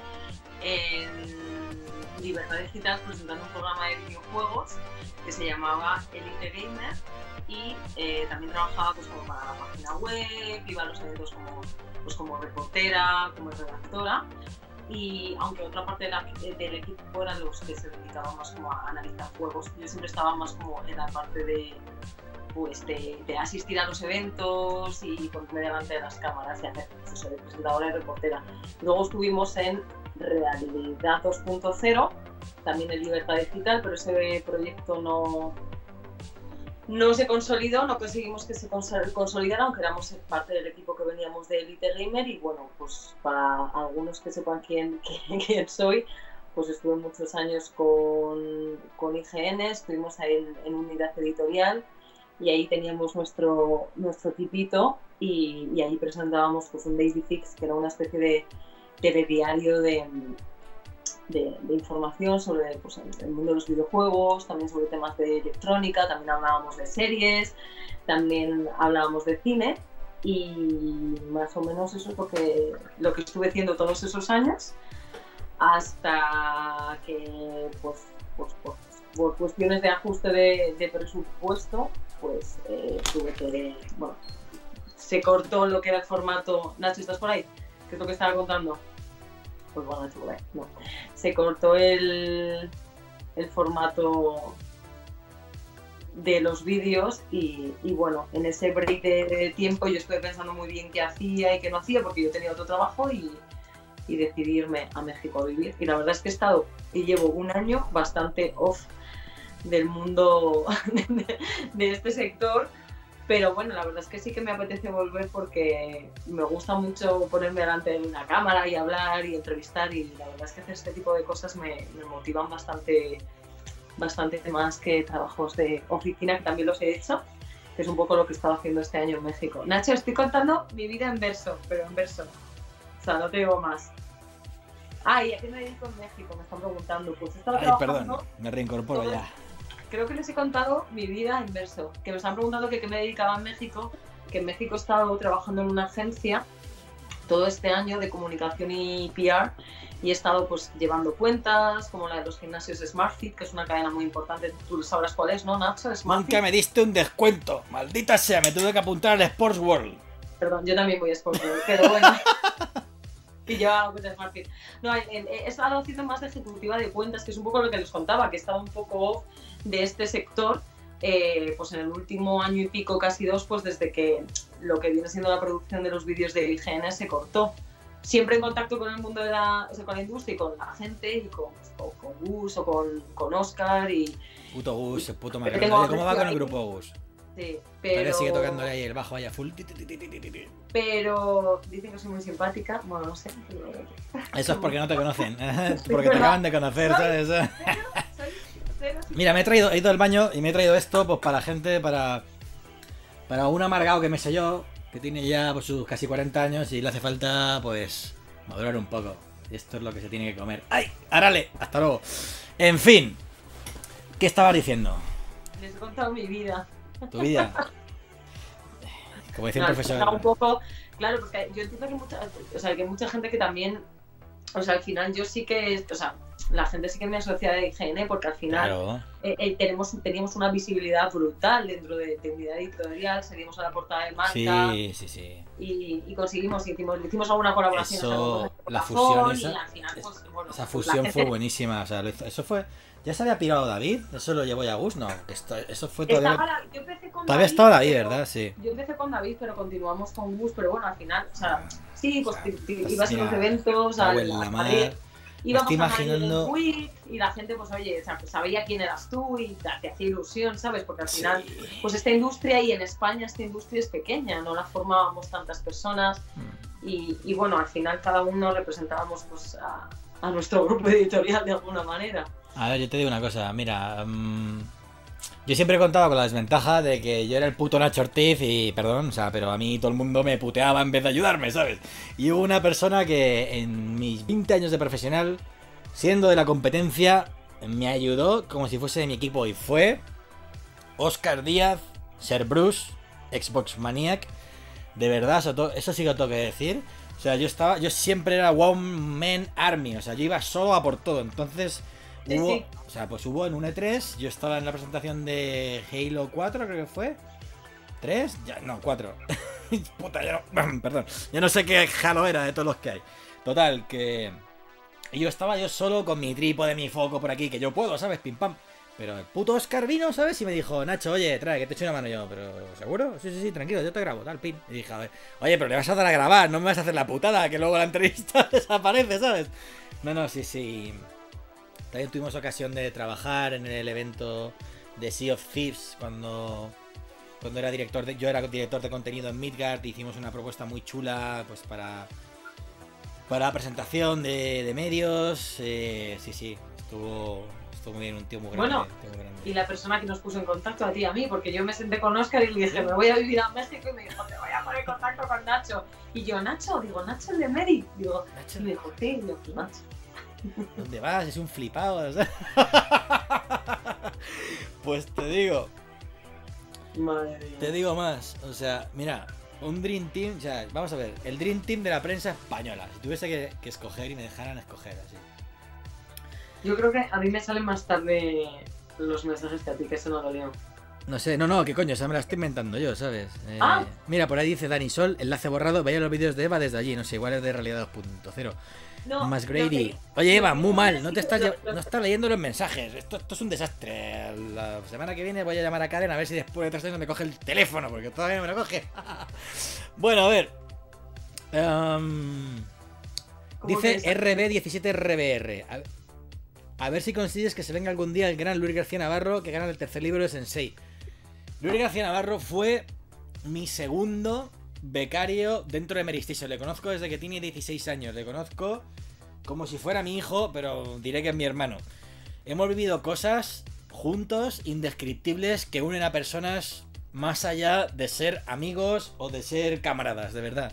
en Libertad Digital presentando un programa de videojuegos que se llamaba Elite Gamer y eh, también trabajaba pues como para la página web, iba a los eventos como, pues como reportera, como redactora y aunque otra parte del equipo eran los que se dedicaban más como a analizar juegos, yo siempre estaba más como en la parte de pues de asistir a los eventos y ponerme delante de las cámaras y hacer pues, eso, de presentadora y reportera. Luego estuvimos en Realidad 2.0, también en Libertad Digital, pero ese proyecto no, no se consolidó, no conseguimos que se consol- consolidara, aunque éramos parte del equipo que veníamos de Elite Gamer y bueno, pues para algunos que sepan quién, (laughs) soy, pues estuve muchos años con, con IGN, estuvimos ahí en, en unidad editorial y ahí teníamos nuestro, nuestro tipito y, y ahí presentábamos pues, un Daisy Fix, que era una especie de telediario de, de, de información sobre pues, el, mundo de los videojuegos, también sobre temas de electrónica, también hablábamos de series, también hablábamos de cine y más o menos eso es lo que, lo que estuve haciendo todos esos años hasta que pues, pues, pues, por cuestiones de ajuste de, de presupuesto pues eh, tuve que bueno se cortó lo que era el formato Nacho ¿estás por ahí? ¿qué es lo que estaba contando? Pues bueno, se cortó el, el formato de los vídeos y, y bueno, en ese break de, tiempo yo estuve pensando muy bien qué hacía y qué no hacía porque yo tenía otro trabajo y, y decidí irme a México a vivir. Y la verdad es que he estado y llevo un año bastante off del mundo (laughs) de este sector, pero bueno, la verdad es que sí que me apetece volver porque me gusta mucho ponerme delante de una cámara y hablar y entrevistar y la verdad es que hacer este tipo de cosas me, me motivan bastante bastante más que trabajos de oficina, que también los he hecho, que es un poco lo que he estado haciendo este año en México. Nacho, estoy contando mi vida en verso, pero en verso. O sea, no te digo más. Ah, ¿y a qué me dedico en México? Me están preguntando. Pues he estado Ay, trabajando, perdón, me reincorporo ya. Creo que les he contado mi vida en verso. Que me están preguntando que qué me dedicaba en México, que en México he estado trabajando en una agencia todo este año de comunicación y PR y he estado pues llevando cuentas como la de los gimnasios SmartFit, que es una cadena muy importante, tú sabrás cuál es, ¿no, Nacho? SmartFit. Nunca me diste un descuento. Maldita sea, me tuve que apuntar al Sports World. Perdón, yo también voy a Sportworld, pero bueno. (laughs) yo hago cuentas SmartFit. No, en- en- he estado haciendo más de ejecutiva de cuentas, que es un poco lo que les contaba, que he estado un poco off de este sector, eh, pues en el último año y pico, casi dos, pues desde que lo que viene siendo la producción de los vídeos de IGN se cortó. Siempre en contacto con el mundo de la, o sea, con la industria y con la gente, y con, o con Gus o con, con Oscar, y Puto Gus, puto Oye, ¿Cómo va con el grupo Gus? Sí, Todavía pero... sigue tocando ahí el bajo allá full. pero dicen que soy muy simpática. Bueno, no sé. Eso es porque no te conocen. (laughs) Sí, porque te acaban de conocer, ¿sabes? Soy (laughs) cero Mira, me he traído, he ido al baño y me he traído esto pues para la gente, para para un amargado que me sé yo, que tiene ya pues, sus casi 40 años y le hace falta pues madurar un poco. Y esto es lo que se tiene que comer. ¡Ay! ¡Árale! Hasta luego. En fin. ¿Qué estabas diciendo? Les he contado mi vida. Tu vida. Como decía No, profesor. un poco, claro, porque yo entiendo que mucha, o sea, que mucha gente que también, o sea, al final yo sí que, o sea, la gente sí que me asocia de IGN porque al final Claro. eh, eh, tenemos, teníamos una visibilidad brutal dentro de, de unidad editorial, salimos a la portada de marca Sí, sí, sí. y, y conseguimos, hicimos, hicimos alguna colaboración. Eso, o sea, con la fusión y esa- al final, pues, bueno, Esa pues fusión fue buenísima. O sea, eso fue. ¿Ya se había pirado David? ¿Eso lo llevó ya Gus? No, esto, eso fue todavía... Estaba la- yo empecé con Todavía David, estaba David, pero- ¿verdad? Sí. Yo empecé con David, pero continuamos con Gus, pero bueno, al final, o sea, sí, pues, O sea, pues ibas a los eventos, la a mar. Madrid, íbamos estoy a imaginando- Week, y la gente, pues oye, o sea, pues, sabía quién eras tú y te, te hacía ilusión, ¿sabes? Porque al final, Sí. pues esta industria, y en España esta industria es pequeña, no la formábamos tantas personas, Mm. y, y bueno, al final cada uno representábamos pues a, a nuestro grupo (laughs) editorial de alguna manera. A ver, yo te digo una cosa, mira, mm, yo siempre he contado con la desventaja de que yo era el puto Nacho Ortiz y, perdón, o sea, pero a mí todo el mundo me puteaba en vez de ayudarme, ¿sabes? Y hubo una persona que en mis 20 años de profesional, siendo de la competencia, me ayudó como si fuese de mi equipo y fue Oscar Díaz, Ser Bruce, Xbox Maniac. De verdad, eso, eso sí que tengo que decir. O sea, yo estaba, yo siempre era One Man Army, o sea, yo iba solo a por todo. Entonces, Sí, hubo, sí. o sea, pues hubo en un E3, yo estaba en la presentación de Halo 4, creo que fue. ¿Tres? Ya, no, cuatro. (laughs) Puta, ya no, (clears throat) perdón. Ya no sé qué Halo era de todos los que hay. Total, que. Y yo estaba yo solo con mi trípode, mi foco por aquí, que yo puedo, ¿sabes? Pim pam. Pero el puto Oscar vino, ¿sabes? Y me dijo, Nacho, oye, trae, que te echo una mano yo. Pero, ¿seguro? Sí, sí, sí, tranquilo, yo te grabo, tal, pin. Y dije, a ver, oye, pero le vas a dar a grabar, no me vas a hacer la putada, que luego la entrevista (laughs) desaparece, ¿sabes? No, no, sí, sí. También tuvimos ocasión de trabajar en el evento de Sea of Thieves cuando, cuando era director de, yo era director de contenido en Midgard, hicimos una propuesta muy chula pues para para la presentación de, de medios. eh, sí, sí, estuvo, estuvo muy bien, un tío muy grande. Bueno, un tío muy grande. Y la persona que nos puso en contacto a ti y a mí, porque yo me senté con Oscar y le dije, me voy a vivir a México y me dijo, te voy a poner en contacto con Nacho. Y yo, Nacho, digo, Nacho el de Mary. Digo, Nacho, y me dijo, sí, y yo, Nacho. ¿Dónde vas? Es un flipado. (laughs) pues te digo, Madre mía. te digo más. O sea, mira, un Dream Team, o sea, vamos a ver, el Dream Team de la prensa española. Si tuviese que, que escoger y me dejaran escoger así. Yo creo que a mí me salen más tarde los mensajes que a ti, que eso no lo digo. No sé, no, no, qué coño, o sea, me la estoy inventando yo, ¿sabes? Eh, Ah. Mira, por ahí dice Dani Sol, enlace borrado, vaya los vídeos de Eva desde allí, no sé, igual es de realidad 2.0. No, Más Grady. Oye, Eva, muy mal, no te estás, no estás leyendo los mensajes. Esto, esto es un desastre. La semana que viene voy a llamar a Karen a ver si después de tres años me coge el teléfono, porque todavía no me lo coge. (laughs) bueno, a ver. Em, ¿Cómo dice que es? RB17RBR. A, a ver si consigues que se venga algún día el gran Luis García Navarro que gana el tercer libro de Sensei. Luis García Navarro fue mi segundo becario dentro de Meristation. Le conozco desde que tiene 16 años. Le conozco como si fuera mi hijo, pero diré que es mi hermano. Hemos vivido cosas juntos indescriptibles que unen a personas más allá de ser amigos o de ser camaradas, de verdad.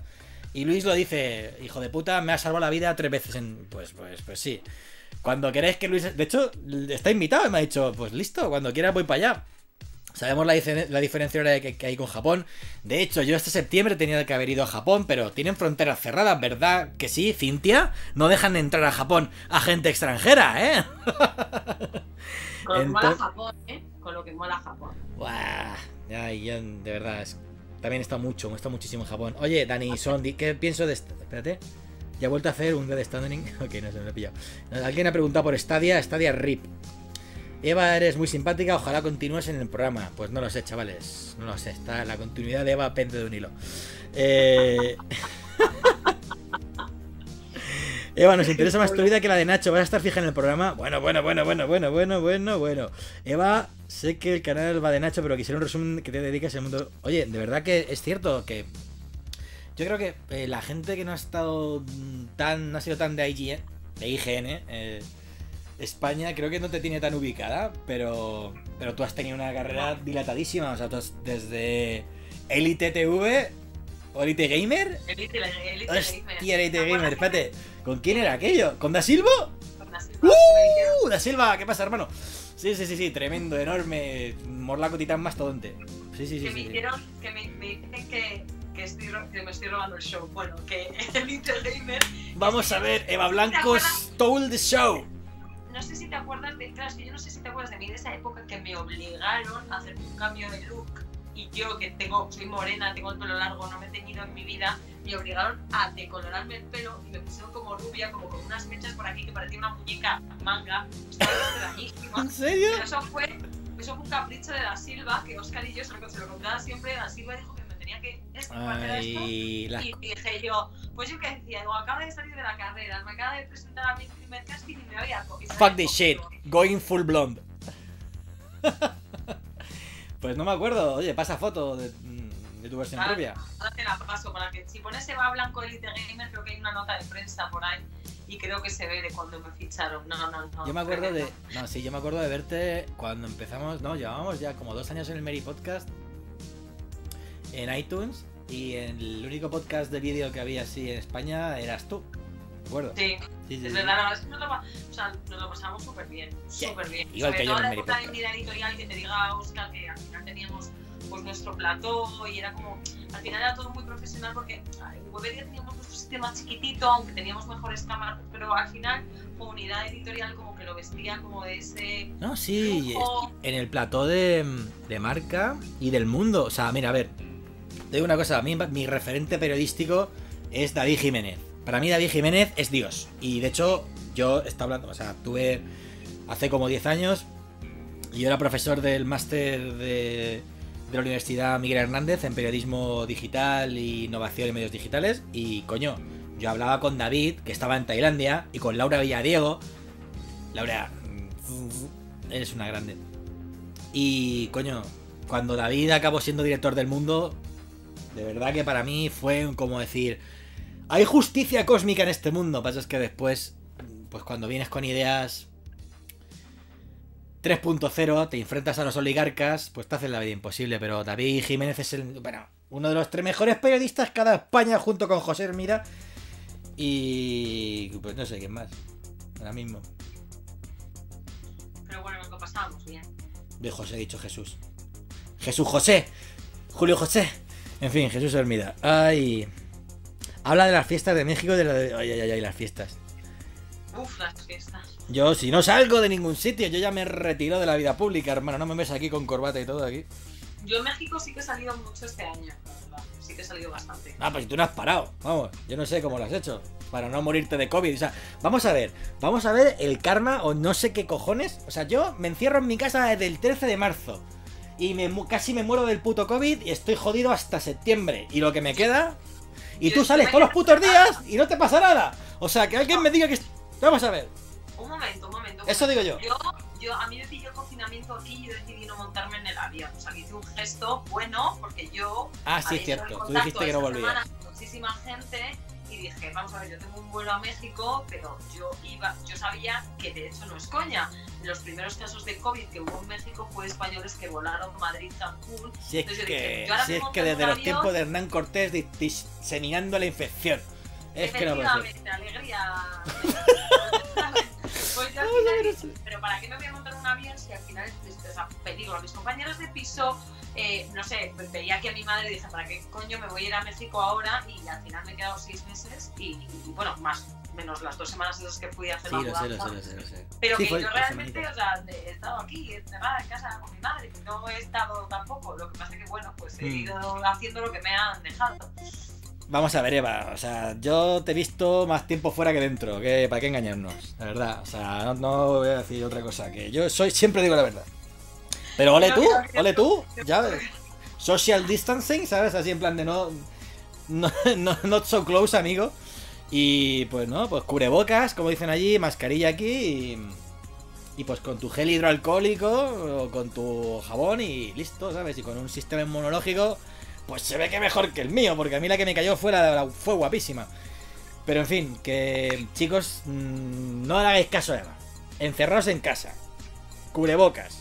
Y Luis lo dice, hijo de puta, me ha salvado la vida tres veces en... Pues, pues, pues sí. Cuando queréis que Luis... De hecho, está invitado y me ha dicho, pues listo, cuando quieras voy para allá. Sabemos la, diferencia ahora que, que hay con Japón. De hecho, yo este septiembre tenía que haber ido a Japón, pero tienen fronteras cerradas, ¿verdad? Que sí, Cintia. No dejan entrar a Japón a gente extranjera, ¿eh? (laughs) Con lo que mola Japón, ¿eh? Con lo que mola Japón. Buah, ay, yo, de verdad, es- también está mucho, está muchísimo en Japón. Oye, Dani Sondi, ¿qué pienso de? Espérate. Ya he vuelto a hacer un Dead Standing. (laughs) Ok, no se me lo he pillado. Alguien ha preguntado por Stadia, Stadia RIP. Eva, eres muy simpática, ojalá continúes en el programa. Pues no lo sé, chavales. No lo sé. Está, la continuidad de Eva pende de un hilo. Eh... (laughs) Eva, nos interesa más tu vida que la de Nacho. ¿Vas a estar fija en el programa? Bueno, bueno, bueno, bueno, bueno, bueno, bueno, bueno. Eva, sé que el canal va de Nacho, pero quisiera un resumen que te dediques al mundo. Oye, de verdad que es cierto que. Yo creo que eh, la gente que no ha estado tan. no ha sido tan de IGN, de IGN, eh, España, creo que no te tiene tan ubicada, pero. Pero tú has tenido una carrera dilatadísima. O sea, tú has- desde Elite TV o Elite Gamer. Elite, Elite Hostia, Elite Gamer, espérate. ¿Con quién era aquello? ¿Con Da Silva? ¡Uh! Da Silva, ¿qué pasa, hermano? Sí, sí, sí, sí, tremendo, enorme, morlaco titán mastodonte. Sí, sí, sí, que me sí. sí. hicieron, que me, me dicen que, que, estoy, que me estoy robando el show. Bueno, que (laughs) Elite Gamer, Vamos a ver, Eva Blanco stole the show. No sé si te acuerdas de, claro, es que yo no sé si te acuerdas de mí de esa época que me obligaron a hacer un cambio de look y yo que tengo, soy morena, tengo el pelo largo, no me he teñido en mi vida, me obligaron a decolorarme el pelo y me pusieron como rubia, como con unas mechas por aquí que parecía una muñeca manga, estaba extrañísima. ¿En serio? Pero eso fue, eso fue un capricho de la Silva, que Oscar y yo se lo, se lo contaba siempre, la Silva dijo tenía que estirpar esto. Ay, la- Y dije yo, pues yo qué decía, digo, acabo de salir de la carrera, me acaba de presentar a mi primer casting y me había co- y me Fuck this shit. cogido. Going full blonde. (laughs) pues no me acuerdo. Oye, pasa foto de, mm, de tu versión Claro. propia. Ahora te la paso para que si pones Eva Blanco Elite Gamer, creo que hay una nota de prensa por ahí y creo que se ve de cuando me ficharon. No, no, no. Yo me acuerdo de. No, sí, yo me acuerdo de verte cuando empezamos. No, llevábamos ya como dos años en el Mary Podcast. En iTunes. Y el único podcast de vídeo que había así en España eras tú. ¿De acuerdo? Sí, Sí, sí, es sí. verdad, la verdad es que nos lo, o sea, nos lo pasamos súper bien, súper bien. igual Sobre que yo todo en la época de vida editorial que te diga Oscar que al final teníamos pues nuestro plató y era como, al final era todo muy profesional porque en Webedia teníamos nuestro sistema chiquitito, aunque teníamos mejores cámaras, pero al final comunidad editorial como que lo vestía como de ese No, sí. lujo. En el plató de, de marca y del mundo. O sea, mira, a ver. Te digo una cosa. A mí, mi referente periodístico es David Jiménez. Para mí, David Jiménez es Dios. Y de hecho, yo estaba hablando. O sea, tuve hace como 10 años. Y yo era profesor del máster de, de la Universidad Miguel Hernández en periodismo digital e innovación en medios digitales. Y coño, yo hablaba con David, que estaba en Tailandia, y con Laura Villadiego. Laura, mm, eres una grande. Y coño, cuando David acabó siendo director del mundo, de verdad que para mí fue como decir, hay justicia cósmica en este mundo. Pasa es que después, pues cuando vienes con ideas 3.0, te enfrentas a los oligarcas, pues te hacen la vida imposible. Pero David Jiménez es el, bueno, uno de los tres mejores periodistas cada España junto con José Hermida. Y pues no sé quién más. Ahora mismo. Pero bueno, lo pasábamos bien. De José, he dicho Jesús. Jesús José. Julio José. En fin, Jesús Hermida. Ay. Habla de las fiestas de México y de la de... Ay, ay, ay, ay, las fiestas. Uf, las fiestas. Yo, si no salgo de ningún sitio, yo ya me retiro de la vida pública, hermano. No me ves aquí con corbata y todo aquí. Yo en México sí que he salido mucho este año, la verdad. Sí que he salido bastante. Ah, pues tú no has parado. Vamos, yo no sé cómo lo has hecho. Para no morirte de COVID. O sea, vamos a ver. Vamos a ver el karma o no sé qué cojones. O sea, yo me encierro en mi casa desde el 13 de marzo. Y me, casi me muero del puto COVID y estoy jodido hasta septiembre. Y lo que me queda. Y tú sales todos los putos días y no te pasa nada. O sea, que alguien me diga que. Vamos a ver. Un momento, un momento. Eso digo yo. Yo, yo, a mí me pilló el confinamiento aquí y yo decidí no montarme en el avión. O sea, que hice un gesto bueno porque yo. Ah, sí, es cierto. Tú dijiste que no volvías. Muchísima gente y dije, vamos a ver, yo tengo un vuelo a México, pero yo iba, yo sabía que de hecho no es coña. Los primeros casos de COVID que hubo en México fue españoles que volaron Madrid-Cancún. Si es Entonces yo que, dije, yo ahora si es que desde los avión- tiempos de Hernán Cortés di- diseminando la infección. Es que no. Efectivamente, alegría. (laughs) pues yo al final pero ¿para qué me voy a montar un avión si al final es sea, peligro? A mis compañeros de piso, eh, no sé, pues veía aquí a mi madre y dije, ¿para qué coño me voy a ir a México ahora? Y al final me he quedado seis meses y, y, bueno, más, menos las dos semanas esas que fui a hacer Sí, la lo mudanza. sé, lo sé, lo sé. Pero Sí, que fue yo realmente, o sea, he estado aquí encerrada en casa con mi madre, que no he estado tampoco. Lo que pasa es que, bueno, pues he Mm. ido haciendo lo que me han dejado. Vamos a ver, Eva. O sea, yo te he visto más tiempo fuera que dentro. Que, ¿Para qué engañarnos? La verdad. O sea, no, no voy a decir otra cosa. Que yo soy siempre digo la verdad. Pero ole tú, ole tú. Ya ves. Social distancing, ¿sabes? Así en plan de no. No, (laughs) no not so close, amigo. Y pues no, pues cubrebocas, como dicen allí, mascarilla aquí y. Y pues con tu gel hidroalcohólico o con tu jabón y listo, ¿sabes? Y con un sistema inmunológico, pues se ve que mejor que el mío, porque a mí la que me cayó fuera fue guapísima. Pero en fin, que chicos, mm, no le hagáis caso a Eva. Encerraos en casa. Cubrebocas.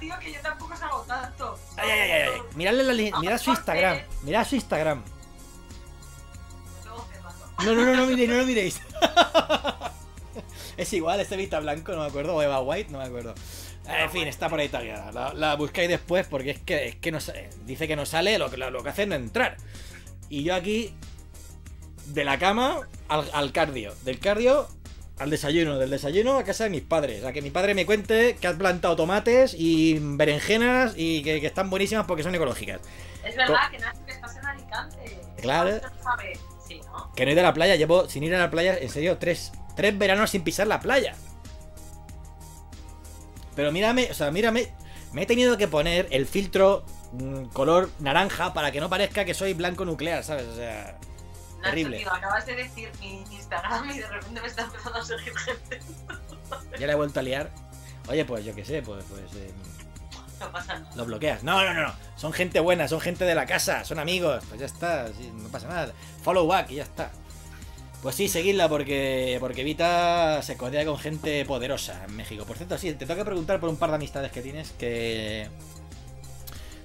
Tío, que yo tampoco salgo tanto. Ay, ay, ay, ay. Miradle la mirad su Instagram. Mirad su Instagram. No, no, no, no miréis, no lo miréis. (laughs) es igual, este Vista Blanco, no me acuerdo, o Eva White, no me acuerdo. En fin, está por ahí tagueada. La, la buscáis después porque es que, es que no sale. Dice que no sale, lo que, lo que hace es no entrar. Y yo aquí, de la cama al, al cardio. Del cardio al desayuno. Del desayuno a casa de mis padres. A que mi padre me cuente que has plantado tomates y berenjenas y que, que están buenísimas porque son ecológicas. Es verdad que Nacho, que estás en Alicante. Claro. No. Sí, ¿no? Que no he ido a la playa, llevo sin ir a la playa, en serio, tres, tres veranos sin pisar la playa. Pero mírame, o sea, mírame, me he tenido que poner el filtro mm, color naranja para que no parezca que soy blanco nuclear, ¿sabes? O sea, Nacho, Terrible. tío, acabas de decir mi Instagram y de repente me está empezando a seguir gente. ya la he vuelto a liar. Oye, pues yo qué sé, pues, pues eh, No pasa nada. lo bloqueas. No, no, no, no. Son gente buena, son gente de la casa, son amigos. Pues ya está, sí, no pasa nada. Follow back y ya está. Pues sí, seguidla porque, porque Vita se codea con gente poderosa en México. Por cierto, sí, te tengo que preguntar por un par de amistades que tienes que...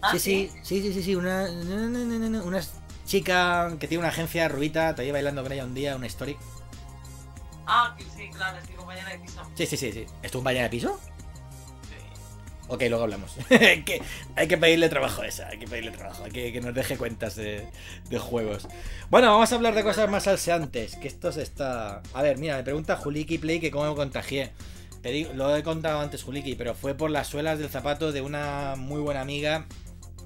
Ah, Sí, sí, sí, sí, sí, sí, una, una chica que tiene una agencia, Rubita, te bailando con ella un día, una story. Ah, que sí, claro, es mi compañera de piso. Sí, sí, sí, sí. ¿Es tu compañera de piso? Ok, luego hablamos. (laughs) que hay que pedirle trabajo a esa, hay que pedirle trabajo, hay que, que nos deje cuentas de, de juegos. Bueno, vamos a hablar de cosas más salseantes, que esto se está... A ver, mira, me pregunta Juliki Play que cómo me contagié. Te digo, lo he contado antes, Juliki, pero fue por las suelas del zapato de una muy buena amiga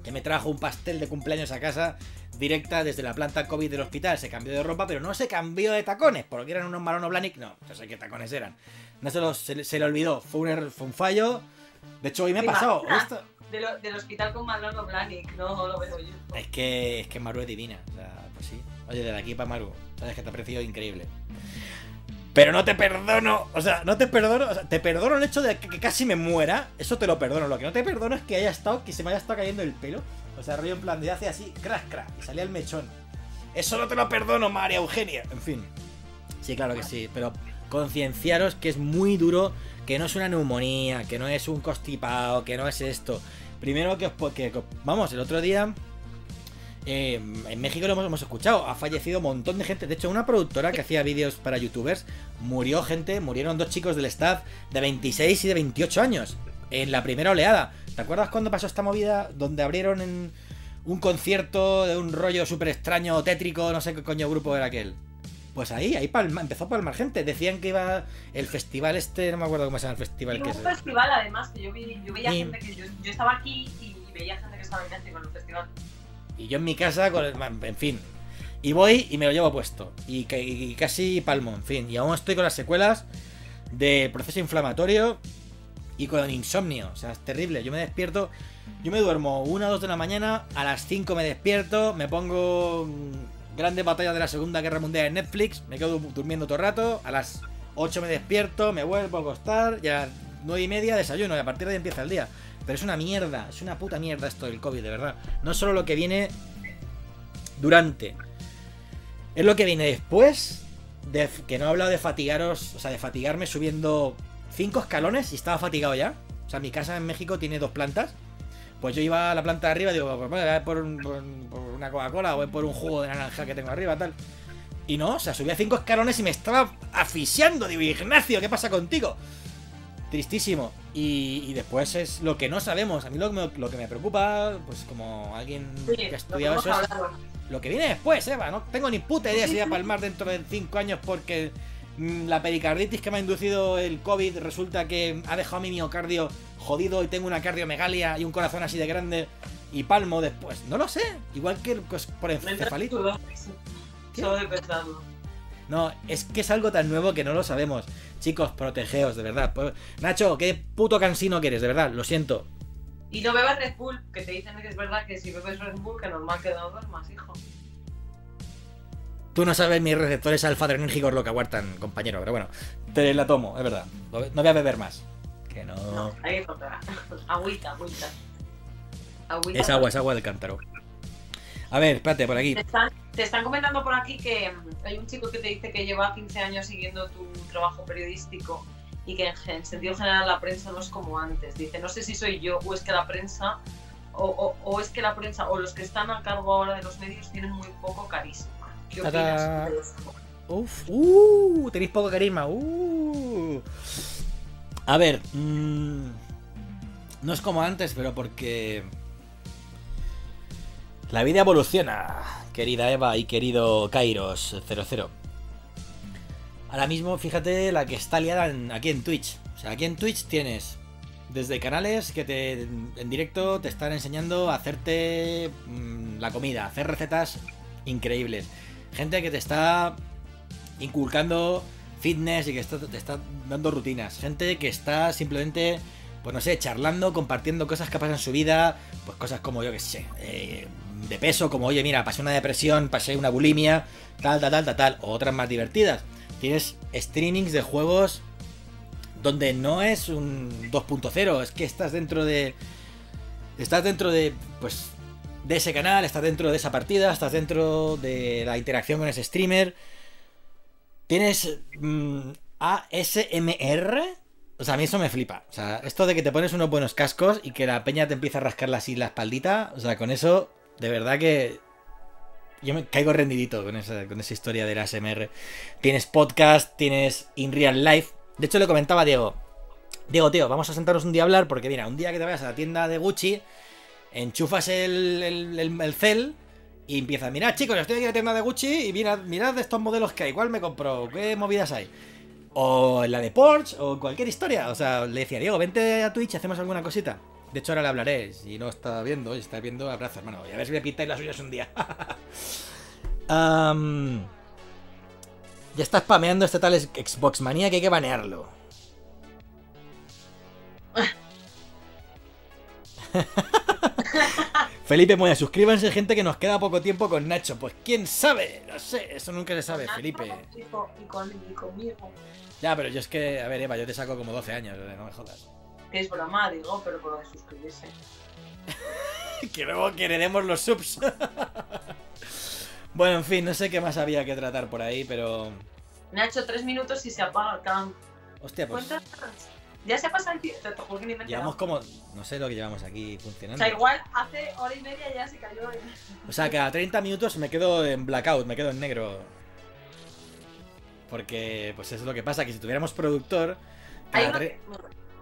que me trajo un pastel de cumpleaños a casa directa desde la planta COVID del hospital. Se cambió de ropa, pero no se cambió de tacones, porque eran unos Marono Blahnik. No, no sé qué tacones eran. No se, los- se, le- se le olvidó, fue un, error- fue un fallo. De hecho, hoy me ha ¿Te pasado. esto- Del, del hospital con Manolo Blahnik, no lo veo yo. Es que, es que Maru es divina. O sea, pues sí. Oye, de aquí para Maru. Sabes que te ha parecido increíble. Pero no te perdono. O sea, no te perdono. O sea, te perdono el hecho de que, que casi me muera. Eso te lo perdono. Lo que no te perdono es que haya estado, que se me haya estado cayendo el pelo. O sea, rollo en plan de hace así, crack, crack. Y salía el mechón. Eso no te lo perdono, María Eugenia. En fin. Sí, claro que sí. Pero concienciaros que es muy duro. Que no es una neumonía. Que no es un constipado. Que no es esto. Primero que os... que- vamos, el otro día... eh, en México lo hemos, hemos escuchado, ha fallecido un montón de gente. De hecho, una productora que hacía vídeos para youtubers murió gente, murieron dos chicos del staff de 26 y de 28 años en la primera oleada. ¿Te acuerdas cuando pasó esta movida donde abrieron en un concierto de un rollo súper extraño, tétrico, no sé qué coño grupo era aquel? Pues ahí, ahí palma- empezó a palmar gente. Decían que iba el festival este, no me acuerdo cómo se llama el festival. Y Que un es, festival además, que yo, vi, yo veía Y- gente que yo, yo estaba aquí y veía gente que estaba en en el festival. Y yo en mi casa, con el, en fin. Y voy y me lo llevo puesto. Y, y casi palmo, en fin. Y aún estoy con las secuelas de proceso inflamatorio y con insomnio. O sea, es terrible. Yo me despierto, yo me duermo una o dos de la mañana, a las 5 me despierto, me pongo mm, grandes batallas de la Segunda Guerra Mundial en Netflix, me quedo du- durmiendo todo el rato, a las 8 me despierto, me vuelvo a acostar y a las 9 y media desayuno y a partir de ahí empieza el día. Pero es una mierda, es una puta mierda esto del COVID, de verdad. No solo lo que viene durante, es lo que viene después de que no he hablado de fatigaros, o sea, de fatigarme subiendo 5 escalones y estaba fatigado ya. O sea, mi casa en México tiene dos plantas. Pues yo iba a la planta de arriba y digo, pues voy a por, un- por un- por una Coca-Cola o voy por un jugo de naranja que tengo arriba, tal. Y no, o sea, subía cinco escalones y me estaba asfixiando. Digo, Ignacio, ¿qué pasa contigo? Tristísimo. Y, y después es lo que no sabemos. A mí lo que, me, lo que me preocupa, pues como alguien Sí, que ha estudiado eso es lo que viene después, Eva. No tengo ni puta idea si voy a palmar dentro de 5 años porque la pericarditis que me ha inducido el COVID resulta que ha dejado mi miocardio jodido y tengo una cardiomegalia y un corazón así de grande y palmo después. No lo sé. Igual que pues, por encefalitis. No, es que es algo tan nuevo que no lo sabemos. Chicos, protegeos, de verdad. Pues, Nacho, qué puto cansino que eres, de verdad. Lo siento. Y no bebas Red Bull, que te dicen que es verdad que si bebes Red Bull, que normal que no duermas, hijo. Tú no sabes mis receptores alfa-adrenérgicos lo que aguantan, compañero. Pero bueno, te la tomo, es verdad. No voy a beber más. Que no. No, comprar. (laughs) Agüita, agüita. Agüita. Es agua, es agua del cántaro. A ver, espérate, por aquí. Te están, te están comentando por aquí que mm, hay un chico que te dice que lleva 15 años siguiendo tu trabajo periodístico y que en, en sentido general la prensa no es como antes. Dice, no sé si soy yo o es que la prensa, o, o- o es que la prensa, o los que están a cargo ahora de los medios tienen muy poco carisma. ¿Qué opinas? Uf, uh, tenéis poco carisma. Uh. A ver, mm, no es como antes, pero porque la vida evoluciona, querida Eva y querido Kairos 00. Ahora mismo, fíjate la que está liada en- aquí en Twitch. O sea, aquí en Twitch tienes desde canales que te en directo te están enseñando a hacerte mm, la comida, hacer recetas increíbles. Gente que te está inculcando fitness y que te está dando rutinas. Gente que está simplemente, pues no sé, charlando, compartiendo cosas que pasan en su vida. Pues cosas como, yo que sé, eh, de peso, como, oye, mira, pasé una depresión, pasé una bulimia, tal, tal, tal, tal, tal. O otras más divertidas. Tienes streamings de juegos donde no es un 2.0, es que estás dentro de... Estás dentro de, pues, de ese canal, estás dentro de esa partida, estás dentro de la interacción con ese streamer. Tienes mm, ASMR. O sea, a mí eso me flipa. O sea, esto de que te pones unos buenos cascos y que la peña te empieza a rascar así la espaldita. O sea, con eso, de verdad que. Yo me caigo rendidito con esa, con esa historia del ASMR. Tienes podcast, tienes In Real Life. De hecho, le comentaba a Diego. Diego, tío, vamos a sentarnos un día a hablar porque, mira, un día que te vayas a la tienda de Gucci, enchufas el, el, el- el cel y empiezas, mirad chicos, estoy aquí en la tienda de Gucci y mirad, mirad estos modelos que hay, ¿cuál me compro? ¿Qué movidas hay? O la de Porsche, o cualquier historia. O sea, le decía, Diego, vente a Twitch, hacemos alguna cosita. De hecho, ahora le hablaré. Si no está viendo, si está viendo, abrazo, hermano. Y a ver si me pintáis las suyas un día. (laughs) Ya está spameando este tal Xbox Manía que hay que banearlo. (laughs) Felipe Moya, suscríbanse gente que nos queda poco tiempo con Nacho. Pues quién sabe, no sé, eso nunca se sabe, Felipe. Y, con- y con- y conmigo. Ya, pero yo es que, a ver, Eva, yo te saco como 12 años, eh, no me jodas. Que es broma, digo, pero por lo de suscribirse. (laughs) que luego que heredemos los subs. (laughs) bueno, en fin, no sé qué más había que tratar por ahí, pero. Nacho, tres minutos y se apaga el cam. Hostia, pues. ¿Cuántas? Ya se pasa el tiempo. Te juro que ni me he Llevamos como. No sé lo que llevamos aquí O funcionando. sea, igual hace hora y media ya se cayó. el- O sea, cada 30 minutos me quedo en blackout, me quedo en negro. Porque, pues eso es lo que pasa, que si tuviéramos productor. Hay Cada una- tre-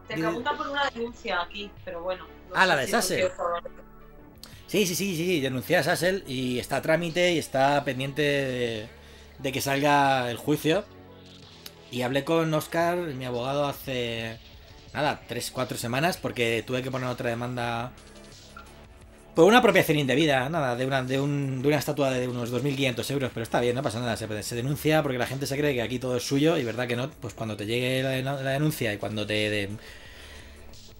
Te preguntan por una denuncia aquí, pero bueno. no Ah, la de si Sassel. Sí, sí, sí, sí, sí, denuncié a Sassel y está a trámite y está pendiente de, de que salga el juicio. Y hablé con Oscar, mi abogado, hace. Nada, 3-4 semanas, porque tuve que poner otra demanda. Por una apropiación indebida, nada, de una, de, un- de una estatua de unos 2.500 euros, pero está bien, no pasa nada, se, se denuncia porque la gente se cree que aquí todo es suyo y verdad que no, pues cuando te llegue la, denuncia y cuando te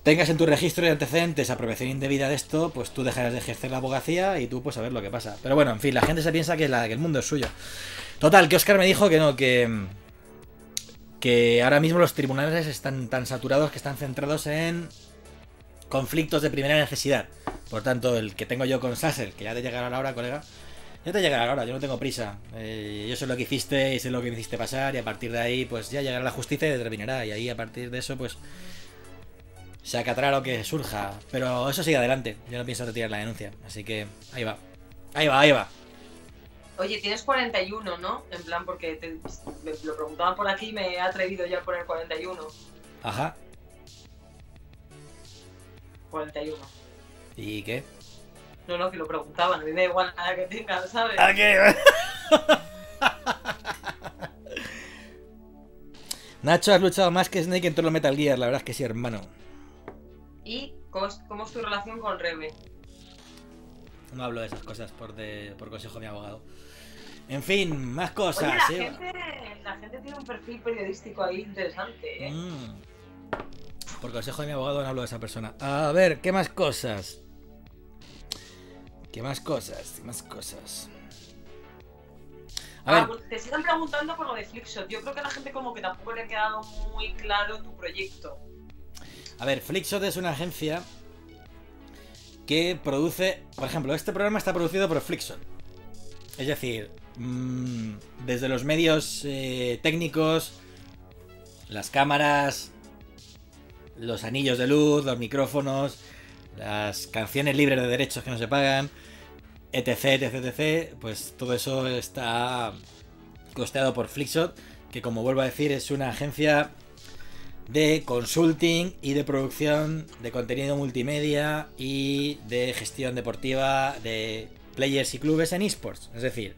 tengas en tu registro de antecedentes apropiación indebida de esto, pues tú dejarás de ejercer la abogacía y tú pues a ver lo que pasa. Pero bueno, en fin, la gente se piensa que el mundo es suyo. Total, que Oscar me dijo que no, que que ahora mismo los tribunales están tan saturados que están centrados en conflictos de primera necesidad. Por tanto, el que tengo yo con Sassel, que ya te llegará la hora, colega, ya te llegará la hora, yo no tengo prisa. Eh, yo sé lo que hiciste y sé lo que me hiciste pasar y a partir de ahí pues ya llegará la justicia y determinará. Y ahí a partir de eso pues se acatará lo que surja. Pero eso sigue adelante, yo no pienso retirar la denuncia. Así que ahí va. Ahí va, ahí va. Oye, tienes 41, ¿no? En plan, porque te, me lo preguntaban por aquí y me he atrevido ya a poner 41. Ajá. 41. ¿Y qué? No, no, que lo preguntaban. A mí me da igual nada que tengan, ¿sabes? ¿A qué? (laughs) Nacho, has luchado más que Snake en todo el Metal Gear, la verdad es que sí, hermano. ¿Y cómo es, cómo es tu relación con Rebe? No hablo de esas cosas por, de, por consejo de mi abogado. En fin, más cosas. Oye, la, ¿eh? gente, la gente tiene un perfil periodístico ahí interesante, ¿eh? Mm. Por consejo de mi abogado no hablo de esa persona. A ver, ¿qué más cosas? ¿Qué más cosas? ¿Qué más cosas? A Ah, ver, pues te siguen preguntando por lo de Flickshot. Yo creo que a la gente como que tampoco le ha quedado muy claro tu proyecto. a ver, Flickshot es una agencia que produce, por ejemplo, este programa está producido por Flickshot. Es decir, mm, desde los medios eh, técnicos, las cámaras, los anillos de luz, los micrófonos, las canciones libres de derechos que no se pagan, etc, etc, etc, pues todo eso está costeado por Flickshot, que como vuelvo a decir es una agencia de consulting y de producción de contenido multimedia y de gestión deportiva de players y clubes en esports. Es decir,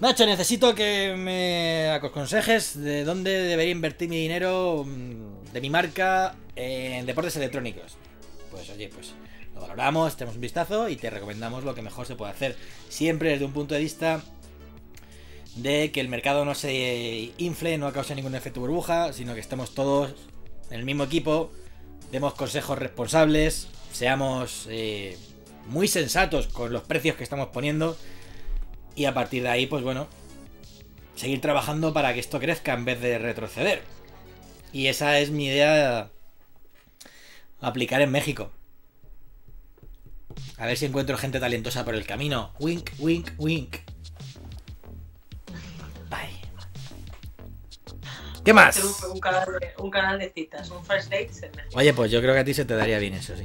Nacho, necesito que me aconsejes de dónde debería invertir mi dinero mm, de mi marca en deportes electrónicos. Pues oye, pues lo valoramos, tenemos un vistazo y te recomendamos lo que mejor se puede hacer. Siempre desde un punto de vista de que el mercado no se infle, no cause ningún efecto burbuja, sino que estemos todos en el mismo equipo, demos consejos responsables, seamos eh, muy sensatos con los precios que estamos poniendo y a partir de ahí, pues bueno, seguir trabajando para que esto crezca en vez de retroceder. Y esa es mi idea aplicar en México. A ver si encuentro gente talentosa por el camino. Wink, wink, wink. Bye. ¿Qué más? Un, un canal de, un canal de citas, un first dates en México. Oye, pues yo creo que a ti se te daría bien eso, sí.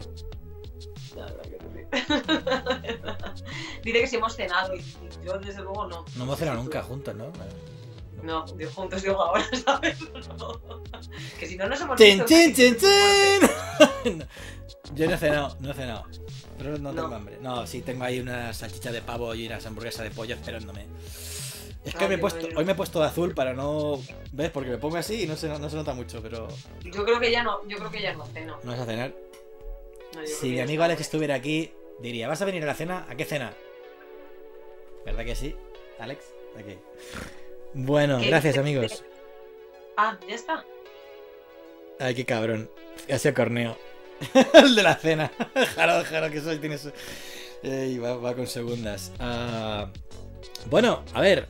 La verdad que sí. (laughs) Diré que si hemos cenado y yo desde luego no. No hemos cenado nunca juntos, ¿no? No, digo juntos digo ahora, (laughs) ¿sabes? No. Que si no nos hemos ¡Chin, visto- chin, chin, chin! Yo no he cenado, no he cenado. Pero no tengo No. hambre. No, sí, tengo ahí una salchicha de pavo y unas hamburguesas de pollo esperándome. Es que Ay, me he puesto, bueno. hoy me he puesto de azul para no. ¿Ves? Porque me pongo así y no se, no se nota mucho, pero. Yo creo que ya no, yo creo que ya no ceno. ¿No vas a cenar? No, Si mi amigo. Alex estuviera aquí, diría: ¿Vas a venir a la cena? ¿A qué cena? ¿Verdad que sí, Alex? Bueno, ¿Qué gracias amigos. Ah, ya está. Ay, qué cabrón. Ha sido corneo. (laughs) El de la cena. (laughs) Jaro, jaro, que soy, tienes. Ey, va, va con segundas. Ah, bueno, a ver.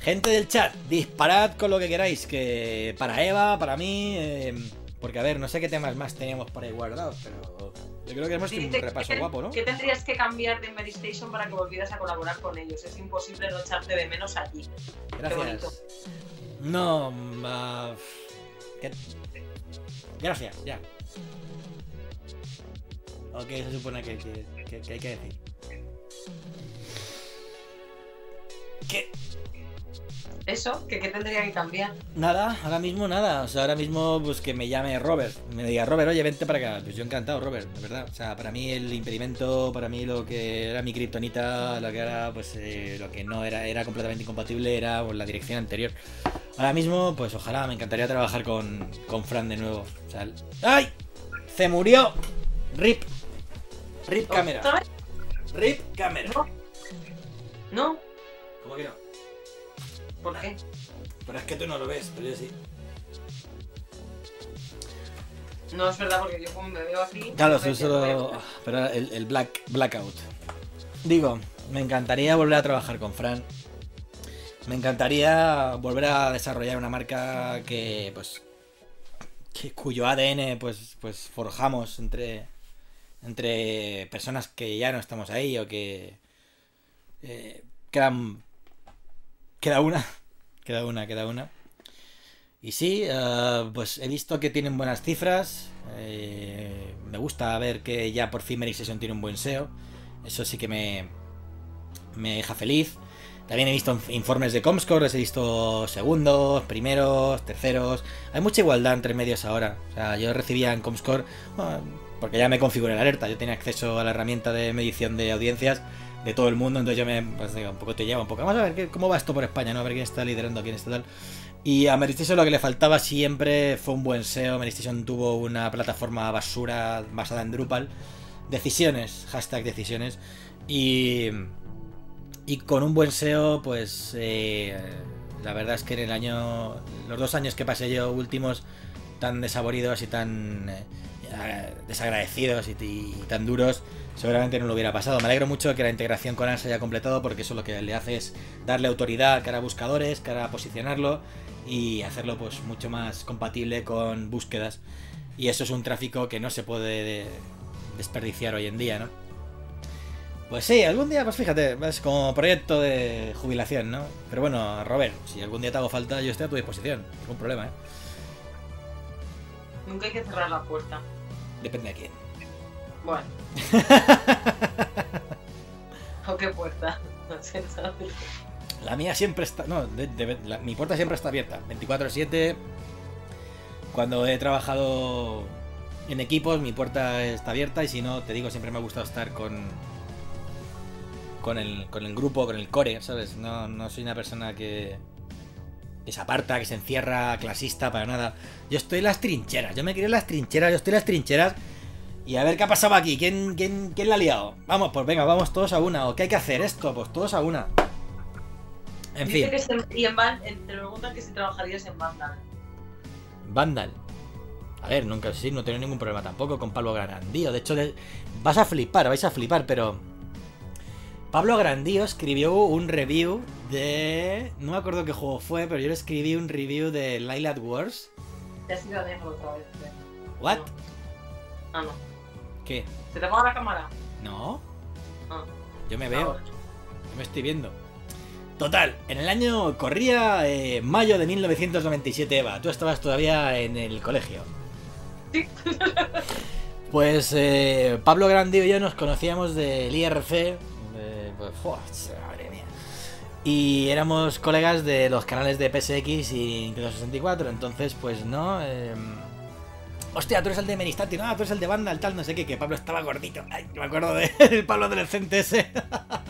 Gente del chat, disparad con lo que queráis. Que para Eva, para mí. eh, porque a ver, no sé qué temas más teníamos por ahí guardados, pero. Yo creo que hemos hecho un repaso ¿qué- guapo, ¿no? ¿Qué tendrías que cambiar de Medistation para que volvieras a colaborar con ellos? Es imposible no echarte de menos allí. bonito. Gracias. No, ah, ¿qué? Gracias, ya. Ok, se supone que- que hay que decir. ¿Qué? Eso, que qué tendría que cambiar. Nada, ahora mismo nada. O sea, ahora mismo pues que me llame Robert. Me diga, Robert, oye, vente para acá. Pues yo encantado, Robert, de verdad. O sea, para mí el impedimento, para mí lo que era mi kriptonita, lo que era, pues eh, lo que no era, era completamente incompatible, era pues, la dirección anterior. Ahora mismo, pues ojalá, me encantaría trabajar con, con Fran de nuevo. O sea, el- ¡Ay! Se murió. Rip. Rip cámara. Rip cámara. No. ¿No? ¿Cómo que no? ¿Por qué? Pero es que tú no lo ves, pero yo sí. No es verdad, porque yo como me veo aquí. Claro, no solo. veo. Pero el, el black, blackout. Digo, me encantaría volver a trabajar con Fran. Me encantaría volver a desarrollar una marca que, pues. que- cuyo ADN, pues, pues forjamos entre. entre personas que ya no estamos ahí o que. eh, quedan. Queda una. (laughs) queda una, queda una. Y sí, eh, pues he visto que tienen buenas cifras. eh, me gusta ver que ya por fin Mary Session tiene un buen SEO. Eso sí que me, me deja feliz. También he visto inf- informes de Comscore, he visto segundos, primeros, terceros. Hay mucha igualdad entre medios ahora. O sea, yo recibía en Comscore, porque ya me configuré la alerta, yo tenía acceso a la herramienta de medición de audiencias de todo el mundo, entonces yo me, pues, un poco te lleva un poco. Vamos a ver qué- cómo va esto por España, ¿no? A ver quién está liderando, quién está tal. Y a Meristation lo que le faltaba siempre fue un buen SEO. Meristation tuvo una plataforma basura basada en Drupal. Decisiones, hashtag decisiones. Y, y con un buen SEO, pues eh, la verdad es que en el año, los dos años que pasé yo últimos, tan desaboridos y tan eh, desagradecidos y, y tan duros, seguramente no lo hubiera pasado. Me alegro mucho que la integración con ANS se haya completado porque eso lo que le hace es darle autoridad cara a buscadores, cara a posicionarlo y hacerlo pues mucho más compatible con búsquedas. Y eso es un tráfico que no se puede de- desperdiciar hoy en día, ¿no? Pues sí, algún día, pues fíjate, es como proyecto de jubilación, ¿no? Pero bueno, Robert, si algún día te hago falta, yo estoy a tu disposición, ningún problema, ¿eh? Nunca hay que cerrar la puerta. Depende de quién. Bueno. (laughs) ¿O qué puerta? No sé, ¿sabes? La mía siempre está. No, de- de- la- mi puerta siempre está abierta. 24-7. Cuando he trabajado en equipos, mi puerta está abierta. Y si no, te digo, siempre me ha gustado estar con. con el, con el grupo, con el core, ¿sabes? No, no soy una persona que, que se aparta, que se encierra, clasista, para nada. Yo estoy en las trincheras, yo me quiero en las trincheras, yo estoy en las trincheras. Y a ver qué ha pasado aquí, ¿quién, quién, quién la ha liado? Vamos, pues venga, vamos todos a una. ¿O qué hay que hacer esto? Pues todos a una. En Dice fin, que se- y en Van, te preguntan que si trabajarías en Vandal. Vandal. A ver, nunca sí, no tengo ningún problema tampoco con Pablo Grandío. De hecho, vas a flipar, vais a flipar, pero. Pablo Grandío escribió un review de. No me acuerdo qué juego fue, pero yo le escribí un review de Lilac Wars. Te has ido a negro otra vez. ¿eh? ¿What? Ah, no. ¿Qué? ¿Se te apaga la cámara? No, Ah, yo me veo, ahora. yo me estoy viendo. Total, en el año corría eh, mayo de 1997, Eva. Tú estabas todavía en el colegio. Sí. (laughs) Pues eh, Pablo Grandío y yo nos conocíamos del IRC. de- pues. Y éramos colegas de los canales de PSX y Nintendo 64. Entonces, pues no. eh, Hostia, tú eres el de Menistati, no, tú eres el de Vandal, tal, no sé qué, que Pablo estaba gordito. Ay, me acuerdo del (laughs) Pablo adolescente ese.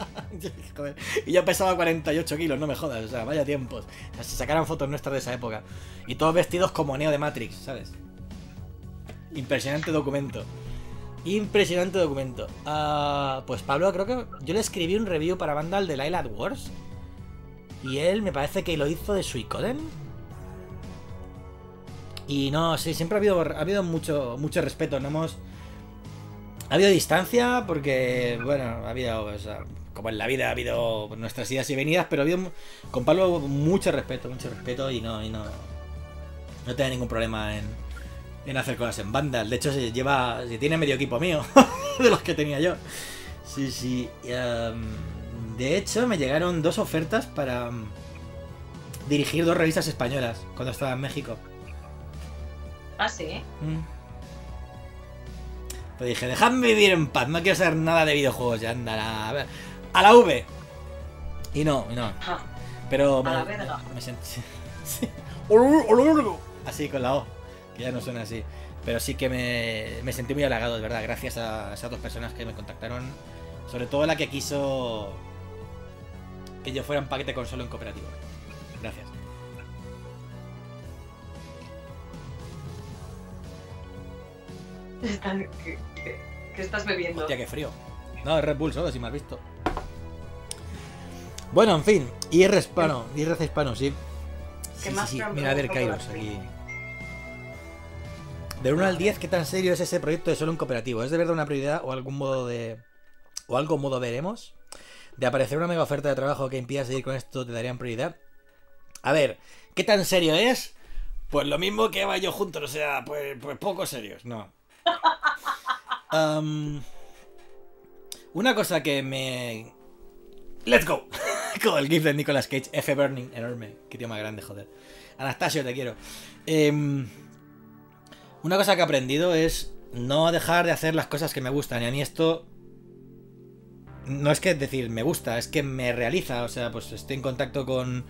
(laughs) Joder. Y yo pesaba 48 kilos, no me jodas, o sea, vaya tiempos. O sea, se sacaron fotos nuestras de esa época. Y todos vestidos como Neo de Matrix, ¿sabes? Impresionante documento. Impresionante documento. Ah, pues Pablo, creo que yo le escribí un review para Vandal de Lilac Wars. Y él me parece que lo hizo de Suicoden. Y no, sí, siempre ha habido, ha habido mucho, mucho respeto. No hemos. Ha habido distancia porque, bueno, ha habido. o sea, como en la vida ha habido nuestras idas y venidas, pero ha habido con Pablo mucho respeto, mucho respeto y no, y no. No tenía ningún problema en, en hacer cosas en Vandal. De hecho, se lleva. Se tiene medio equipo mío (laughs) de los que tenía yo. Sí, sí. em, de hecho, me llegaron dos ofertas para em, dirigir dos revistas españolas cuando estaba en México. Ah, sí. Mm. Pues dije, dejadme vivir en paz, no quiero saber nada de videojuegos, ya anda, a, ver, a la V. Y no, y no. Ah, Pero A la me, me (laughs) sí. Así con la O, que ya no suena así. Pero sí que me, me sentí muy halagado, de verdad, gracias a esas dos personas que me contactaron. Sobre todo la que quiso que yo fuera un paquete con solo en cooperativo. Gracias. (laughs) ¿Qué, qué- qué estás bebiendo? Hostia, qué frío. No, es Red Bull solo, si me has visto. Bueno, en fin. IR hispano, IR hispano, sí. ¿Qué Sí, sí, sí. Mira, a ver, Kairos aquí. De 1 al 10, ¿qué tan serio es ese proyecto de solo un cooperativo? ¿Es de verdad una prioridad o algún modo de. o algo modo veremos? De aparecer una mega oferta de trabajo que impida seguir con esto, ¿te darían prioridad? A ver, ¿qué tan serio es? Pues lo mismo que Eva y yo juntos, o sea, pues, pues poco serios, no. (laughs) Una cosa que me. ¡Let's go! (laughs) Como el GIF de Nicolas Cage, F Burning, enorme. Qué tío más grande, joder. Anastasio, te quiero. Em, una cosa que he aprendido es no dejar de hacer las cosas que me gustan. Y a mí esto. No es que decir me gusta, es que me realiza. O sea, pues estoy en contacto con.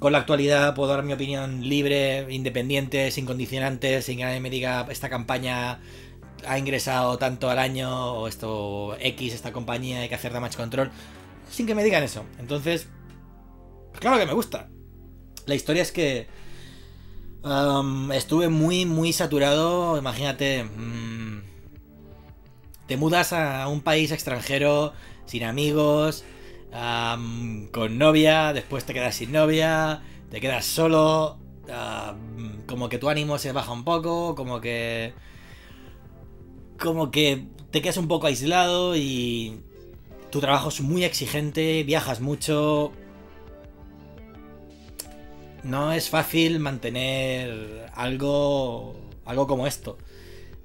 Con la actualidad, puedo dar mi opinión libre, independiente, sin condicionantes, sin que nadie me diga esta campaña ha ingresado tanto al año o esto X, esta compañía, hay que hacer damage control, sin que me digan eso. Entonces, pues claro que me gusta. La historia es que um, estuve muy, muy saturado. Imagínate, mm, te mudas a un país extranjero sin amigos, am, con novia, después te quedas sin novia, te quedas solo, como que tu ánimo se baja un poco, como que como que te quedas un poco aislado y tu trabajo es muy exigente, viajas mucho. No es fácil mantener algo algo como esto.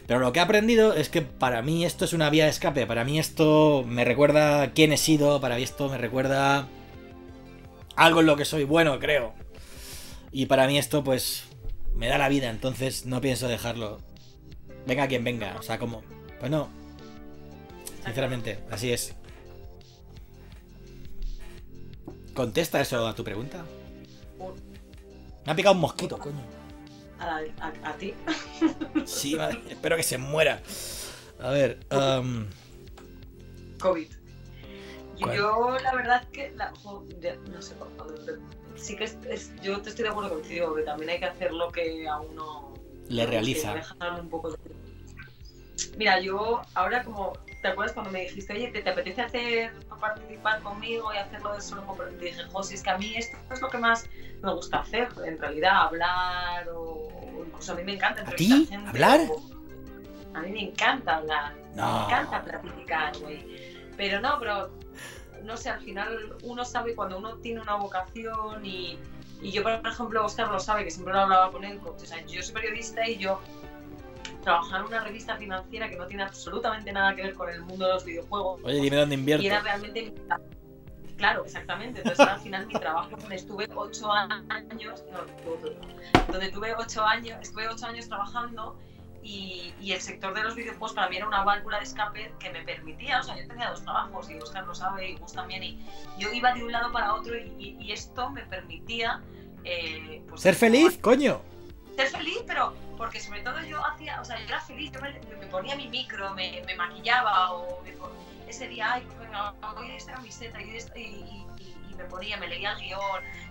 Pero lo que he aprendido es que para mí esto es una vía de escape, para mí esto me recuerda quién he sido, para mí esto me recuerda algo en lo que soy bueno, creo. Y para mí esto pues me da la vida, entonces no pienso dejarlo. Venga quien venga, o sea, como... Pues no. Sinceramente, así es. ¿Contesta eso a tu pregunta? Me ha picado un mosquito, coño. A, la- a- a ti. Sí, madre, espero que se muera. A ver, um, COVID. ¿Cuál? Yo, la verdad que, la, no sé, sí que es, es- yo te estoy de acuerdo contigo, que también hay que hacer lo que a uno Le realiza. dejar un poco de- Mira, yo ahora como, ¿te acuerdas cuando me dijiste, oye, ¿te, te apetece hacer, participar conmigo y hacerlo de solo te dije, José, es que a mí esto es lo que más me gusta hacer, en realidad, hablar o, o incluso a mí me encanta ¿A ti? gente, ¿Hablar? o- a mí me encanta hablar. No. Me encanta platicar, güey. Pero no, pero no sé, al final uno sabe cuando uno tiene una vocación y, y yo, por ejemplo, Oscar lo sabe, que siempre lo hablaba con él. O sea, yo soy periodista y yo trabajaba en una revista financiera que no tiene absolutamente nada que ver con el mundo de los videojuegos. Oye, dime dónde invierto. Y era realmente Claro, exactamente. Entonces al final mi trabajo donde estuve ocho años, no, donde tuve ocho años, estuve ocho años trabajando y, y el sector de los videojuegos para mí era una válvula de escape que me permitía, o sea, yo tenía dos trabajos y Oscar lo sabe y Gus también, y yo iba de un lado para otro y, y- y esto me permitía... eh, pues, Ser feliz, coño. Ser feliz, pero porque sobre todo yo hacía, o sea, yo era feliz, yo me, me ponía mi micro, me, me maquillaba o me ese día, ay, pues venga, voy a esta camiseta y, y, y- y- y me ponía, me leía el guion.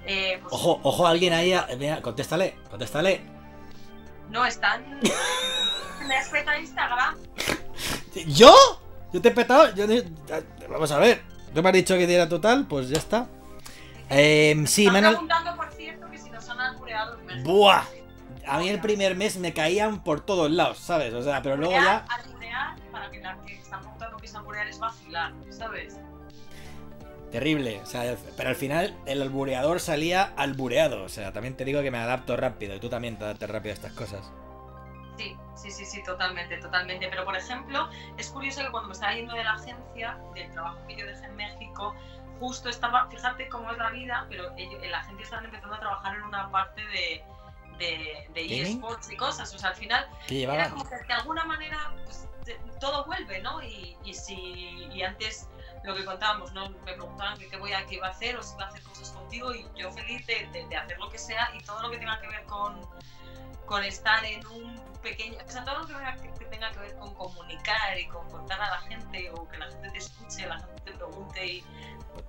eh, pues, Ojo, ojo, alguien ahí. a- Mira, contéstale, contéstale. No, están. me has petado Instagram. ¿Yo? ¿Yo te he petado? Yo Vamos a ver. ¿Tú me has dicho que diera total? Pues ya está. Em, sí, me han- preguntando, por cierto, que si nos han albureado. Buah. A mí el primer mes me caían por todos lados, ¿sabes? O sea, pero luego ya. Alburear, para que la que están preguntando que es es vacilar, ¿sabes? Terrible. O sea, pero al final el albureador salía albureado. O sea, también te digo que me adapto rápido. Y tú también te adaptas rápido a estas cosas. Sí, sí, sí, sí, totalmente, totalmente. Pero por ejemplo, es curioso que cuando me estaba yendo de la agencia, del trabajo que yo dejé en México, justo estaba, fíjate cómo es la vida, pero ellos, la agencia estaban empezando a trabajar en una parte de, de, eSports y cosas. O sea, al final ¿Qué era como que de alguna manera pues, te- todo vuelve, ¿no? Y, y si y antes lo que contábamos, ¿no? Me preguntaban que qué voy a qué iba a hacer o si iba a hacer cosas contigo y yo feliz de, de- de hacer lo que sea y todo lo que tenga que ver con, con estar en un pequeño, o sea, todo lo que, tenga que- que tenga que ver con comunicar y con contar a la gente o que la gente te escuche, la gente te pregunte y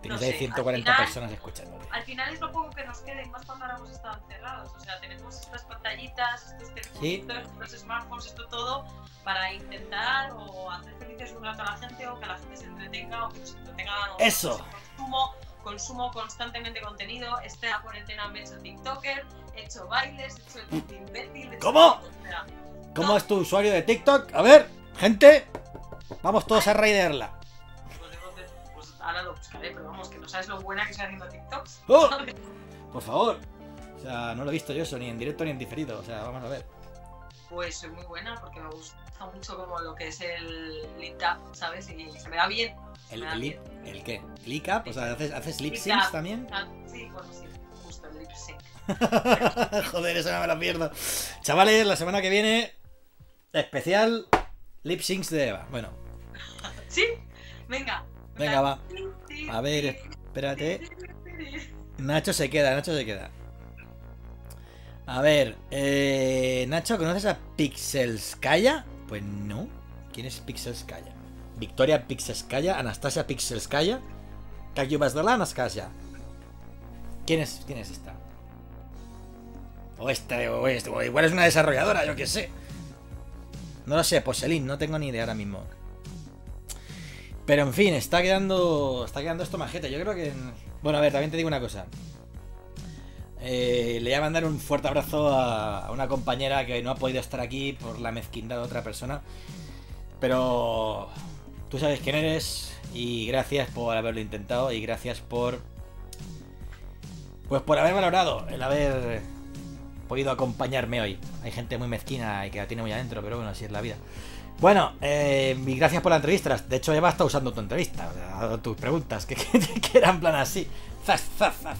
Tienes no ahí sé, 140 al final- personas escuchándote. al final es lo poco que nos queda y más cuando ahora hemos estado encerrados. O sea, tenemos estas pantallitas, estos telefonitos, estos smartphones, esto todo para intentar o hacer felices un rato a la gente o que la gente se entretenga o que nos entretenga. Eso. Consumo, consumo constantemente contenido. Esta cuarentena me he hecho TikToker, he hecho bailes, he hecho el imbécil. he hecho ¿Cómo? todo, o sea, ¿Cómo es tu usuario de TikTok? A ver, gente. Vamos todos a raidearla. Pero vamos, que no sabes lo buena que estoy haciendo TikToks. ¡Oh! (laughs) Por favor. O sea, no lo he visto yo eso, ni en directo ni en diferido. O sea, vamos a ver. Pues soy muy buena porque me gusta mucho como lo que es el lip tap, ¿sabes? Y se me da bien. ¿El, da el, bien. ¿El qué? ¿Lip up? O sea, ¿haces, haces lip syncs up. también? Ah, sí, bueno, sí, justo el lip sync. (laughs) Joder, eso no me lo pierdo. Chavales, la semana que viene, especial lip syncs de Eva. Bueno, (laughs) ¿Sí? Venga. Venga, va. a ver, espérate. Nacho se queda, Nacho se queda. A ver, eh, Nacho, ¿conoces a Pixelskaya? Pues no. ¿Quién es Pixelskaya? Victoria Pixelskaya, Anastasia Pixelskaya, Kayubasdala Anastasia. ¿Quién es, ¿Quién es esta? O esta, o esta, o igual es una desarrolladora, yo qué sé. No lo sé, Poselín, no tengo ni idea ahora mismo. Pero en fin, está quedando. Está quedando esto majete. Yo creo que. Bueno, a ver, también te digo una cosa. Eh, le voy a mandar un fuerte abrazo a, una compañera que no ha podido estar aquí por la mezquindad de otra persona. Pero tú sabes quién eres y gracias por haberlo intentado y gracias por... Pues por haber valorado el haber podido acompañarme hoy. Hay gente muy mezquina y que la tiene muy adentro, pero bueno, así es la vida. Bueno, eh, gracias por la entrevista. De hecho, Eva está usando tu entrevista, tus preguntas, que, (laughs) que, que eran en plan así. Zas, zas, zas.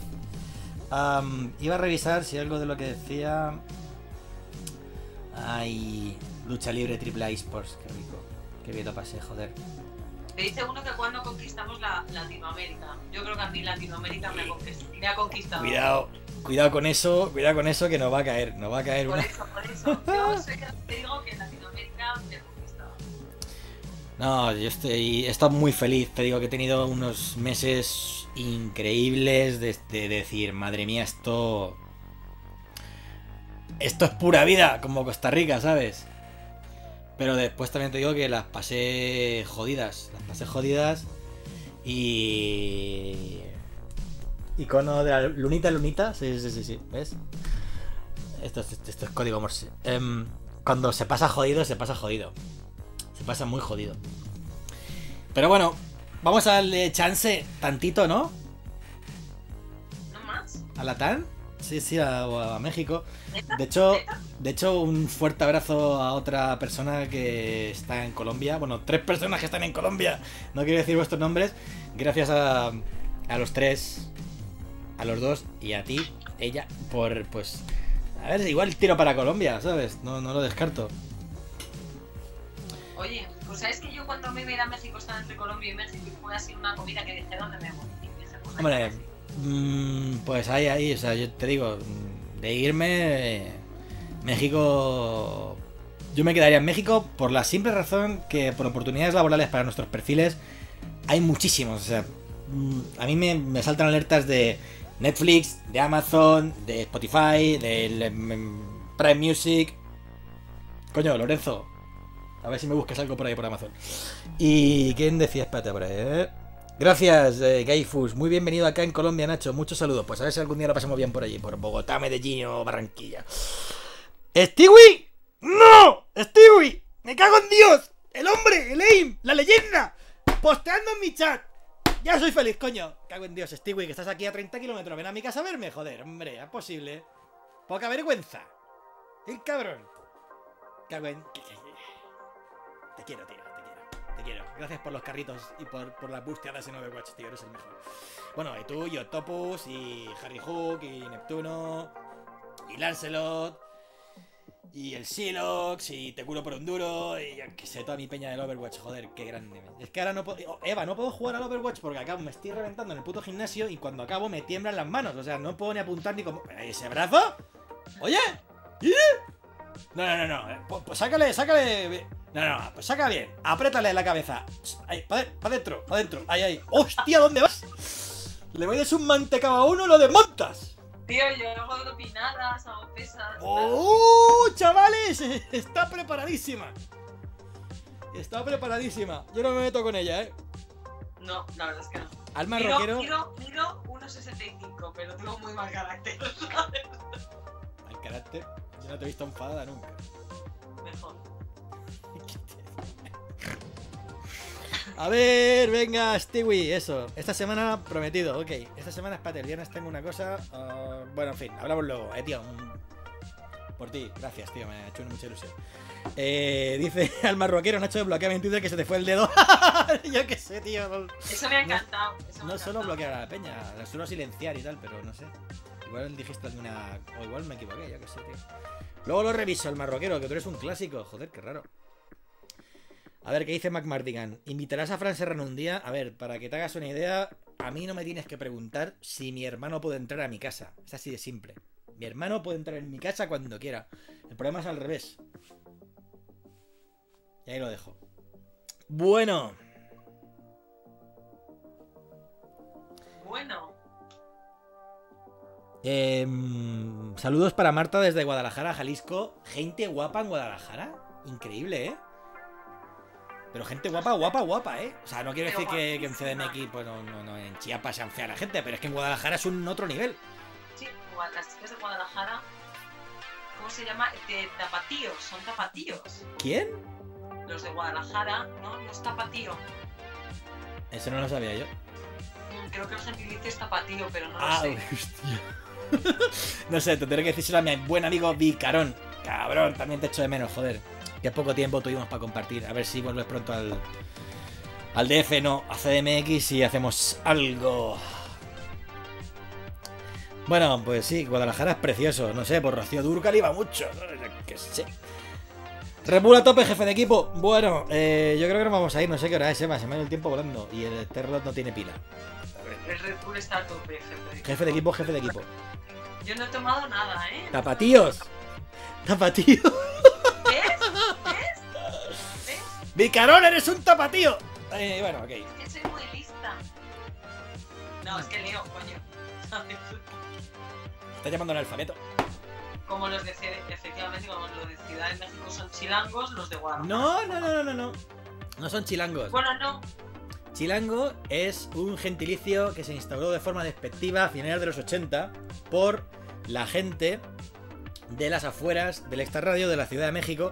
Am, iba a revisar si algo de lo que decía. Ay, lucha libre triple esports, qué rico. Qué bien lo pasé, joder. Me dice uno que cuando conquistamos la Latinoamérica. Yo creo que a mí Latinoamérica me ha conquistado. Me ha conquistado. Cuidado, cuidado con eso, cuidado con eso que nos va a caer, nos va a caer Por una. eso, por eso. Yo soy, te digo que Latinoamérica me. No, yo estoy, he estado muy feliz. Te digo que he tenido unos meses increíbles de, de decir, madre mía, esto. Esto es pura vida, como Costa Rica, ¿sabes? Pero después también te digo que las pasé jodidas. Las pasé jodidas. Y. Icono de la lunita, lunita. Sí, sí, sí, sí. ¿Ves? Esto, es- esto es código Morse. Em, cuando se pasa jodido, se pasa jodido. Se pasa muy jodido. Pero bueno, vamos a darle chance tantito, ¿no? ¿No más? A Latán. Sí, sí, a, a México. De hecho, de hecho, un fuerte abrazo a otra persona que está en Colombia. Bueno, tres personas que están en Colombia. No quiero decir vuestros nombres. Gracias a, a los tres, a los dos y a ti, ella, por pues. A ver, igual tiro para Colombia, ¿sabes? No, no lo descarto. Oye, pues sabes que yo cuando me iba a ir a México estaba entre Colombia y México y fue así una comida que dije, ¿dónde me voy? Y dije, pues, Hombre, venga, México. mm, pues ahí, ahí, o sea, yo te digo, de irme, México, yo me quedaría en México por la simple razón que por oportunidades laborales para nuestros perfiles hay muchísimos, o sea, mm, a mí me, me saltan alertas de Netflix, de Amazon, de Spotify, del mm, Prime Music. Coño, Lorenzo, a ver si me buscas algo por ahí por Amazon. ¿Y quién decía? Espérate, por ahí, ¿eh? Gracias, eh, Gaifus. Muy bienvenido acá en Colombia, Nacho. Muchos saludos. Pues a ver si algún día lo pasamos bien por allí, por Bogotá, Medellín o Barranquilla. ¡Stewie! ¡No! ¡Stewie! ¡Me cago en Dios! ¡El hombre! ¡El AIM! ¡La leyenda! ¡Posteando en mi chat! Ya soy feliz, coño. Cago en Dios, Stewie, que estás aquí a 30 kilómetros. Ven a mi casa a verme, joder, hombre, es posible. Poca vergüenza. El cabrón. Cago en. Te quiero, tío, te quiero. Te quiero. Gracias por los carritos y por, por las busteadas en Overwatch, tío, eres el mejor. Bueno, y tú, y Octopus, y Harry Hook, y Neptuno, y Lancelot, y el Silox, y Te curo por un duro, y que sé, toda mi peña del Overwatch, joder, qué grande. Es que ahora no puedo. oh, Eva, no puedo jugar al Overwatch porque acabo, me estoy reventando en el puto gimnasio y cuando acabo me tiemblan las manos. O sea, no puedo ni apuntar ni como. ¿Ese brazo? ¿Oye? No, no, no, no. eh, Pues, pues sácale, sácale. No, no, pues saca bien. Apriétale la cabeza. Ahí, para adentro, para adentro. Ahí, ahí. ¡Hostia, ¿dónde vas? Le metes un mantecado a uno, lo desmontas. Tío, yo no hago dopinadas, hago pesas. ¡Oh, chavales! (laughs) Está preparadísima. Está preparadísima. Yo no me meto con ella, ¿eh? No, la verdad es que no. Alma Mido, rockero. mido, mido 1,65, pero tengo muy mal carácter, (laughs) ¿sabes? Al carácter. Yo no te he visto enfadada nunca. Mejor. A ver, venga, Stewie, eso. Esta semana prometido, ok. Esta semana, espérate, el viernes tengo una cosa. ah, bueno, en fin, hablamos luego. Eh, tío. Por ti, gracias, tío, me ha hecho mucha ilusión. Eh, dice (laughs) al marroquero Nacho de bloquea en Twitter que se te fue el dedo. (laughs) Yo qué sé, tío. Eso me ha encantado. eso no solo bloquear a la peña, suelo silenciar y tal, pero no sé. Igual dijiste alguna. O igual me equivoqué, yo qué sé, tío. Luego lo reviso, el marroquero, que tú eres un clásico. Joder, qué raro. A ver, ¿qué dice McMartigan? ¿Invitarás a Fran Serrano un día? A ver, para que te hagas una idea, a mí no me tienes que preguntar si mi hermano puede entrar a mi casa. Es así de simple. Mi hermano puede entrar en mi casa cuando quiera. El problema es al revés. Y ahí lo dejo. Bueno. Bueno, Em, saludos para Marta desde Guadalajara, Jalisco. Gente guapa en Guadalajara. Increíble, ¿eh? Pero gente guapa, guapa, guapa, ¿eh? O sea, no quiero decir que, que en. CDMX, pues no, no, no, en Chiapas sean fea la gente, pero es que en Guadalajara es un otro nivel. sí, las chicas de Guadalajara, ¿cómo se llama? De tapatíos, son tapatíos. ¿Quién? Los de Guadalajara, ¿no? No es tapatío. Eso no lo sabía yo. Creo que el gentilicio es tapatío, pero no Ah, lo sé. (laughs) hostia. (laughs) no sé, tendré que decírselo a mi buen amigo Vicarón. Cabrón, también te echo de menos, joder. Qué poco tiempo tuvimos para compartir. A ver si vuelves pronto al. Al DF, no, a CDMX y hacemos algo. Bueno, pues sí, Guadalajara es precioso. No sé, por Rocío Durcal iba mucho. qué sé. Red Bull a tope, jefe de equipo. Bueno, eh, yo creo que nos vamos a ir. No sé qué hora es, Eva. Se me ha ido el tiempo volando. Y el Terrot no tiene pila. El Red Bull está a tope, jefe. Jefe de equipo, jefe de equipo. Yo no he tomado nada, ¿eh? ¡Tapatíos! ¡Tapatíos! ¡Vicarón, eres un tapatío! Eh, bueno, ok. Es que soy muy lista. No, es que leo, coño. (laughs) Está llamando al alfabeto. Como los de Ciudad, efectivamente, como los de Ciudad de México son chilangos, los de Guadalajara. No, no, no, no, no, no. No son chilangos. Bueno, no. Chilango es un gentilicio que se instauró de forma despectiva a finales de los 80 por la gente de las afueras del extrarradio de la Ciudad de México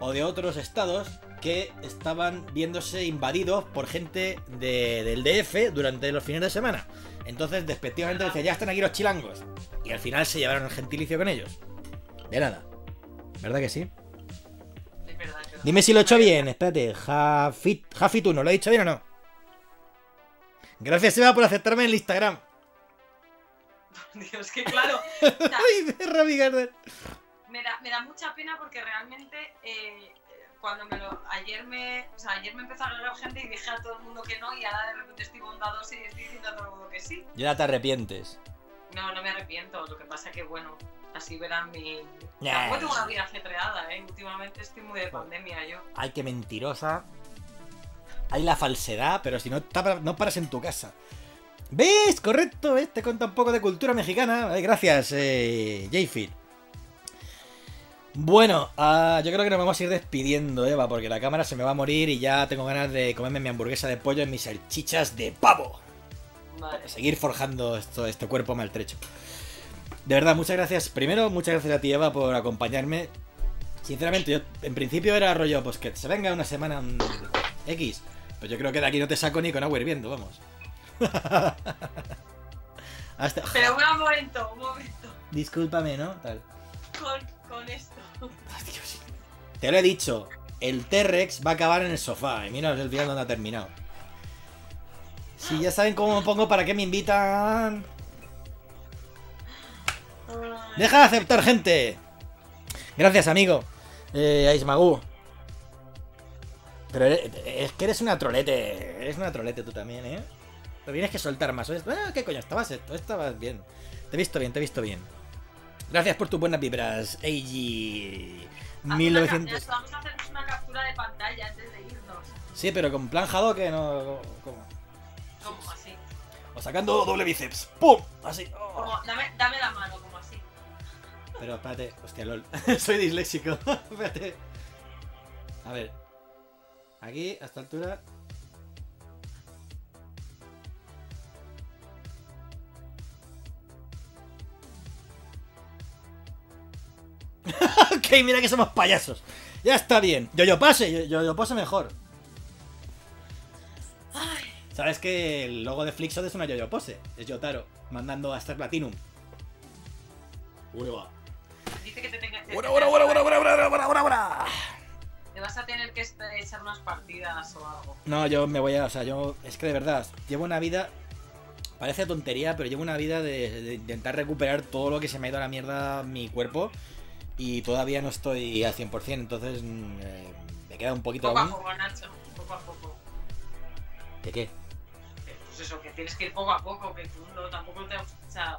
o de otros estados que estaban viéndose invadidos por gente de- del DF durante los fines de semana. Entonces, despectivamente decía, ya están aquí los chilangos. Y al final se llevaron el gentilicio con ellos. De nada. ¿Verdad que sí? Es verdad, es verdad. Dime si lo he hecho bien. Espérate. Jafit, Jafit 1, ¿lo he dicho bien o no? Gracias, Eva, por aceptarme en el Instagram. (laughs) Dios, que claro. (laughs) Ay, Robbie Gardner. me, da, me da mucha pena porque realmente eh, cuando me lo. Ayer me. O sea, ayer me empezó a hablar gente y dije a todo el mundo que no, y ahora de repente estoy bondadosa y estoy diciendo a todo el mundo que sí. Ya te arrepientes. No, no me arrepiento. Lo que pasa que, bueno, así verán mi. Nah. Tampoco tengo una vida ajetreada, ¿eh? Últimamente estoy muy de pandemia yo. Ay, qué mentirosa. Hay la falsedad, pero si no, no paras en tu casa. ¿Ves? Correcto, ¿ves? Te cuenta un poco de cultura mexicana. Ay, gracias, eh, Jayfit. Bueno, ah, yo creo que nos vamos a ir despidiendo, Eva, porque la cámara se me va a morir y ya tengo ganas de comerme mi hamburguesa de pollo en mis salchichas de pavo. Vale. seguir forjando esto, este cuerpo maltrecho. De verdad, muchas gracias. Primero, muchas gracias a ti, Eva, por acompañarme. Sinceramente, yo en principio era rollo, pues que se venga una semana X. Pues yo creo que de aquí no te saco ni con agua hirviendo, vamos. (laughs) Hasta... Pero (laughs) un momento, un momento. Discúlpame, ¿no? Tal. Con, con esto. (laughs) Te lo he dicho. El T-Rex va a acabar en el sofá. Y mira el final donde ha terminado. Si ya saben cómo me pongo, ¿para qué me invitan? Deja de aceptar gente. Gracias, amigo. Eh, Aismagu. Pero eres- es que eres una trolete. Eres una trolete tú también, ¿eh? Pero tienes que soltar más. Ah, ¿Qué coño? Estabas, estabas bien. Te he visto bien, te he visto bien. Gracias por tus buenas vibras, una 1900. cap- Vamos a hacernos una captura de pantalla antes de irnos. Sí, pero con plan que no. ¿Cómo? Como así. O sacando doble bíceps. ¡Pum! Así. Oh. Como, dame, dame la mano, como así. Pero espérate, hostia, lol. (laughs) Soy disléxico. (laughs) espérate. A ver. Aquí, a esta altura. (laughs) ok, mira que somos payasos. Ya está bien. Yo yo pase, yo yo, pose mejor. Ay. Sabes que el logo de Flixod es una yo yo pose. Es Yotaro, mandando a Star Platinum. Uy, va. Dice que te tengas que. ¡Bora, bora, bora, bora, bora, bora, bora, bora! Te vas a tener que este, echar unas partidas o algo. No, yo me voy a. O sea, yo. Es que de verdad, llevo una vida. Parece tontería, pero llevo una vida de, de intentar recuperar todo lo que se me ha ido a la mierda mi cuerpo. Y todavía no estoy al 100%, entonces. mm, eh, me queda un poquito Poco a aún. poco, Nacho. Poco a poco. ¿De qué? Eh, Pues eso, que tienes que ir poco a poco, que tú no, tampoco te. O sea,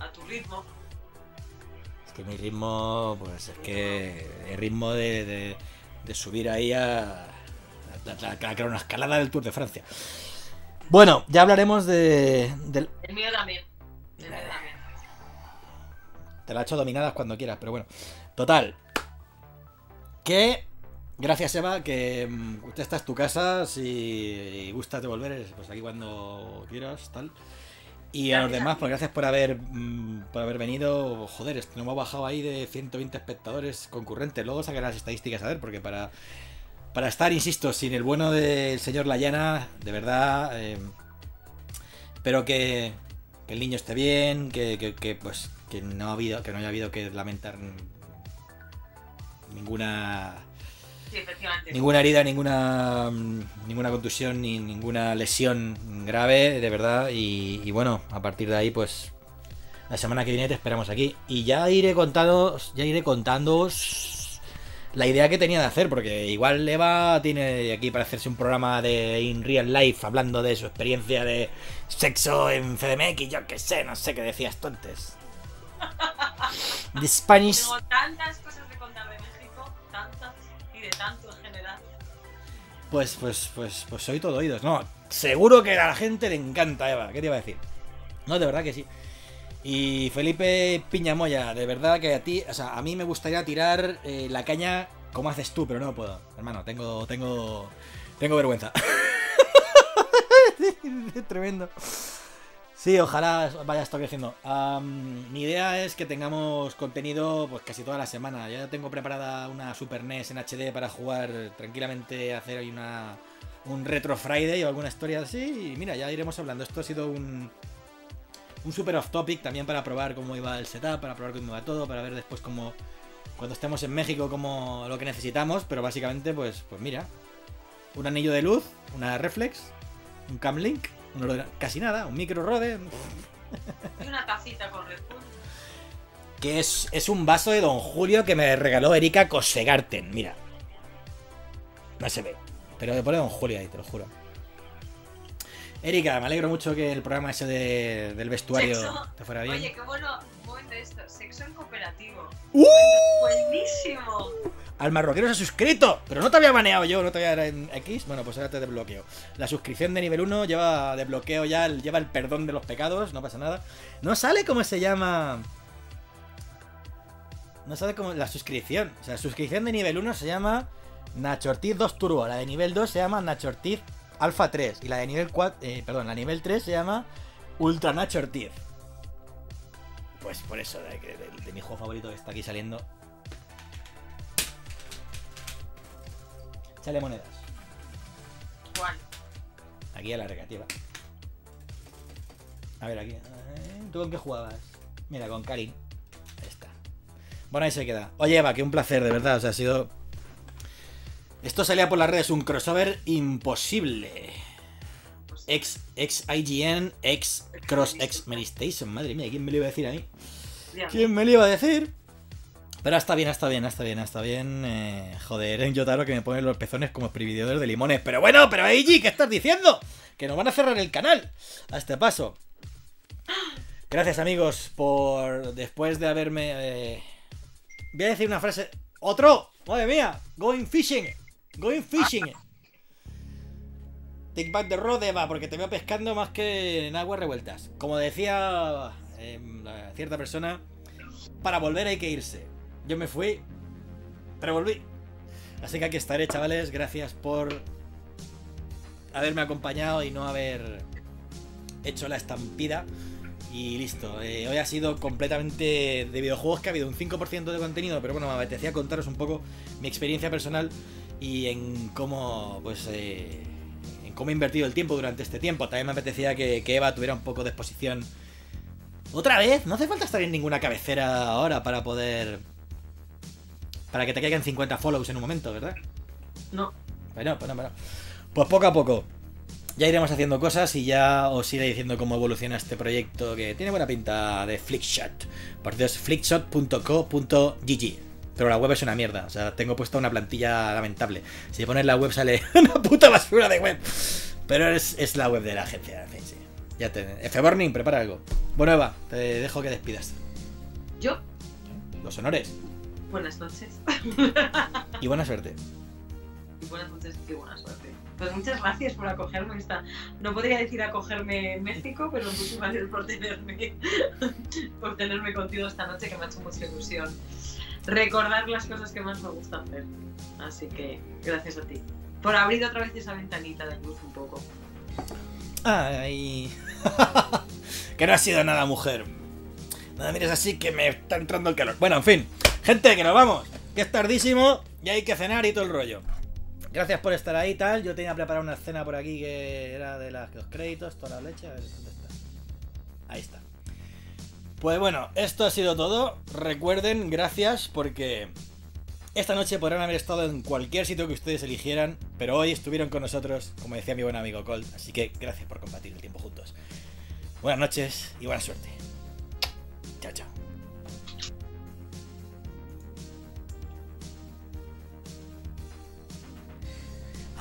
a tu ritmo. Es que mi ritmo. Pues es que. El ritmo de, de, de subir ahí a. La, la, la cronoescalada del Tour de Francia. Bueno, ya hablaremos de, del, El mío también. El mío también. Te la echo dominadas cuando quieras, pero bueno. Total. Que. Gracias, Eva, que mm, esta es tu casa. Si gustas de volver, pues aquí cuando quieras, tal. Y a los demás, pues gracias por haber mm, por haber venido. Joder, es que nos hemos bajado ahí de 120 espectadores concurrentes. Luego sacaré las estadísticas a ver, porque para. Para estar, insisto, sin el bueno del señor Layana, de verdad. eh, espero que, que el niño esté bien, que, que- que, pues que no ha habido, que no haya habido que lamentar ninguna Sí, ninguna herida, ninguna mm, ninguna contusión ni ninguna lesión grave, de verdad. Y, y bueno, a partir de ahí, pues la semana que viene te esperamos aquí y ya iré contando, ya iré contándoos la idea que tenía de hacer, porque igual Eva tiene aquí para hacerse un programa de in real life hablando de su experiencia de sexo en CDMX, yo qué sé, no sé qué decías tú antes. (laughs) The Spanish Tengo tantas cosas de contar de México, tantas, y de tanto en general. Pues, pues, pues, pues soy todo oídos. No, seguro que a la gente le encanta, Eva. ¿Qué te iba a decir? No, de verdad que sí. Y Felipe Piñamoya, de verdad que a ti, o sea, a mí me gustaría tirar eh, la caña como haces tú, pero no puedo. Hermano, tengo, tengo, tengo vergüenza. (laughs) Tremendo. Sí, ojalá vaya esto creciendo. Mi idea es que tengamos contenido pues casi toda la semana. Ya tengo preparada una Super NES en HD para jugar tranquilamente, hacer ahí una un Retro Friday o alguna historia así. Y mira, ya iremos hablando. Esto ha sido un, un super off topic también para probar cómo iba el setup, para probar cómo iba todo, para ver después cómo, cuando estemos en México, cómo lo que necesitamos. Pero básicamente, pues, pues mira, un anillo de luz, una reflex, un cam link, un ordena- casi nada, un micro rode, Y una tacita con Red Bull. que es, es un vaso de Don Julio que me regaló Erika Kosegarten, mira. No se ve, pero le pone Don Julio ahí, te lo juro. Erika, me alegro mucho que el programa ese de- del vestuario Sexo. te fuera bien. Oye, qué bueno. Un momento esto. Sexo en cooperativo. ¡Uh! Buenísimo. Al marroquero se ha suscrito, pero no te había baneado yo, no te había en X. Bueno, pues ahora te desbloqueo. La suscripción de nivel 1 lleva desbloqueo ya, lleva el perdón de los pecados, no pasa nada. No sale cómo se llama. No sale como la suscripción. O sea, la suscripción de nivel 1 se llama Nacho Ortiz 2 Turbo. La de nivel 2 se llama Nacho Ortiz Alpha 3. Y la de nivel 4, eh, perdón, la nivel 3 se llama Ultra Nacho Ortiz. Pues por eso, de mi juego favorito que está aquí saliendo. Sale monedas. ¿Cuál? Aquí a la recreativa. A ver, aquí. eh, ¿Tú con qué jugabas? Mira, con Karin. Ahí está. Bueno, ahí se queda. Oye, Eva, que un placer, de verdad. O sea, ha sido. Esto salía por las redes, un crossover imposible. Ex, ex IGN, ex Cross Ex Medistation. Madre mía, ¿quién me lo iba a decir a mí? ¿Quién me lo iba a decir? Pero está bien, está bien, está bien, está bien. Eh, joder, en Yotaro que me ponen los pezones como exprimidores de limones. Pero bueno, pero Eiji, ¿qué estás diciendo? Que nos van a cerrar el canal a este paso. Gracias amigos por después de haberme... eh, Voy a decir una frase... ¡Otro! ¡Madre mía! Going fishing. Going fishing. Take back the road, Eva, porque te veo pescando más que en aguas revueltas. Como decía em, cierta persona, para volver hay que irse. Yo me fui, pero volví. Así que aquí estaré, chavales. Gracias por haberme acompañado y no haber hecho la estampida. Y listo. Eh, hoy ha sido completamente de videojuegos que ha habido un 5% de contenido, pero bueno, me apetecía contaros un poco mi experiencia personal y en cómo, pues, eh, en cómo he invertido el tiempo durante este tiempo. También me apetecía que, que Eva tuviera un poco de exposición. Otra vez, no hace falta estar en ninguna cabecera ahora para poder. Para que te caigan 50 follows en un momento, ¿verdad? No. Bueno, bueno, bueno. Pues poco a poco. Ya iremos haciendo cosas y ya os iré diciendo cómo evoluciona este proyecto que tiene buena pinta de Flickshot. Por Dios, flickshot.co.gg. Pero la web es una mierda. O sea, tengo puesta una plantilla lamentable. Si pones la web sale (laughs) una puta basura de web. Pero es, es la web de la agencia. En fin, sí. Ya te. F-Burning, prepara algo. Bueno, Eva, te dejo que despidas. Yo. Los honores. Buenas noches. Y buena suerte. Y (laughs) buenas noches y buena suerte. Pues muchas gracias por acogerme esta. No podría decir acogerme en México, pero muchas gracias por tenerme, (laughs) por tenerme contigo esta noche que me ha hecho mucha ilusión. Recordar las cosas que más me gusta hacer. Así que gracias a ti. Por abrir otra vez esa ventanita de luz un poco. Ay. (laughs) que no ha sido nada, mujer. Nada, mires así que me está entrando el calor. Bueno, en fin. Gente, que nos vamos. Que es tardísimo y hay que cenar y todo el rollo. Gracias por estar ahí tal. Yo tenía preparada una escena por aquí que era de las, los créditos, toda la leche. A ver, ¿dónde está? Ahí está. Pues bueno, esto ha sido todo. Recuerden, gracias porque esta noche podrán haber estado en cualquier sitio que ustedes eligieran, pero hoy estuvieron con nosotros, como decía mi buen amigo Colt. Así que gracias por compartir el tiempo juntos. Buenas noches y buena suerte. Chao, chao.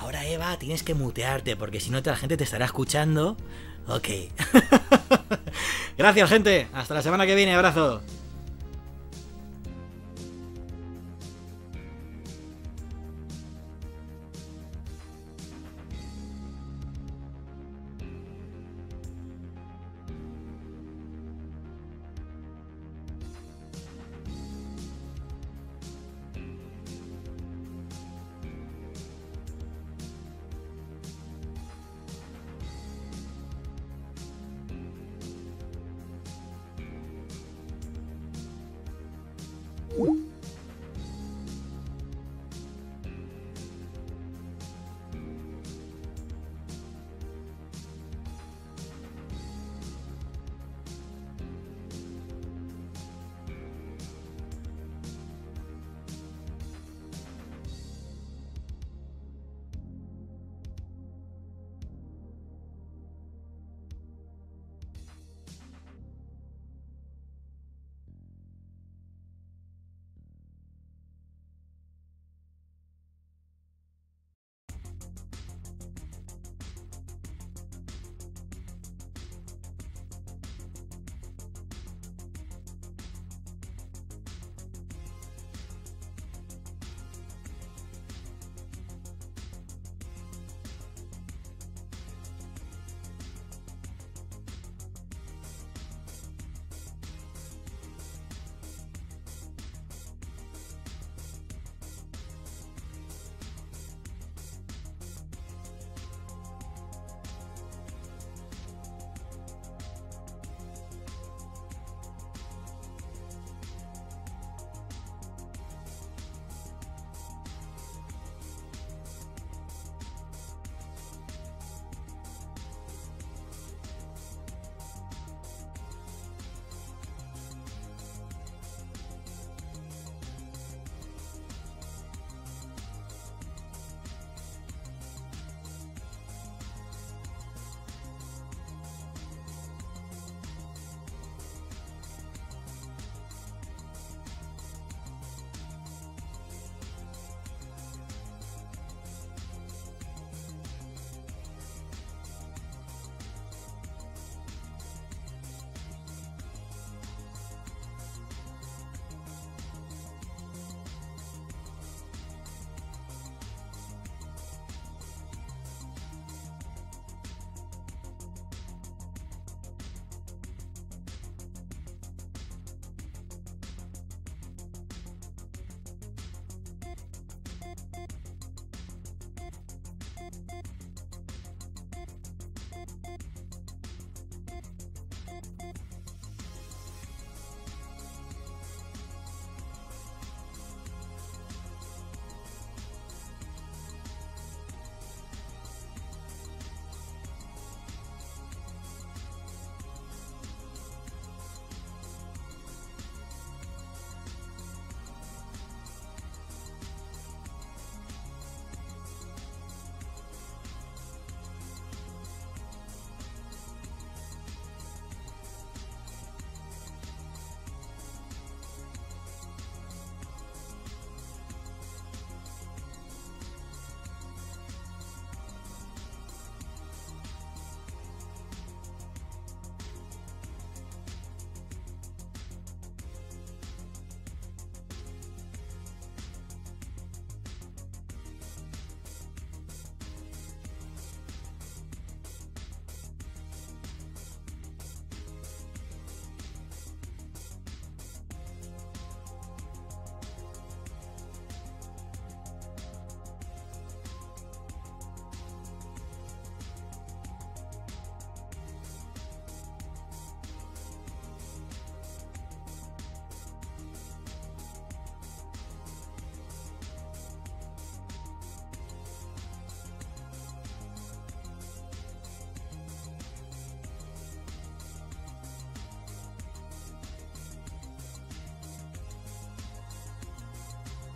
Ahora, Eva, tienes que mutearte porque si no, la gente te estará escuchando. Ok. (laughs) Gracias, gente. Hasta la semana que viene. Abrazo.